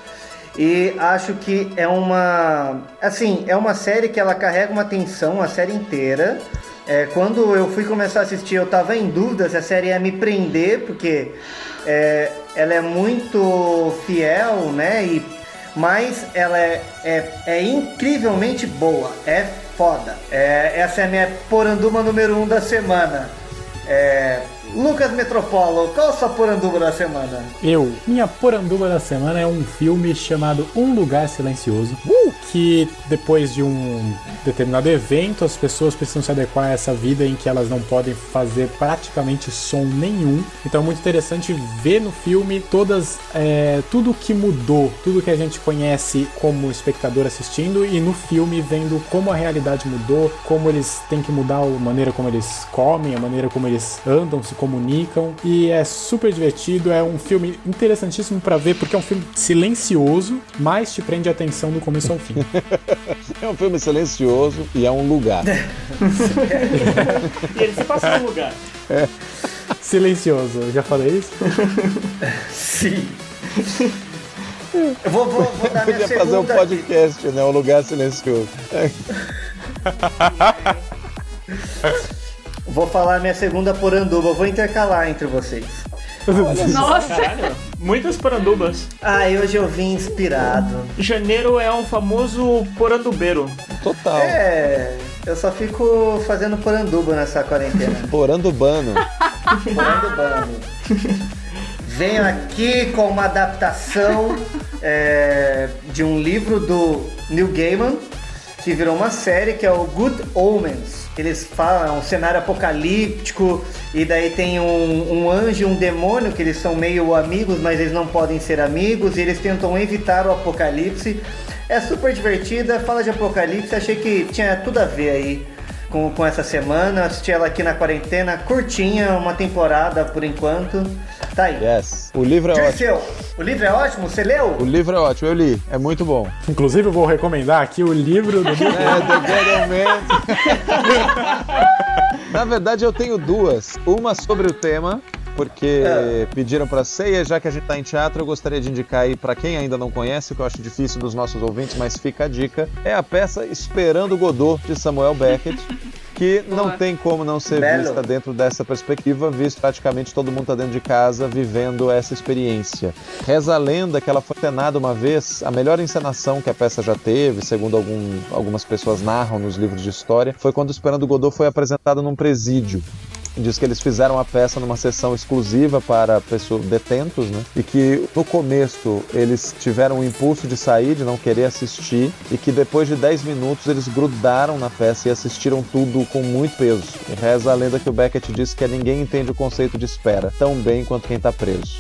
E acho que é uma. Assim, é uma série que ela carrega uma tensão a série inteira. É, quando eu fui começar a assistir, eu tava em dúvida se a série ia me prender, porque é, ela é muito fiel, né? E mas ela é, é, é incrivelmente boa, é foda. É, essa é a minha poranduba número 1 um da semana. É, Lucas Metropolo, qual a sua poranduba da semana? Eu, minha poranduba da semana é um filme chamado Um Lugar Silencioso, uh! que depois de um determinado evento, as pessoas precisam se adequar a essa vida em que elas não podem fazer praticamente som nenhum. Então é muito interessante ver no filme todas é, tudo que mudou, tudo que a gente conhece como espectador assistindo e no filme vendo como a realidade mudou, como eles têm que mudar a maneira como eles comem, a maneira como eles andam, se comunicam e é super divertido, é um filme interessantíssimo para ver porque é um filme silencioso, mas te prende a atenção do começo ao fim. é um filme silencioso e é um lugar. e ele se passa no lugar. É. Silencioso, já falei isso? Sim. Eu vou, vou, vou dar minha Podia segunda... fazer um podcast, né? Um lugar silencioso. Vou falar minha segunda poranduba, vou intercalar entre vocês. Nossa! Caralho, muitas porandubas. Ah, e hoje eu vim inspirado. Janeiro é um famoso porandubeiro. Total. É, eu só fico fazendo poranduba nessa quarentena. Porandubano. Porandubano. Venho aqui com uma adaptação é, de um livro do Neil Gaiman, que virou uma série, que é o Good Omens. Eles falam, é um cenário apocalíptico, e daí tem um, um anjo e um demônio, que eles são meio amigos, mas eles não podem ser amigos, e eles tentam evitar o apocalipse. É super divertida, fala de apocalipse, achei que tinha tudo a ver aí com, com essa semana. Assisti ela aqui na quarentena, curtinha, uma temporada por enquanto. Tá aí. Yes. O livro é Dirceu, ótimo. o livro é ótimo? Você leu? O livro é ótimo, eu li. É muito bom. Inclusive, eu vou recomendar aqui o livro do. É, The Good. Na verdade, eu tenho duas. Uma sobre o tema, porque É. pediram para ceia, já que a gente tá em teatro, eu gostaria de indicar aí para quem ainda não conhece, que eu acho difícil dos nossos ouvintes, mas fica a dica. É a peça Esperando Godot de Samuel Beckett. Que não Boa. tem como não ser Belo. vista dentro dessa perspectiva, visto praticamente todo mundo tá dentro de casa vivendo essa experiência. Reza a lenda que ela foi tenada uma vez, a melhor encenação que a peça já teve, segundo algum- algumas pessoas narram nos livros de história, foi quando Esperando Godot foi apresentado num presídio. Diz que eles fizeram a peça numa sessão exclusiva para pessoas detentos, né? E que no começo eles tiveram o impulso de sair, de não querer assistir, e que depois de 10 minutos eles grudaram na peça e assistiram tudo com muito peso. E reza a lenda que o Beckett disse que ninguém entende o conceito de espera tão bem quanto quem tá preso.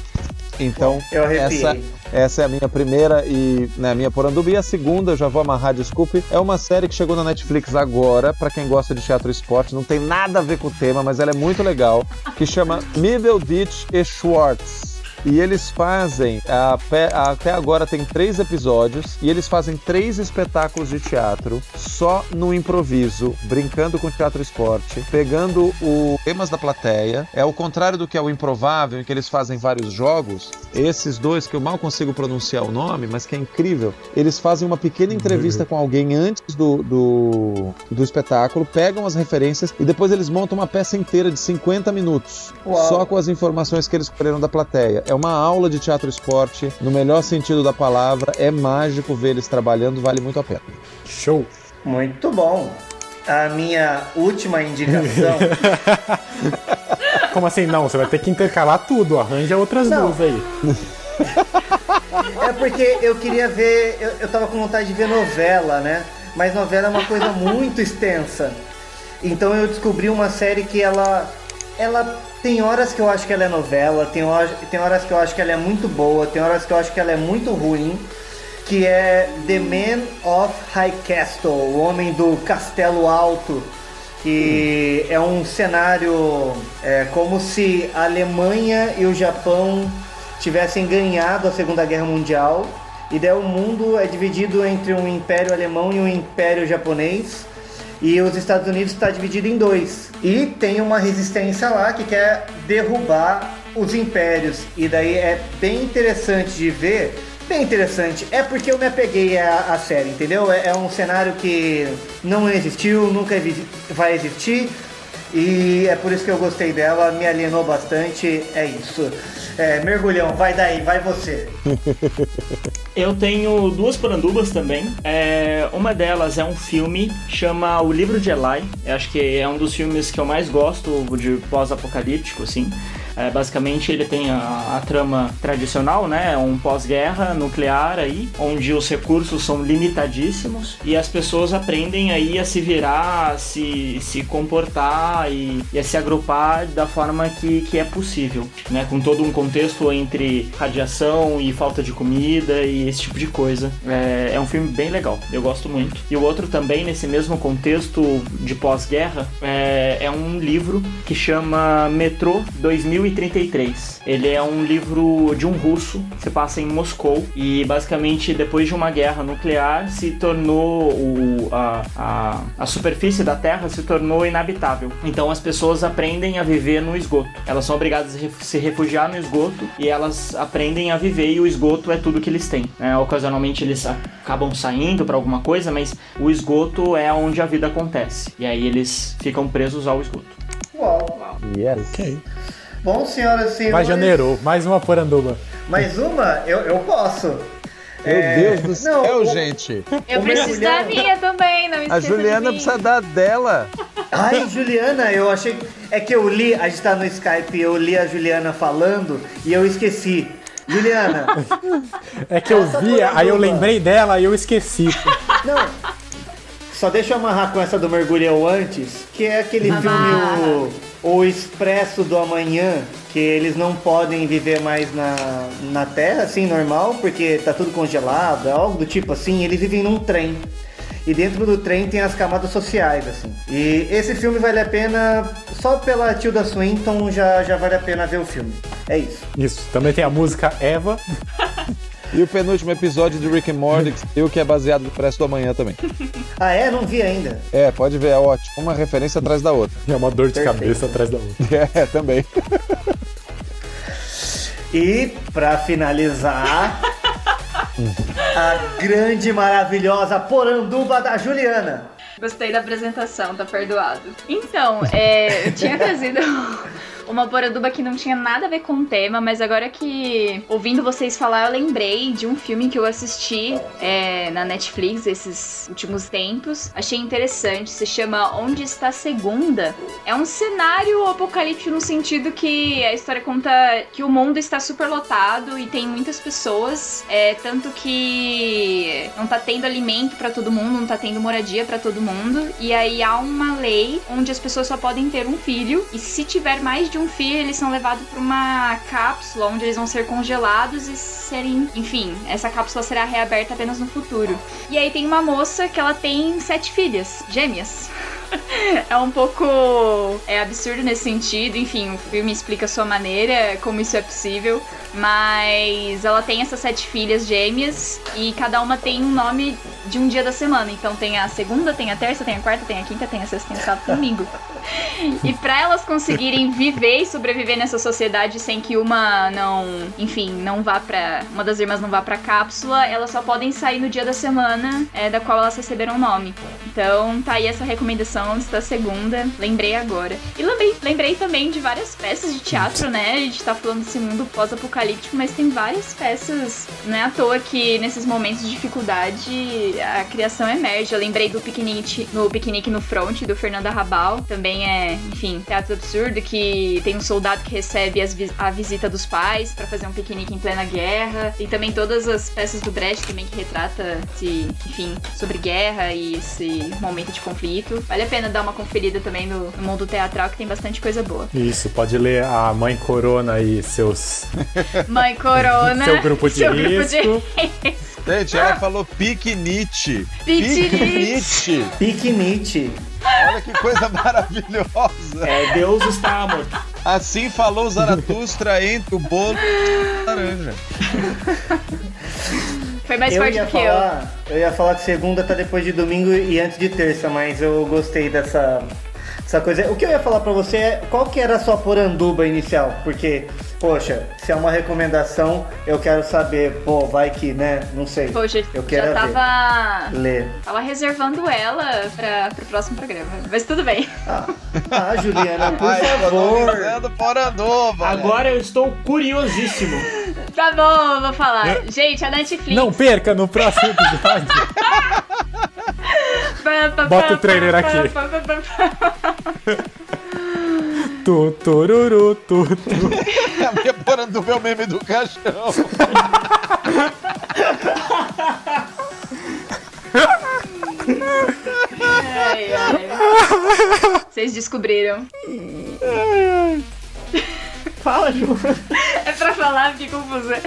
Então, essa, essa é a minha primeira e né, a minha poranduba. E a segunda, já vou amarrar, desculpe, é uma série que chegou na Netflix agora, pra quem gosta de teatro e esporte, não tem nada a ver com o tema, mas ela é muito legal, que chama Middle Ditch e Schwartz. E eles fazem, a pé- a- até agora tem três episódios, e eles fazem três espetáculos de teatro só no improviso, brincando com teatro esporte, pegando os temas da plateia. É o contrário do que é o improvável, em que eles fazem vários jogos. Esses dois, que eu mal consigo pronunciar o nome, mas que é incrível, eles fazem uma pequena entrevista com alguém antes do, do, do espetáculo, pegam as referências e depois eles montam uma peça inteira de 50 minutos, Uau. só com as informações que eles escolheram da plateia. É uma aula de teatro esporte, no melhor sentido da palavra, é mágico ver eles trabalhando, vale muito a pena. Show! Muito bom. A minha última indicação. Como assim? Não, você vai ter que intercalar tudo, arranja outras Não. duas aí. É porque eu queria ver, eu, eu tava com vontade de ver novela, né? Mas novela é uma coisa muito extensa. Então eu descobri uma série que ela. Ela tem horas que eu acho que ela é novela, tem horas, tem horas que eu acho que ela é muito boa, tem horas que eu acho que ela é muito ruim. Que é The Man of High Castle, o homem do castelo alto. Que é um cenário é, como se a Alemanha e o Japão tivessem ganhado a Segunda Guerra Mundial e daí o mundo é dividido entre um império alemão e um império japonês e os Estados Unidos está dividido em dois. E tem uma resistência lá que quer derrubar os impérios. E daí é bem interessante de ver. Bem interessante. É porque eu me apeguei à, à série entendeu? É, é um cenário que não existiu nunca vai existir E é por isso que eu gostei dela, me alienou bastante. É isso. É, mergulhão, vai daí, vai você. Eu tenho duas porandubas também. É, uma delas é um filme, chama O Livro de Eli. Eu acho que é um dos filmes que eu mais gosto de pós-apocalíptico, assim. É, basicamente ele tem a, a trama tradicional, né? Um pós-guerra nuclear aí, onde os recursos são limitadíssimos e as pessoas aprendem aí a se virar, a se, se comportar e, e a se agrupar da forma que, que é possível, né? Com todo um contexto entre radiação e falta de comida e esse tipo de coisa. É, é um filme bem legal, eu gosto muito. E o outro também, nesse mesmo contexto de pós-guerra, é, é um livro que chama Metrô 2000 2033. Ele é um livro de um russo, se passa em Moscou e basicamente depois de uma guerra nuclear se tornou o, a, a, a superfície da Terra se tornou inabitável. Então as pessoas aprendem a viver no esgoto. Elas são obrigadas a se refugiar no esgoto e elas aprendem a viver e o esgoto é tudo que eles têm. É, ocasionalmente eles acabam saindo para alguma coisa, mas o esgoto é onde a vida acontece. E aí eles ficam presos ao esgoto. Uau. Yes. Ok. Bom, senhoras e senhores. Vai janeiro, mais uma poranduba. Mais uma? Eu, eu posso. Meu É, Deus do céu, não, o- gente. Eu O preciso da minha também, não A esqueça Juliana de mim. precisa dar dela. Ai, Juliana, eu achei. É que eu li, a gente tá no Skype, eu li a Juliana falando e eu esqueci. Juliana, É que eu Essa vi, aí eu lembrei dela e eu esqueci. não. Só deixa eu amarrar com essa do mergulhão antes, que é aquele Amarra. filme o, o Expresso do Amanhã, que eles não podem viver mais na, na Terra, assim, normal, porque tá tudo congelado, é algo do tipo assim, eles vivem num trem. E dentro do trem tem as camadas sociais, assim. E esse filme vale a pena, só pela Tilda Swinton já, já vale a pena ver o filme. É isso. Isso. Também tem a música Eva. E o penúltimo episódio de Rick and Morty, que que é baseado no Preço do Amanhã também. Ah, é? Não vi ainda. É, pode ver, é ótimo. Uma referência atrás da outra. É uma dor de Perfeito. cabeça atrás da outra. É, também. E pra finalizar, a grande, maravilhosa poranduba da Juliana. Gostei da apresentação, tá perdoado. Então, é, eu tinha trazido uma poranduba que não tinha nada a ver com o tema, mas agora que ouvindo vocês falar, eu lembrei de um filme que eu assisti é, na Netflix esses últimos tempos. Achei interessante, se chama Onde Está a Segunda. É um cenário apocalíptico no sentido que a história conta que o mundo está superlotado e tem muitas pessoas, é, tanto que não tá tendo alimento pra todo mundo, não tá tendo moradia pra todo mundo. E aí há uma lei onde as pessoas só podem ter um filho e se tiver mais de um filho, eles são levados pra uma cápsula onde eles vão ser congelados e serem, enfim, essa cápsula será reaberta apenas no futuro. E aí tem uma moça que ela tem sete filhas, gêmeas. É um pouco é absurdo nesse sentido, enfim, o filme explica a sua maneira, como isso é possível, mas ela tem essas sete filhas gêmeas e cada uma tem um nome de um dia da semana. Então tem a segunda, tem a terça, tem a quarta, tem a quinta, tem a sexta, tem o sábado domingo. E pra elas conseguirem viver e sobreviver nessa sociedade sem que uma não, enfim, não vá pra. Uma das irmãs não vá pra cápsula, elas só podem sair no dia da semana é, da qual elas receberam o nome. Então tá aí essa recomendação antes da segunda. Lembrei agora. E lembrei, lembrei também de várias peças de teatro, né? A gente tá falando desse mundo pós-apocalíptico, mas tem várias peças. Não é à toa que nesses momentos de dificuldade a criação emerge. Eu lembrei do piquenique no piquenique no front do Fernando Arrabal. Também é, enfim, teatro absurdo que tem um soldado que recebe as a visita dos pais pra fazer um piquenique em plena guerra. Tem também todas as peças do Brecht também que retrata esse, enfim, sobre guerra e esse momento de conflito. Vale a pena dar uma conferida também no, no mundo teatral que tem bastante coisa boa. Isso, pode ler a Mãe Corona e seus. Mãe Corona. Seu grupo de seu grupo de risco. Gente, ela falou piquenite. Piquenite. Piquenite. Olha que coisa maravilhosa. É, Deus está morto. Assim falou Zaratustra entre o bolo e a laranja. Foi mais eu forte ia do que falar, eu. ia falar que segunda tá depois de domingo e antes de terça, mas eu gostei dessa, dessa coisa. O que eu ia falar pra você é qual que era a sua poranduba inicial? Porque poxa, se é uma recomendação, eu quero saber, pô, vai que, né? Não sei. Poxa, eu quero já ver. tava. Ler. Tava reservando ela pra, pro próximo programa. Mas tudo bem. Ah, Juliana, por Ai, favor. economizando fora nova. Agora eu estou curiosíssimo. Tá bom, eu vou falar. Gente, a Netflix. Não perca no próximo episódio. Bota o trailer aqui. Tu, tururu, tu, tu. A minha porra do meu meme do caixão. Ai, ai. Vocês descobriram. Fala, Ju. É pra falar, fiquei confusa.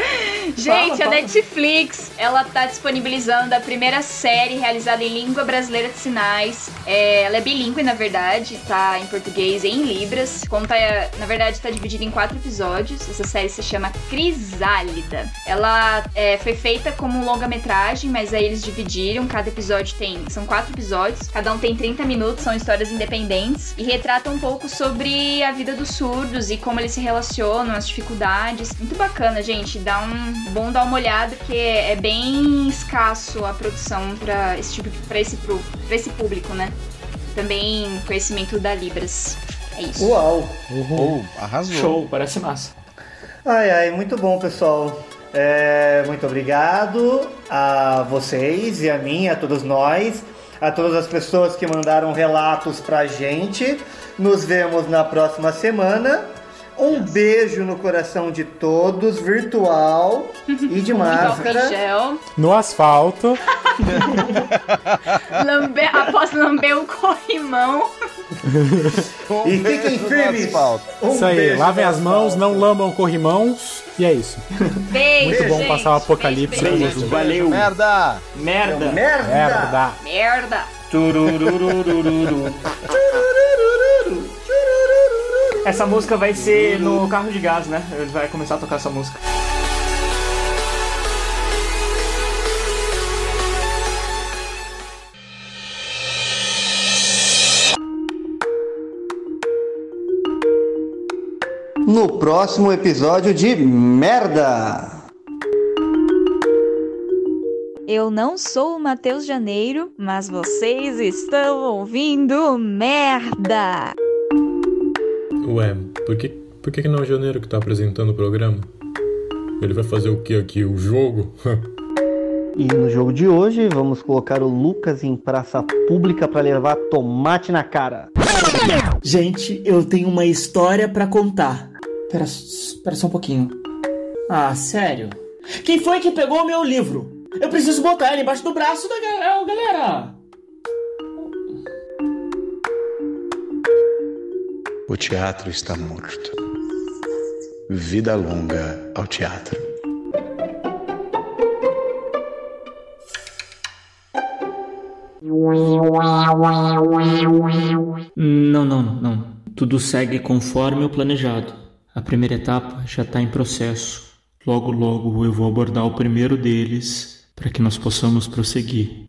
Gente, Fala, a fala. Netflix, ela tá disponibilizando a primeira série realizada em língua brasileira de sinais. É, ela é bilíngue, na verdade, tá em português e em libras. Conta, na verdade, tá dividida em quatro episódios. Essa série se chama Crisálida. Ela é, foi feita como longa-metragem, mas aí eles dividiram. Cada episódio tem... São quatro episódios. Cada um tem 30 minutos, são histórias independentes. E retrata um pouco sobre a vida dos surdos e como eles se relacionam, as dificuldades. Muito bacana, gente. Dá um bom dar uma olhada, porque é bem escasso a produção para esse tipo para esse pra esse público, né? Também conhecimento da Libras. É isso. Uau! Oh, arrasou. Show, parece massa. Ai, ai, muito bom, pessoal. É, muito obrigado a vocês e a mim, a todos nós, a todas as pessoas que mandaram relatos pra gente. Nos vemos na próxima semana. Um beijo no coração de todos, virtual e de máscara. No asfalto. Lamber, após lamber o corrimão. E fiquem firmes. Um isso aí, beijo lavem as mãos, não lambam corrimãos. E é isso. Beijo, Muito bom gente. passar o apocalipse Beijo, beijo. Jesus. Valeu. Merda! Merda. Merda! Merda. Merda. Tururururururu. Essa música vai ser no carro de gás, né? Ele vai começar a tocar essa música. No próximo episódio de Merda! Eu não sou o Matheus Janeiro, mas vocês estão ouvindo merda! Ué, por que, por que não é o Janeiro que tá apresentando o programa? Ele vai fazer o que aqui? O jogo? E no jogo de hoje, vamos colocar o Lucas em praça pública para levar tomate na cara. Gente, eu tenho uma história pra contar. Pera, pera só um pouquinho. Ah, sério? Quem foi que pegou o meu livro? Eu preciso botar ele embaixo do braço da ga- galera. O teatro está morto. Vida longa ao teatro. Não, não, não. Tudo segue conforme o planejado. A primeira etapa já está em processo. Logo, logo eu vou abordar o primeiro deles para que nós possamos prosseguir.